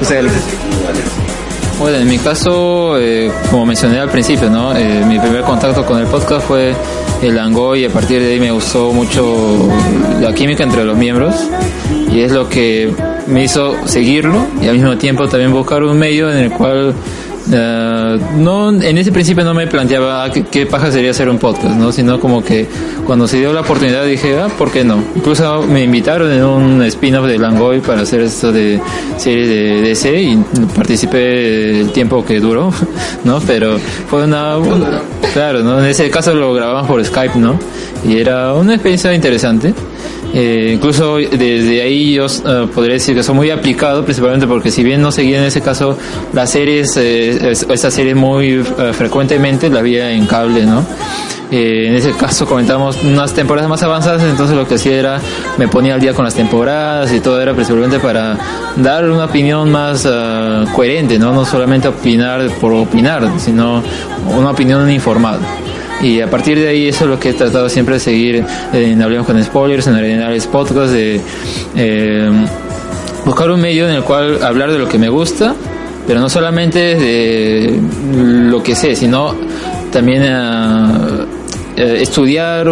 O sea, Bueno, en mi caso, eh, como mencioné al principio, ¿no? Eh, mi primer contacto con el podcast fue el Angoy y a partir de ahí me gustó mucho la química entre los miembros y es lo que me hizo seguirlo y al mismo tiempo también buscar un medio en el cual eh, no en ese principio no me planteaba ah, qué, qué paja sería hacer un podcast, ¿no? Sino como que cuando se dio la oportunidad dije, ah, ¿por qué no? Incluso me invitaron en un spin-off de Langoy para hacer esto de serie de DC y participé el tiempo que duró, [LAUGHS] ¿no? Pero fue una... Claro, ¿no? En ese caso lo grabamos por Skype, ¿no? Y era una experiencia interesante. Eh, incluso desde ahí yo eh, podría decir que soy muy aplicado, principalmente porque si bien no seguía en ese caso las series, eh, es- esta serie muy eh, frecuentemente la veía en cable, ¿no? Eh, en ese caso comentamos unas temporadas más avanzadas, entonces lo que hacía era me ponía al día con las temporadas y todo era principalmente para dar una opinión más ah, coherente, ¿no? No solamente opinar por opinar, sino una opinión informada. Y a partir de ahí eso es lo que he tratado siempre de seguir en Hablemos con Spoilers, en Arenales Podcast, de eh, buscar un medio en el cual hablar de lo que me gusta, pero no solamente de lo que sé, sino también ah, eh, estudiar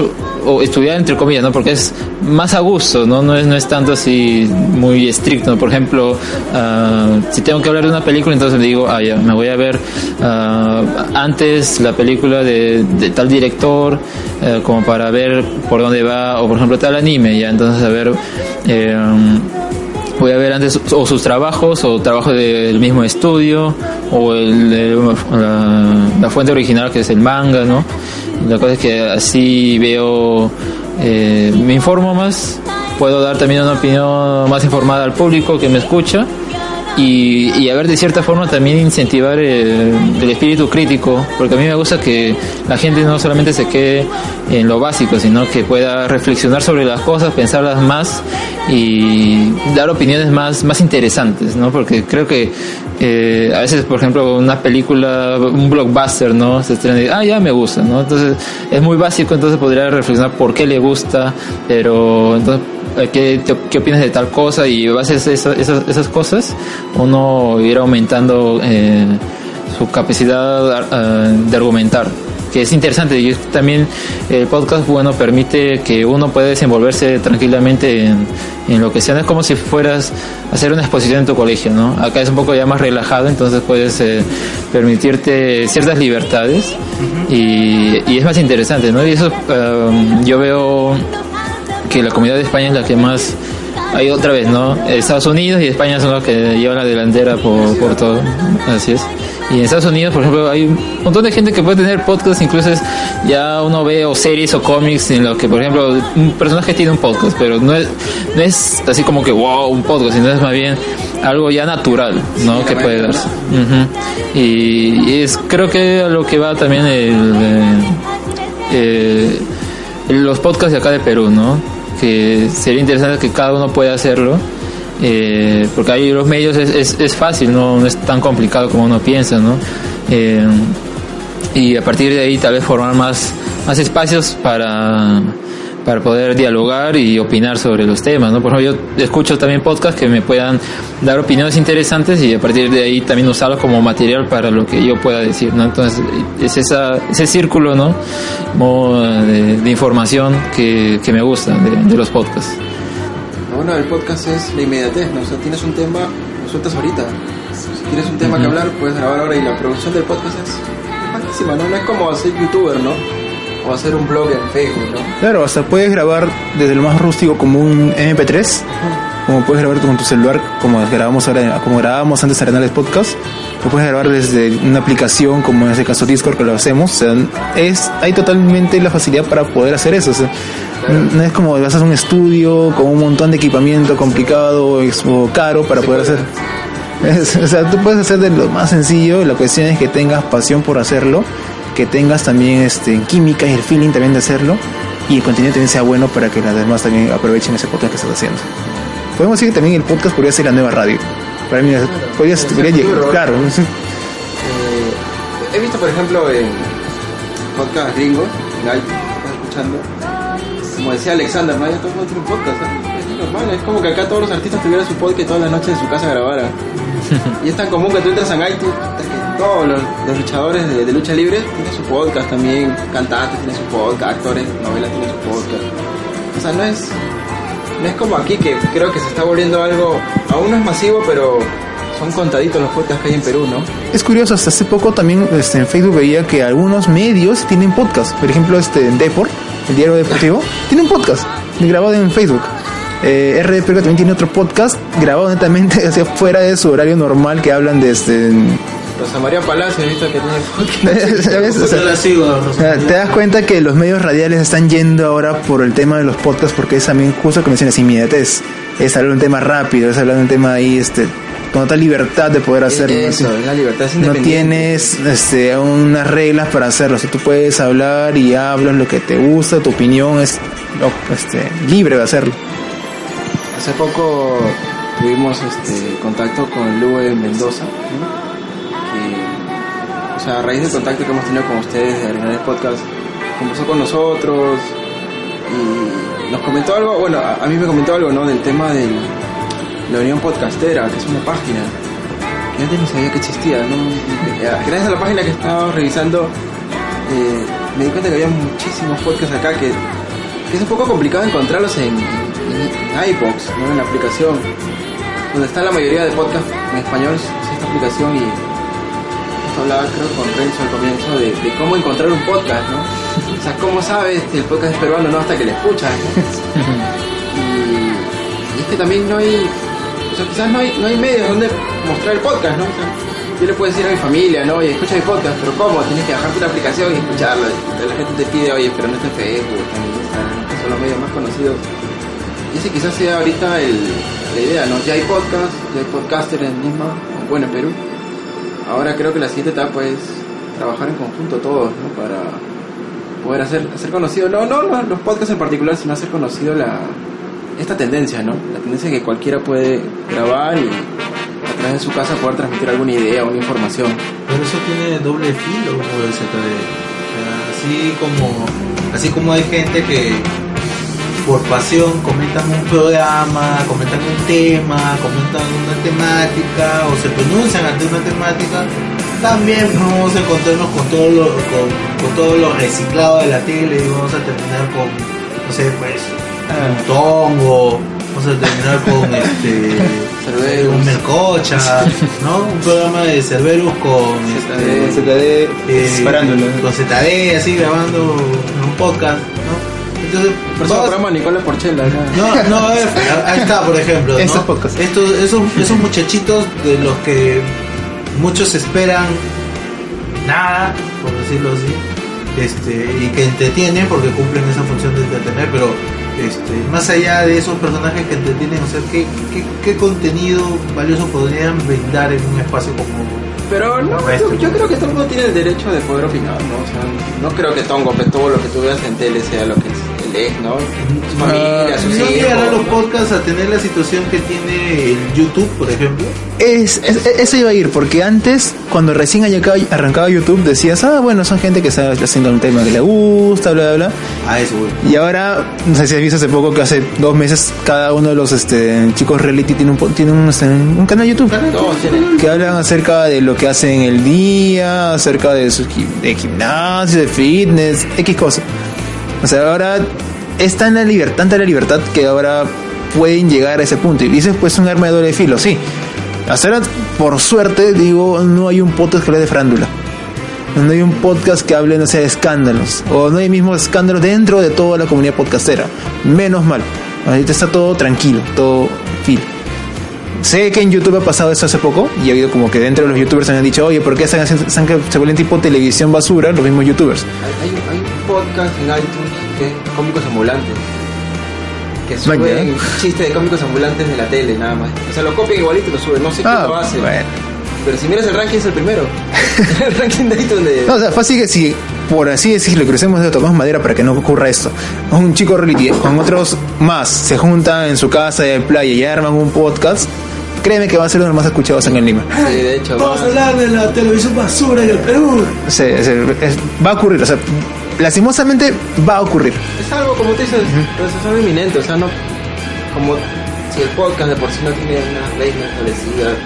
o estudiar entre comillas, ¿no? Porque es más a gusto, ¿no? No es, no es tanto así muy estricto. Por ejemplo, ah, si tengo que hablar de una película, entonces digo, ah, ya, me voy a ver ah, antes la película de, tal director, eh, como para ver por dónde va, o por ejemplo tal anime, ya, entonces a ver... eh, voy a ver antes o sus trabajos o trabajos del mismo estudio o el- la, la fuente original que es el manga, ¿no? La cosa es que así veo, eh, me informo más, puedo dar también una opinión más informada al público que me escucha y, y a ver de cierta forma también incentivar el, el espíritu crítico, porque a mí me gusta que la gente no solamente se quede en lo básico, sino que pueda reflexionar sobre las cosas, pensarlas más y dar opiniones más, más interesantes, ¿no? Porque creo que eh, a veces, por ejemplo, una película, un blockbuster, ¿no? Se estrena y, ah, ya me gusta, ¿no? Entonces es muy básico, entonces podría reflexionar por qué le gusta, pero entonces eh, ¿Qué, te- qué opinas de tal cosa? Y a base de esa- esas, esas cosas, uno irá aumentando eh, su capacidad eh, de argumentar, que es interesante. Y también el podcast, bueno, permite que uno pueda desenvolverse tranquilamente en, lo que sea. Es como si fueras a hacer una exposición en tu colegio, ¿no? Acá es un poco ya más relajado, entonces puedes eh, permitirte ciertas libertades y, y es más interesante, ¿no? Y eso eh, yo veo que la comunidad de España es la que más hay otra vez, ¿no? Estados Unidos y España son los que llevan la delantera por, por todo, así es. Y en Estados Unidos, por ejemplo, hay un montón de gente que puede tener podcast, incluso es, ya uno ve o series o cómics en los que, por ejemplo, un personaje tiene un podcast, pero no es, no es así como que, wow, un podcast, sino es más bien algo ya natural, ¿no? que puede darse. Y, y es, creo que a lo que va también el... eh, eh, los podcasts de acá de Perú, ¿no? Que sería interesante que cada uno pueda hacerlo, eh, porque ahí los medios es, es, fácil, ¿no? no es tan complicado como uno piensa, ¿no? Eh, y a partir de ahí tal vez formar más, más espacios para, para poder dialogar y opinar sobre los temas, ¿no? Por ejemplo, yo escucho también podcasts que me puedan dar opiniones interesantes y a partir de ahí también usarlos como material para lo que yo pueda decir, ¿no? Entonces, es esa, ese círculo, ¿no? De, de información que, que me gusta de, de los podcasts. Bueno del podcast es la inmediatez, ¿no? O sea, tienes un tema, lo sueltas ahorita. Si tienes un tema que hablar, puedes grabar ahora y la producción del podcast es es ¿no? No es como hacer youtuber, ¿no? O hacer un blog en Facebook, ¿no? Claro, hasta puedes grabar desde lo más rústico como un MP3 como puedes grabar con tu celular, como grabamos ahora, como grabábamos antes Arenales Podcast, lo puedes grabar desde una aplicación como en este caso Discord que lo hacemos, o sea, es, hay totalmente la facilidad para poder hacer eso, o sea, no es como vas a hacer un estudio con un montón de equipamiento complicado o caro para poder hacer. [LAUGHS] Es- o sea, tú puedes hacer de lo más sencillo, la cuestión es que tengas pasión por hacerlo, que tengas también este química y el feeling también de hacerlo y el contenido también sea bueno para que las demás también aprovechen ese podcast que estás haciendo. Podemos decir que también el podcast podría ser la nueva radio. Para mí podría ser, podría llegar, [LAUGHS] futuro. claro. sí. Eh, he visto, por ejemplo, en podcast Guy, estás escuchando, como decía Alexander, ¿no? Mundo tiene un podcast, ¿eh? Es normal, es como que acá todos los artistas tuvieran su podcast y todas las noches en su casa grabaran. [LAUGHS] y es tan común que tú entras en iTunes, que todos los, los luchadores de, de lucha libre tienen su podcast también, cantantes tienen su podcast, actores, novelas tienen su podcast. O sea, no es, no es como aquí que creo que se está volviendo algo, aún no es masivo, pero son contaditos los podcasts que hay en Perú, ¿no? Es curioso, hasta hace poco también este, en Facebook veía que algunos medios tienen podcast. Por ejemplo, este Deport, el diario deportivo, tiene un podcast grabado en Facebook. Eh, RD Perú también tiene otro podcast grabado netamente [LAUGHS] hacia fuera de su horario normal que hablan de este. Rosa María Palacio, que tiene. O [LAUGHS] Yo sea, la sigo, o Rosa. sea, te das cuenta que los medios radiales están yendo ahora por el tema de los podcasts porque es también justo que mencionas inmediatez. Es hablar de un tema rápido, es hablar de un tema ahí, este, con total libertad de poder hacerlo. ¿no? Eso, es la libertad, es no tienes este, unas reglas para hacerlo. O sea, tú puedes hablar y hablas lo que te gusta, tu opinión es este, libre de hacerlo. Hace poco tuvimos este contacto con Lue Mendoza, que, o sea, a raíz del contacto que hemos tenido con ustedes de Arenales Podcast, conversó con nosotros y nos comentó algo, bueno, a, mí me comentó algo, ¿no? Del tema de la Unión Podcastera, que es una página que antes no sabía que existía, ¿no? Gracias a la página que estaba revisando, eh, me di cuenta que había muchísimos podcasts acá que, es un poco complicado encontrarlos en, en, en iBox, ¿no? En la aplicación, donde está la mayoría de podcasts en español, es esta aplicación y hablaba creo con Renzo al comienzo de, cómo encontrar un podcast, ¿no? O sea, cómo sabes si el podcast es peruano no hasta que lo escuchas. Y, y es que también no hay, o sea, quizás no hay, no hay medios donde mostrar el podcast, ¿no? O sea, yo le puedo decir a mi familia, ¿no? Oye, escucha mi podcast, pero ¿cómo? Tienes que bajarte una aplicación y escucharlo. La gente te pide, oye, pero no está en Facebook, son los medios más conocidos. Ese quizás sea ahorita el, la idea, ¿no? Ya hay podcast, ya hay podcaster en Lima, bueno, en Perú. Ahora creo que la siguiente etapa es trabajar en conjunto todos, ¿no? Para poder hacer, hacer conocido, no, no, los podcasts en particular, sino hacer conocido la, esta tendencia, ¿no? La tendencia que cualquiera puede grabar y a través de su casa poder transmitir alguna idea, una información. Pero eso tiene doble filo el ZD. O sea, así como, así como hay gente que por pasión comentan un programa, comentan un tema, comentan una temática o se pronuncian ante una temática, también vamos a encontrarnos con todo lo, con, con todo lo reciclado de la tele y vamos a terminar con, no sé, pues, un tongo, vamos a terminar con [LAUGHS] este Cerberus. un melcocha, ¿no? Un programa de Cerberus con este, ZD. eh, con ZD, así grabando un podcast, ¿no? Entonces, Por eso Nicola Porchela. no, no, ahí está, por ejemplo, [LAUGHS] ¿no? Estos esos, esos muchachitos de los que muchos esperan nada, por decirlo así, este, y que entretienen porque cumplen esa función de entretener, pero este, más allá de esos personajes que entretienen, o sea, ¿qué, qué, qué contenido valioso podrían brindar en un espacio como Pero no, Como yo, creo que todo el mundo tiene el derecho de poder opinar, ¿no? O sea, no creo que Tongo, que todo lo que tú veas en tele sea lo que es, ¿no? Su familia, sus ¿No llegarán hijos. los podcasts a tener la situación que tiene el YouTube, por ejemplo? Es, es- eso iba a ir, porque antes, cuando recién arrancaba, arrancaba YouTube, decías, ah, bueno, son gente que está haciendo un tema que le gusta, bla, bla, bla. A eso, güey. Y ahora, no sé si has visto hace poco que hace dos meses cada uno de los este, chicos reality tiene un, po- tiene un, este, un canal de YouTube. Todos tienen. Que hablan acerca de lo que hacen el día, acerca de su gi- de gimnasio, de fitness, X cosas. O sea, ahora es tan la libertad, tanta la libertad que ahora pueden llegar a ese punto. Y dices, pues un arma de doble filo, sí. Hasta ahora, por suerte, digo, no hay un podcast que hable de farándula. No hay un podcast que hable, no sé, de escándalos. O no hay mismos escándalos dentro de toda la comunidad podcastera. Menos mal. Ahorita está todo tranquilo, todo fit. Sé que en YouTube ha pasado eso hace poco y ha habido como que dentro de los youtubers han dicho, oye, ¿por qué se, hacen- se, se vuelven tipo televisión basura los mismos youtubers? Hay, hay, podcast en iTunes que es Cómicos Ambulantes. Que suben chistes de cómicos ambulantes de la tele, nada más. O sea, lo copian igualito y lo suben. No sé quién lo hace. Ah, bueno. Pero si miras el ranking, es el primero. [LAUGHS] el ranking de iTunes de. No, o sea, fue así que si, por así decirlo, crecemos de tocamos madera para que no ocurra esto. Un chico reality con otros más se juntan en su casa de playa y arman un podcast, créeme que va a ser uno de los más escuchados en el Lima. Sí, de hecho. Vamos a hablar de la televisión basura en el Perú. Se- se- es- va a ocurrir, o sea, lastimosamente va a ocurrir. Es algo, como tú dices, es algo inminente. O sea, no. Como si el podcast de por sí no tiene una ley no establecida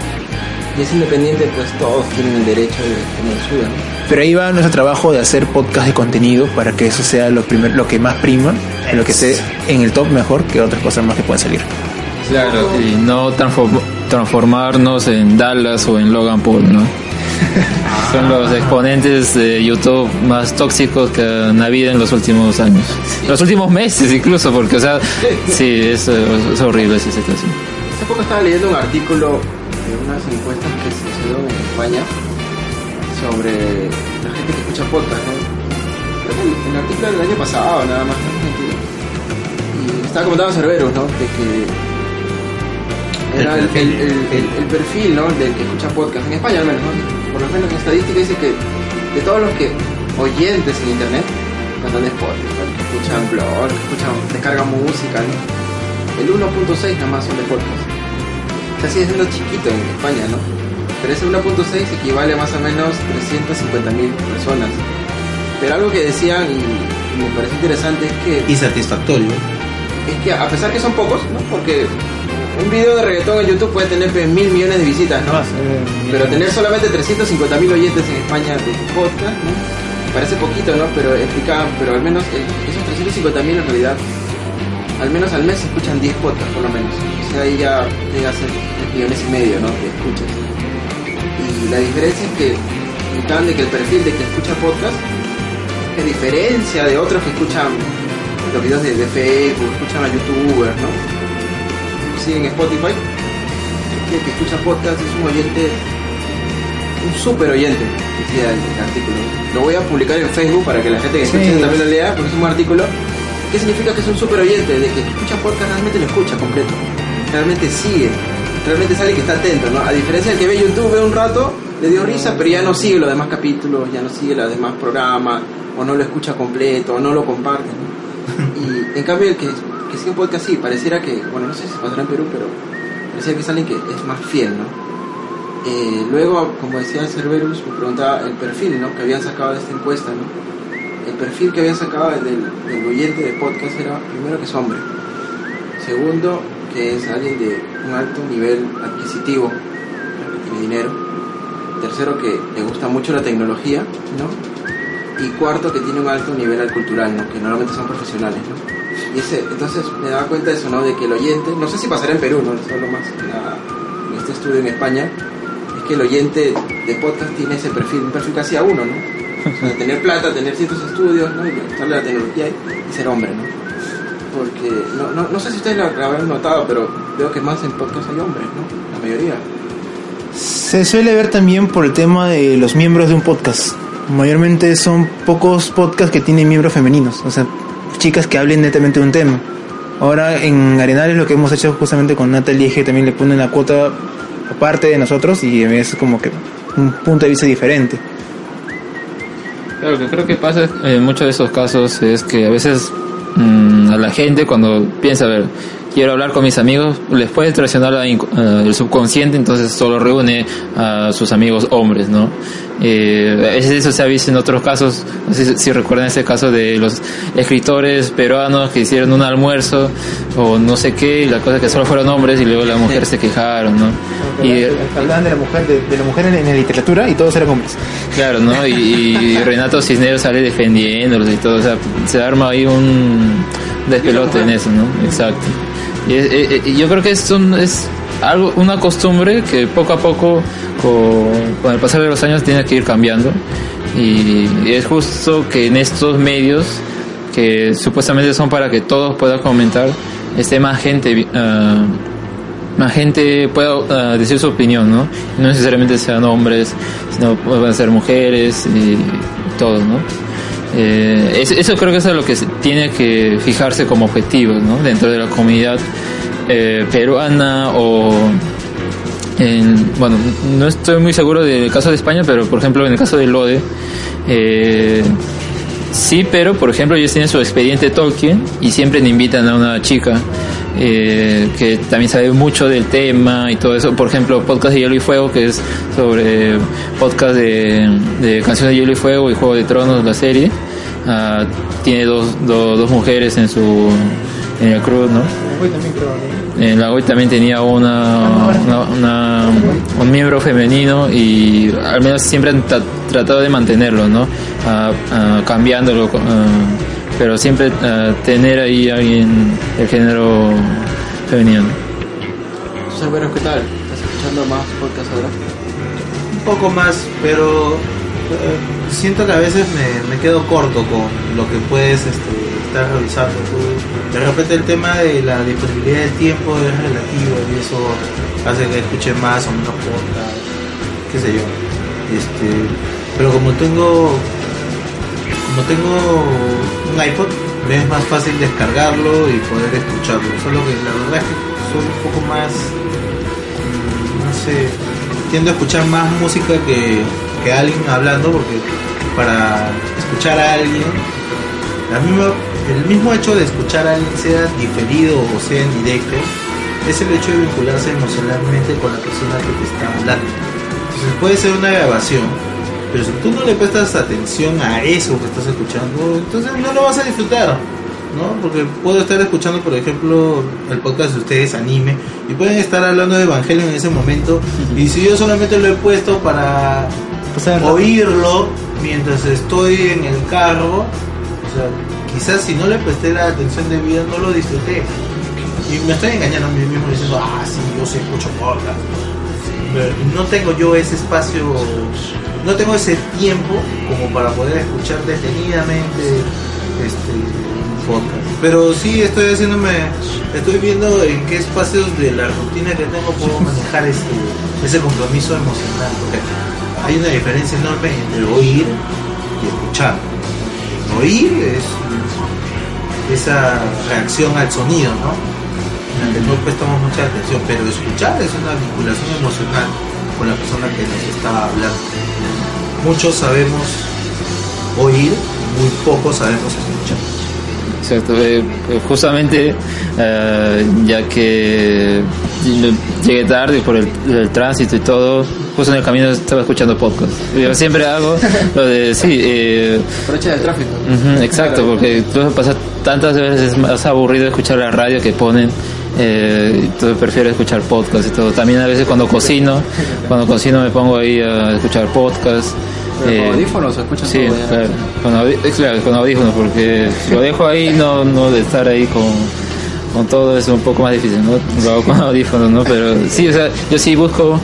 y es independiente, pues todos tienen el derecho de tener suya, ¿no? Pero ahí va nuestro trabajo de hacer podcast de contenido para que eso sea lo, primer, lo que más prima, lo que esté en el top mejor que otras cosas más que puedan salir. Claro, y no transform- transformarnos en Dallas o en Logan Paul, ¿no? [LAUGHS] Son los exponentes de YouTube más tóxicos que han habido en los últimos años. Los últimos meses incluso, porque, o sea, sí, es, horrible esa situación. Hace poco estaba leyendo un artículo de unas encuestas que se hicieron en España sobre la gente que escucha podcast, ¿no? Que el, artículo del año pasado, nada más. Y estaba comentando Cerberus, ¿no? De que era el, el, el- perfil, ¿no? Del que escucha podcast, en España al menos, ¿no? Por lo menos en estadística dice que de todos los que oyentes en internet, cantan de Spotify, que escuchan blog, que escuchan, descargan música, ¿no? El 1.6 nada más son de podcast. O sea, sigue siendo chiquito en España, ¿no? Pero ese 1.6 equivale a más o menos 350.000 personas. Pero algo que decían y, y me parece interesante es que Y satisfactorio. es que a pesar que son pocos, ¿no? Porque un video de reggaetón en YouTube puede tener pues, mil millones de visitas, ¿no? Pero tener solamente 350 mil oyentes en España de podcast, ¿no? Parece poquito, ¿no? Pero explicaban, pero al menos eh, esos 350 mil en realidad, al menos al mes se escuchan 10 podcasts por lo menos. O sea, ahí ya llega a ser 3 millones y medio, ¿no? De escuchas. Y la diferencia es que de que el perfil de que escucha podcast, que diferencia de otros que escuchan los videos de, de Facebook, escuchan a youtubers, ¿no? Siguen Spotify, que el que escucha podcast es un oyente, un super oyente, decía el, el artículo. Lo voy a publicar en Facebook para que la gente que escuche Sí. también lo lea, porque es un artículo. ¿Qué significa que es un super oyente? De que escucha podcast realmente lo escucha completo. Realmente sigue. Realmente alguien que está atento, ¿no? A diferencia del que ve YouTube, ve un rato, le dio risa, pero ya no sigue los demás capítulos, ya no sigue los demás programas, o no lo escucha completo, o no lo comparte, ¿no? [LAUGHS] Y en cambio el que, que sigue un podcast sí, pareciera que, bueno, no sé si pasará en Perú, pero pareciera que es alguien que es más fiel, ¿no? Eh, luego, como decía Cerberus, me preguntaba el perfil ¿no? que habían sacado de esta encuesta. ¿no? El perfil que habían sacado del, del oyente de podcast era, primero, que es hombre. Segundo, que es alguien de un alto nivel adquisitivo, que tiene dinero. Tercero, que le gusta mucho la tecnología. ¿no? Y cuarto, que tiene un alto nivel cultural, ¿no? que normalmente son profesionales. ¿no? Ese, entonces me daba cuenta de eso, ¿no? de que el oyente, no sé si pasará en Perú, no solo más en, este estudio en España, es que el oyente de podcast tiene ese perfil, un perfil casi a uno, ¿no? O sea, tener plata, tener ciertos estudios, ¿no? Y gustarle la tecnología y ser hombre, ¿no? Porque, no, no, no sé si ustedes lo habrán notado, pero veo que más en podcast hay hombres, ¿no? La mayoría. Se suele ver también por el tema de los miembros de un podcast. Mayormente son pocos podcasts que tienen miembros femeninos, o sea, chicas que hablen netamente de un tema. Ahora en Arenales lo que hemos hecho justamente con Natalie es que también le ponen la cuota aparte de nosotros y es como que un punto de vista diferente. Claro, lo que creo que pasa en muchos de esos casos es que a veces mm, a la gente cuando piensa, a ver, quiero hablar con mis amigos, les puede traicionar la eh, el subconsciente, entonces solo reúne a sus amigos hombres, ¿no? Eh, es- eso se ha visto en otros casos, no sé si, si recuerdan ese caso de los escritores peruanos que hicieron un almuerzo o no sé qué, y la cosa es que solo fueron hombres y luego las mujeres se quejaron, ¿no? Y, hablaban de la mujer, de, de la mujer en, en la literatura y todos eran hombres. Claro, ¿no? Y, y Renato Cisneros sale defendiéndolos y todo, o sea, se arma ahí un despelote en eso, ¿no? Exacto. Y es- eh, eh, yo creo que es, un- es algo, una costumbre que poco a poco, con, el pasar de los años, tiene que ir cambiando. Y, y es justo que en estos medios, que supuestamente son para que todos puedan comentar, esté más gente, ah, más gente pueda ah, decir su opinión, ¿no? No necesariamente sean hombres, sino pueden ser mujeres y todo, ¿no? Eh, es- eso creo que es lo que tiene que fijarse como objetivo. Dentro de la comunidad eh, peruana o en- bueno, no estoy muy seguro del caso de España, pero por ejemplo en el caso de Lode, eh, sí, pero por ejemplo ellos tienen su expediente Tolkien y siempre le invitan a una chica eh, que también sabe mucho del tema y todo eso. Por ejemplo, podcast de Hielo y Fuego, que es sobre podcast de, canciones de Hielo y Fuego y Juego de Tronos, la serie. Ah, tiene dos, dos, mujeres en su en el crew, ¿no? En la hoy también tenía una, una- un miembro femenino y al menos siempre han tra- tratado de mantenerlo, ¿no? Ah, ah, cambiándolo, pero siempre ah, tener ahí alguien del género femenino. Entonces, bueno, ¿qué tal? ¿Estás escuchando más podcast ahora? un poco más, pero eh, siento que a veces me, me quedo corto con lo que puedes este, estar revisando. tú. De repente el tema de la disponibilidad de tiempo es relativo y eso hace que escuche más o menos podcast, qué sé yo. Este, pero como tengo como tengo un iPod, me es más fácil descargarlo y poder escucharlo. Solo que la verdad es que soy un poco más mm, no sé, tiendo a escuchar más música que, que alguien hablando porque para escuchar a alguien, el mismo hecho de escuchar a alguien sea diferido o sea en directo, es el hecho de vincularse emocionalmente con la persona que te está hablando. Entonces puede ser una grabación, pero si tú no le prestas atención a eso que estás escuchando, entonces no lo vas a disfrutar. ¿no? Porque puedo estar escuchando, por ejemplo, el podcast de ustedes, anime, y pueden estar hablando de Evangelio en ese momento, y si yo solamente lo he puesto para oírlo mientras estoy en el carro, o sea, quizás si no le presté la atención debida, no lo disfruté. Y me estoy engañando a mí mismo diciendo, ah, sí, yo sí escucho podcast. No tengo yo ese espacio, no tengo ese tiempo como para poder escuchar detenidamente este podcast. Pero sí estoy haciéndome, estoy viendo en qué espacios de la rutina que tengo puedo manejar este, ese compromiso emocional. Hay una diferencia enorme entre oír y escuchar. Oír es esa reacción al sonido, ¿no? Que no prestamos mucha atención, pero escuchar es una vinculación emocional con la persona que nos está hablando. Muchos sabemos oír, muy pocos sabemos escuchar. Exacto, eh, eh, justamente eh, ya que llegué tarde por el, el tránsito y todo, justo en el camino estaba escuchando podcast. Yo siempre hago lo de, sí, eh, Aprovecha del tráfico. Exacto, porque tú pasas tantas veces es más aburrido escuchar la radio que ponen. Eh, entonces prefiero escuchar podcast y todo. También a veces cuando cocino, cuando cocino me pongo ahí a escuchar podcast. ¿Pero Eh, con audífonos escuchas Sí, con, claro, con audífonos, porque si lo dejo ahí, no, no de estar ahí con, con todo es un poco más difícil, ¿no? Lo hago con [LAUGHS] audífonos, ¿no? Pero sí, o sea, yo sí busco,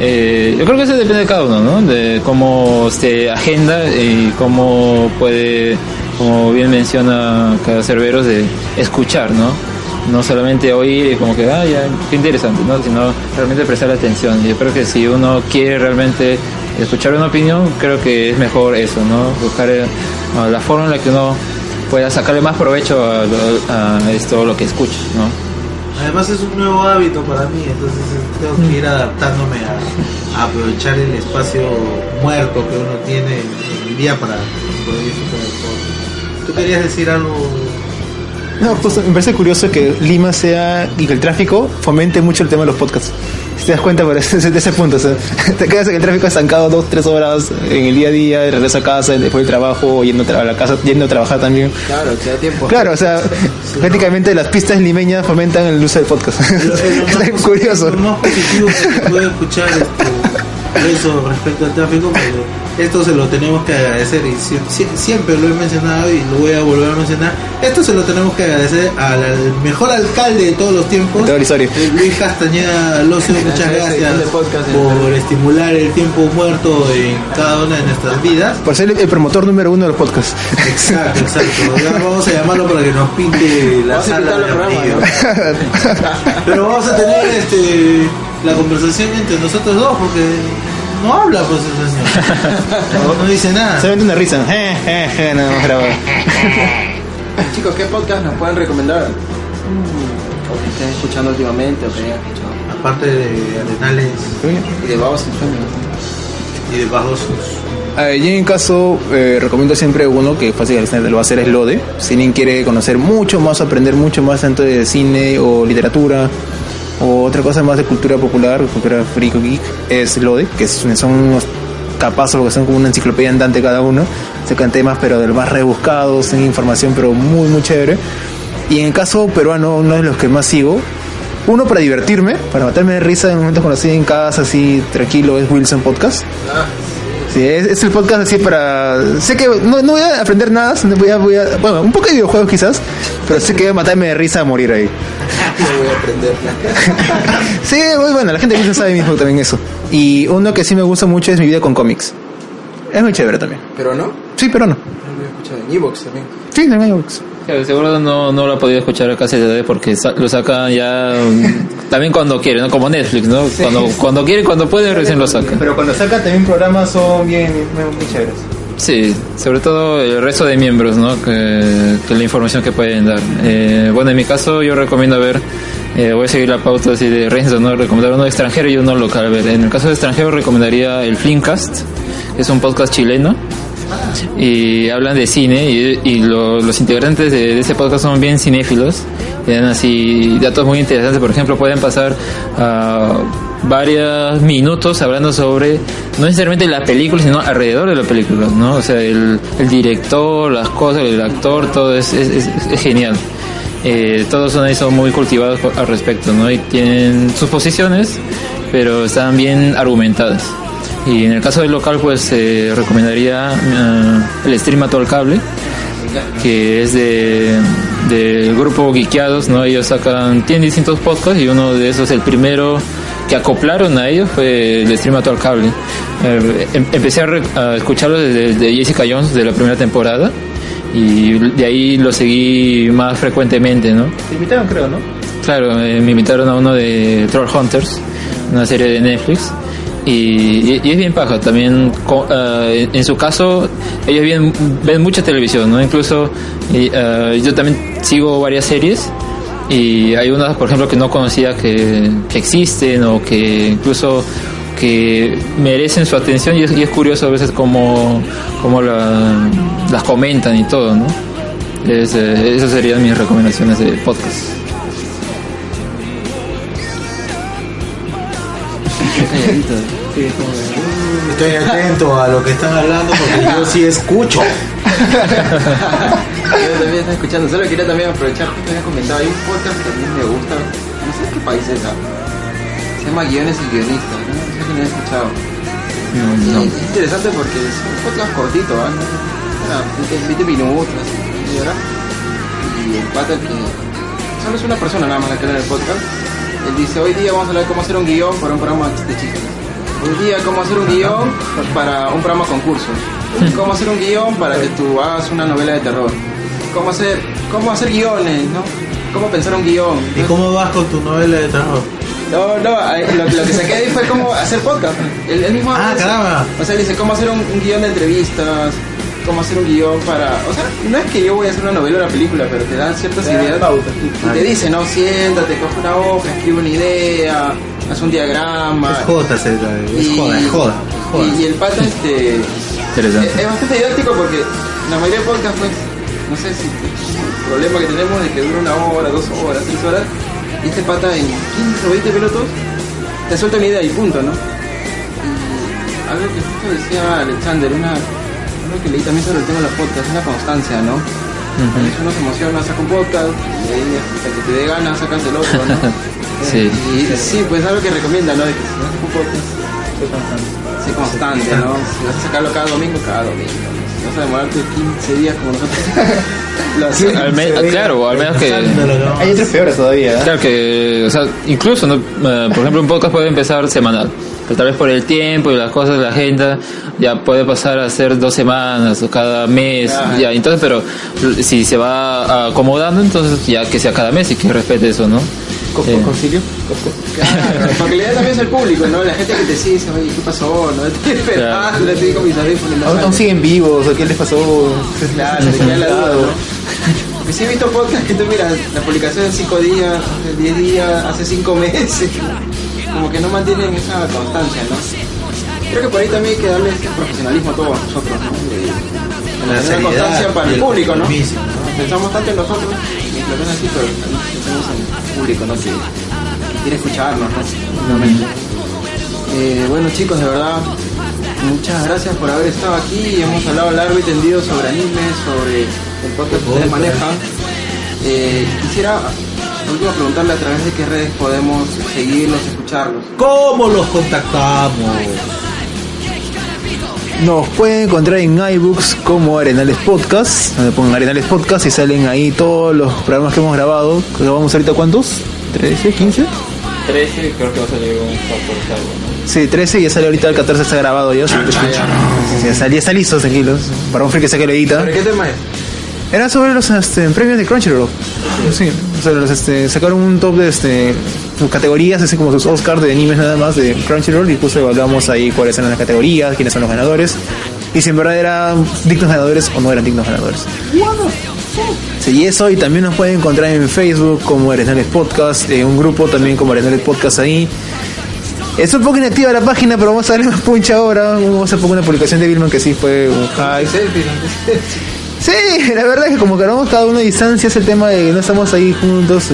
eh, yo creo que eso depende de cada uno, ¿no? De cómo se agenda y cómo puede, como bien menciona cada Cerveros, de escuchar, ¿no? No solamente oír y como que, ah, ya, qué interesante, ¿no? Sino realmente prestar atención. Yo creo que si uno quiere realmente escuchar una opinión, creo que es mejor eso, ¿no? Buscar eh, la forma en la que uno pueda sacarle más provecho a, lo- esto, lo que escucha, ¿no? Además es un nuevo hábito para mí, entonces eh, tengo que ir adaptándome a, aprovechar el espacio muerto que uno tiene en el día para poder disfrutar del. ¿Tú querías decir algo? No, justo, me parece curioso que Lima sea y que el tráfico fomente mucho el tema de los podcasts. Si te das cuenta por [LAUGHS] ese, de ese punto, o sea, [LAUGHS] te quedas en el tráfico estancado dos, tres horas en el día a día, de regreso a casa, después del trabajo, yendo a la casa, yendo a trabajar también. Claro, te da tiempo. Claro, o sea, [LAUGHS] prácticamente las pistas limeñas fomentan el uso del podcast. Es lo es curioso. Lo más positivo que se puede escuchar eso respecto al tráfico, pero esto se lo tenemos que agradecer y sie- sie- siempre lo he mencionado y lo voy a volver a mencionar. Esto se lo tenemos que agradecer al, al mejor alcalde de todos los tiempos, eh, Luis Castañeda Locio. [LAUGHS] Muchas gracias podcast, por estimular el tiempo muerto en cada una de nuestras vidas. Por ser el promotor número uno de los podcasts. Exacto, [LAUGHS] exacto. Ya vamos a llamarlo para que nos pinte la sala de amarillo. Pero vamos a tener este la conversación entre nosotros dos porque no habla pues. No, [LAUGHS] no dice nada. Solamente una risa. Je, je, je, nada más grabado. Chicos, ¿qué podcast nos pueden recomendar? O que estén escuchando últimamente, o que hayan escuchado. Aparte de Arenales Y de Babos en Sueño. y de Bajosos. Eh, yo en caso eh, recomiendo siempre uno que fácil lo va a hacer es Lode. Si alguien quiere conocer mucho más, aprender mucho más tanto de cine o literatura o otra cosa más de cultura popular, cultura freak geek, es Lode, que son unos capazos que son como una enciclopedia andante cada uno. Sacan temas pero de los más rebuscados, en información pero muy muy chévere. Y en el caso peruano, uno de los que más sigo, uno para divertirme, para matarme de risa en momentos cuando estoy en casa así tranquilo, es Wilson Podcast. Sí, es, es el podcast así para... Sé que no, no voy a aprender nada, voy a, voy a- Bueno, un poco de videojuegos quizás, pero sé que voy a matarme de risa a morir ahí. [LAUGHS] No voy a aprender. Sí, muy bueno, la gente que sabe mismo también eso. Y uno que sí me gusta mucho es Mi Vida con Cómics. Es muy chévere también. Pero no, no Sí, pero no. lo he escuchado en Evox también. Sí, en iVoox. Seguro no, no lo ha podido escuchar casi de porque sa- lo sacan ya mm, también cuando quiere, ¿no? Como Netflix, ¿no? Cuando, cuando quiere, cuando puede, recién lo saca. Pero cuando saca también programas son bien, muy chéveres. Sí, sobre todo el resto de miembros, ¿no? Que, que la información que pueden dar. Eh, bueno, en mi caso yo recomiendo ver, eh, voy a seguir la pauta así de Renzo, ¿no? Recomendar uno extranjero y uno local. A ver, en el caso de extranjero recomendaría el Flimcast, que es un podcast chileno. Y hablan de cine y, y lo- los integrantes de, de ese podcast son bien cinéfilos. Y dan así datos muy interesantes. Por ejemplo, pueden pasar a varios minutos hablando sobre no necesariamente la película, sino alrededor de la película, ¿no? O sea, el, el director, las cosas, el actor, todo es, es, es- es genial. Eh, todos son, ahí son muy cultivados al respecto, ¿no? Y tienen sus posiciones, pero están bien argumentadas. Y en el caso del local, pues eh, recomendaría eh, el stream a todo el cable, que es de del grupo Geekeados, ¿no? Ellos sacan, tienen distintos podcasts y uno de esos, el primero que acoplaron a ellos fue el stream a todo el cable. Eh, em- empecé a, re- a escucharlo desde de Jessica Jones de la primera temporada y de ahí lo seguí más frecuentemente, ¿no? Te invitaron creo, ¿no? Claro, eh, me invitaron a uno de Troll Hunters, una serie de Netflix. Y, y- es bien paja, también eh, en, su caso ellos ven, ven mucha televisión, ¿no? Incluso y, eh, yo también sigo varias series y hay unas, por ejemplo, que no conocía que, existen o que incluso que merecen su atención y es, curioso a veces cómo, cómo la- las comentan y todo, ¿no? Es, eh, esas serían mis recomendaciones de podcast. Estoy atento a lo que están hablando porque yo sí escucho. [LAUGHS] Yo también estoy escuchando, solo quería también aprovechar que había comentado, hay un podcast que también me gusta, no sé qué país es, ¿ah? se llama Guiones y Guionistas, no, no sé si lo he escuchado. No. Y es interesante porque es un podcast cortito. ¿no? Era 20, 20 minutos, así, hora. Y el pata que solo es una persona nada más la que en el podcast. Él dice, hoy día vamos a hablar de cómo hacer un guion para un programa de chistes. Hoy día cómo hacer un guion para un programa concurso. Cómo hacer un guion para que tú hagas una novela de terror. Cómo hacer, cómo hacer guiones, ¿no? Cómo pensar un guion. ¿Y cómo vas con tu novela de terror? No, no, ahí lo, lo que saqué ahí fue cómo hacer podcast. El, el mismo Ah, caramba. O sea, dice cómo hacer un, un guion de entrevistas, cómo hacer un guion para... O sea, no es que yo voy a hacer una novela o una película, pero te dan ciertas Te ideas. Y te dice, no, siéntate, coge una hoja, escribe una idea, haz un diagrama. Es joda, es Y- joda, es joda. es joda. Y, y el pata, este... Interesante. Es, es bastante didáctico porque la mayoría de podcasts, pues, no sé si el problema que tenemos es que dura una hora, dos horas, tres horas, y este pata en 15 o 20 minutos te suelta una idea y punto, ¿no? Y algo que justo decía Alexander, una, algo que leí también sobre el tema de los podcasts, una constancia, ¿no? A veces uno se emociona, saca un podcast, y ahí hasta que te dé ganas sacas el otro, ¿no? [LAUGHS] Sí. Y sí, pues algo que recomienda, ¿no? De que si no un podcast, Sí, Sé constante, ¿no? Si vas a sacarlo cada domingo, cada domingo. Si vas a demorarte 15 días como nosotros, [LAUGHS] lo hacemos. Al me- claro, o al menos que... Hay otras peores todavía. ¿eh? Claro que, o sea, incluso, ¿no? Eh, por ejemplo, un podcast puede empezar semanal, pero tal vez por el tiempo y las cosas, la agenda, ya puede pasar a ser dos semanas o cada mes, Claro. ya, entonces, pero si se va acomodando, entonces ya que sea cada mes y que respete eso, ¿no? Eh, ¿Concilio? Claro, [LAUGHS] porque la idea también es el público, ¿no? La gente que te sigue dice, oye, ¿qué pasó? No estoy esperando, le estoy con mis audífonos. ¿Aún, aún siguen vivos? ¿O qué les pasó? Claro, te queda la duda, ¿no? Porque sí he visto podcast que tú miras, la publicación en 5 días, hace 10 días, hace 5 meses. Como que no mantienen esa constancia, ¿no? Creo que por ahí también hay que darle ese profesionalismo a todos nosotros, ¿no? De, de La constancia para el público, ¿no? Pensamos tanto en nosotros, ven así, pero pensamos en el público, ¿no? Que, que quiere escucharnos, ¿no? Eh, bueno chicos, de verdad, muchas gracias por haber estado aquí. Hemos hablado largo y tendido sobre anime, sobre el podcast que ustedes manejan. Eh, quisiera, último, preguntarle a través de qué redes podemos seguirlos, escucharlos. ¿Cómo los contactamos? Nos pueden encontrar en iBooks como Arenales Podcast. Donde pongan Arenales Podcast y salen ahí todos los programas que hemos grabado. ¿Grabamos ahorita cuántos? ¿13? ¿15? 13 creo que va a salir un factor salvo, ¿no? Sí, 13 y ya sale ahorita el 14 está grabado ya. Sí, ya está, ya está listo, tranquilos. Para un free que saque lo edita. ¿Sobre qué tema es? Era sobre los este, premios de Crunchyroll. Sí, sobre los, este, sacaron un top de este, categorías, así como sus Oscars de animes nada más de Crunchyroll y justo evaluamos ahí cuáles eran las categorías, quiénes son los ganadores y si en verdad eran dignos ganadores o no eran dignos ganadores. Sí, y eso, y también nos pueden encontrar en Facebook como Arenales Podcast, en un grupo también como Arenales Podcast ahí. Es un poco inactiva la página, pero vamos a darle más punch ahora. Vamos a poner una publicación de Vilman que sí fue un hype. Sí, la verdad es que como grabamos cada uno a distancia es el tema de que no estamos ahí juntos.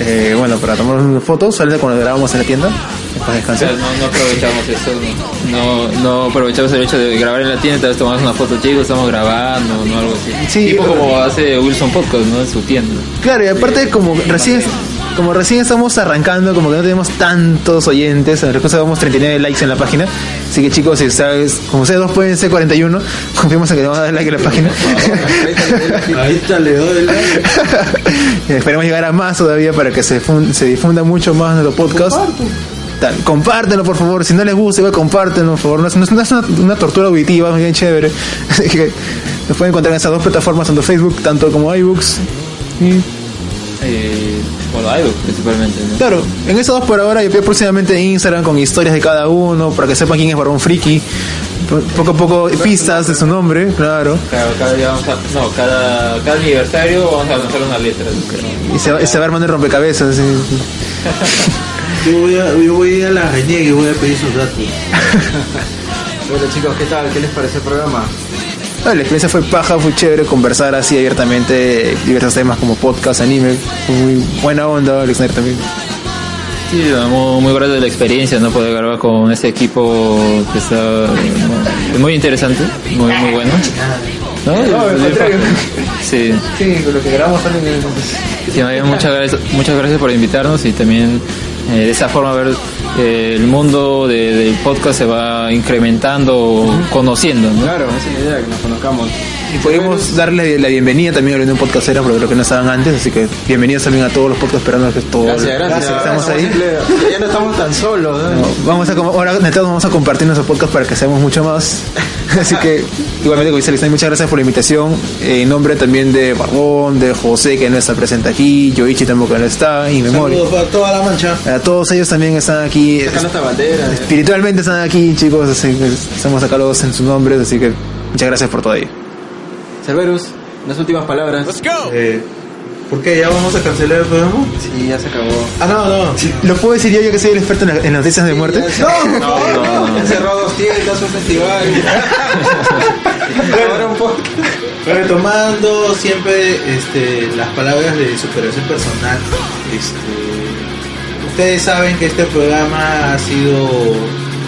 eh, bueno, para tomar fotos, sale cuando grabamos en la tienda. Para O descansar. sea, no, no aprovechamos eso, no, aprovechamos el hecho de grabar en la tienda, tal vez tomamos una foto, chicos, estamos grabando, no algo así. Sí, tipo como hace Wilson Podcast, ¿no? En su tienda. Claro, y aparte como recién como recién estamos arrancando, como que no tenemos tantos oyentes, en realidad vamos 39 likes en la página. Así que chicos, si sabes, como ustedes dos pueden ser 41, [LAUGHS] confiamos en que le van a dar like a la página. [LAUGHS] Ahí está, le doy el like. [LAUGHS] Esperemos llegar a más todavía para que se, fun- se difunda mucho más nuestro podcast. Tal, compártenlo por favor, si no les gusta, igual compártenlo por favor. No es, no es una, una tortura auditiva, es bien chévere. Así que nos pueden encontrar en esas dos plataformas, tanto Facebook, tanto como iBooks. Y Eh, claro, en esos dos por ahora y próximamente en Instagram con historias de cada uno, para que sepan quién es Barón Friki. Po- Poco a poco pistas de su nombre, claro. Cada, cada día vamos a, no, cada, cada aniversario vamos a lanzar una letra. ¿no? Y se, va- y se va armando el rompecabezas. así. [LAUGHS] Yo voy a, yo voy a ir a la reniegue y voy a pedir sus datos. [LAUGHS] Bueno chicos, ¿qué tal? ¿Qué les parece el programa? La experiencia fue paja, fue chévere conversar así abiertamente diversos temas como podcast, anime. Fue muy buena onda, Alex Snyder también. Sí, muy, muy grato de la experiencia, ¿no? Poder grabar con ese equipo que está ¿no? muy interesante, muy, muy bueno. ¿No? Sí, Sí, con lo que grabamos también. sí, muchas gracias, muchas gracias por invitarnos y también eh, de esa forma ver eh, el mundo de- del podcast se va incrementando, conociendo, ¿no? Claro, esa es la idea, que nos conozcamos. Y podemos darle la bienvenida también a la Unión Podcastera, porque creo que no estaban antes, así que bienvenidos también a todos los podcasts esperando que todo. Gracias, gracias. Estamos ahí. Simple- Ya no estamos tan solos. ¿no? No, Vamos a, ahora vamos a compartir nuestro podcast para que seamos mucho más. [LAUGHS] Así que, igualmente, como dice muchas gracias por la invitación. Eh, En nombre también de Barbón, de José, que no está presente aquí, Yoichi tampoco no está, y memoria. Saludos para toda la mancha. A todos ellos también están aquí. Sacando esta bandera. eh. Espiritualmente están aquí, chicos. Así que estamos acá los dos en sus nombres, así que muchas gracias por todo ello. Cerberus, unas últimas palabras. Eh, ¿Por qué? ¿Ya vamos a cancelar el programa? Sí, ya se acabó. Ah, no, no. ¿Lo puedo decir yo, yo que soy el experto en, la- en las noticias de muerte? Ya se- No, no, no. Cerró dos tiendas, un festival. Ahora un poco. Retomando siempre este, las palabras de superación personal, este, ustedes saben que este programa ha sido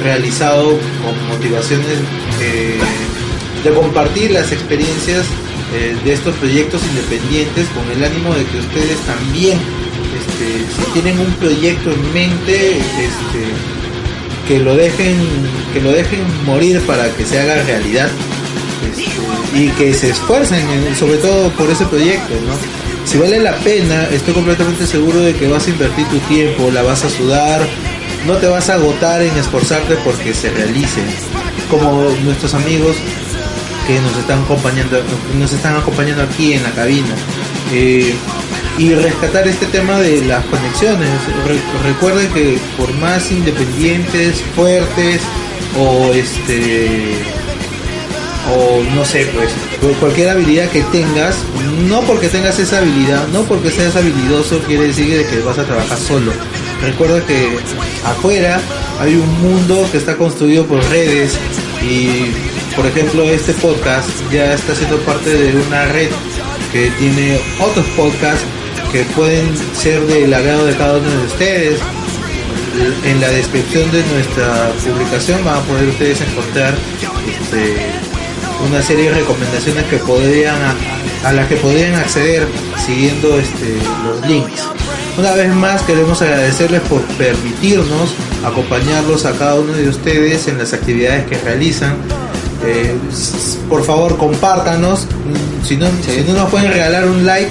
realizado con motivaciones eh, de compartir las experiencias eh, de estos proyectos independientes con el ánimo de que ustedes también, este, si tienen un proyecto en mente, este, que lo dejen que lo dejen morir para que se haga realidad este, y que se esfuercen en- sobre todo por ese proyecto no si vale la pena estoy completamente seguro de que vas a invertir tu tiempo la vas a sudar no te vas a agotar en esforzarte porque se realice. Como nuestros amigos que nos están acompañando nos están acompañando aquí en la cabina. Eh, y rescatar este tema de las conexiones. Re- que por más independientes fuertes o este o no sé pues cualquier habilidad que tengas no porque tengas esa habilidad no porque seas habilidoso quiere decir de que vas a trabajar solo. Recuerda que afuera hay un mundo que está construido por redes y por ejemplo este podcast ya está siendo parte de una red que tiene otros podcasts que pueden ser del agrado de cada uno de ustedes en la descripción de nuestra publicación van a poder ustedes encontrar este, una serie de recomendaciones que podrían a, las que podrían acceder siguiendo este, los links. Una vez más queremos agradecerles por permitirnos acompañarlos a cada uno de ustedes en las actividades que realizan. Eh, por favor compártanos. Si no, si no nos pueden regalar un like,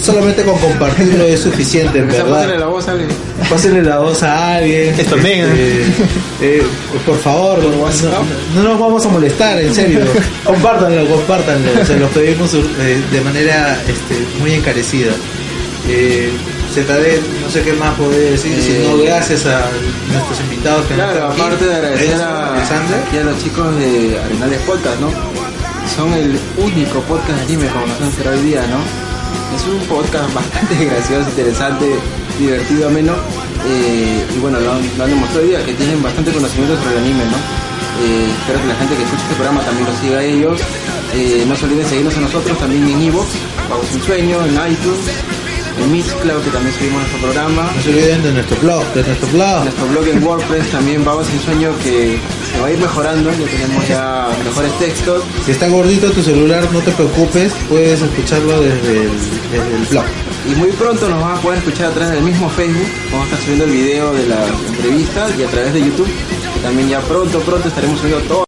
solamente con compartirlo es suficiente, verdad. la voz a alguien. Pásenle la voz a alguien. Esto también, Este, eh, por favor, no, no- no nos vamos a molestar, en serio. [LAUGHS] compártanlo, compártanlo. Se lo pedimos eh, de manera este, muy encarecida. Eh, ZD, no sé qué más poder decir, sino gracias a nuestros invitados que Claro, aquí. aparte de agradecer a, aquí a los chicos de Arenales Podcast, ¿no? Son el único podcast de anime como nos han será hoy día, ¿no? Es un podcast [LAUGHS] bastante gracioso, interesante, divertido, ameno. eh, y bueno, lo han, lo han demostrado hoy día, que tienen bastante conocimiento sobre el anime, ¿no? Eh, espero que la gente que escuche este programa también lo siga a ellos. Eh, no se olviden seguirnos a nosotros también en Evox, Pagos Sin Sueño, en iTunes, en Mixcloud, que también subimos nuestro programa. No se olviden de nuestro blog, de nuestro blog. Nuestro blog en WordPress también Babas sin Sueño que se va a ir mejorando, ya tenemos ya mejores textos. Si está gordito tu celular, no te preocupes, puedes escucharlo desde el, desde el blog. Y muy pronto nos vas a poder escuchar a través del mismo Facebook. Vamos a estar subiendo el video de las entrevistas y a través de YouTube. Que también ya pronto, pronto estaremos subiendo todo.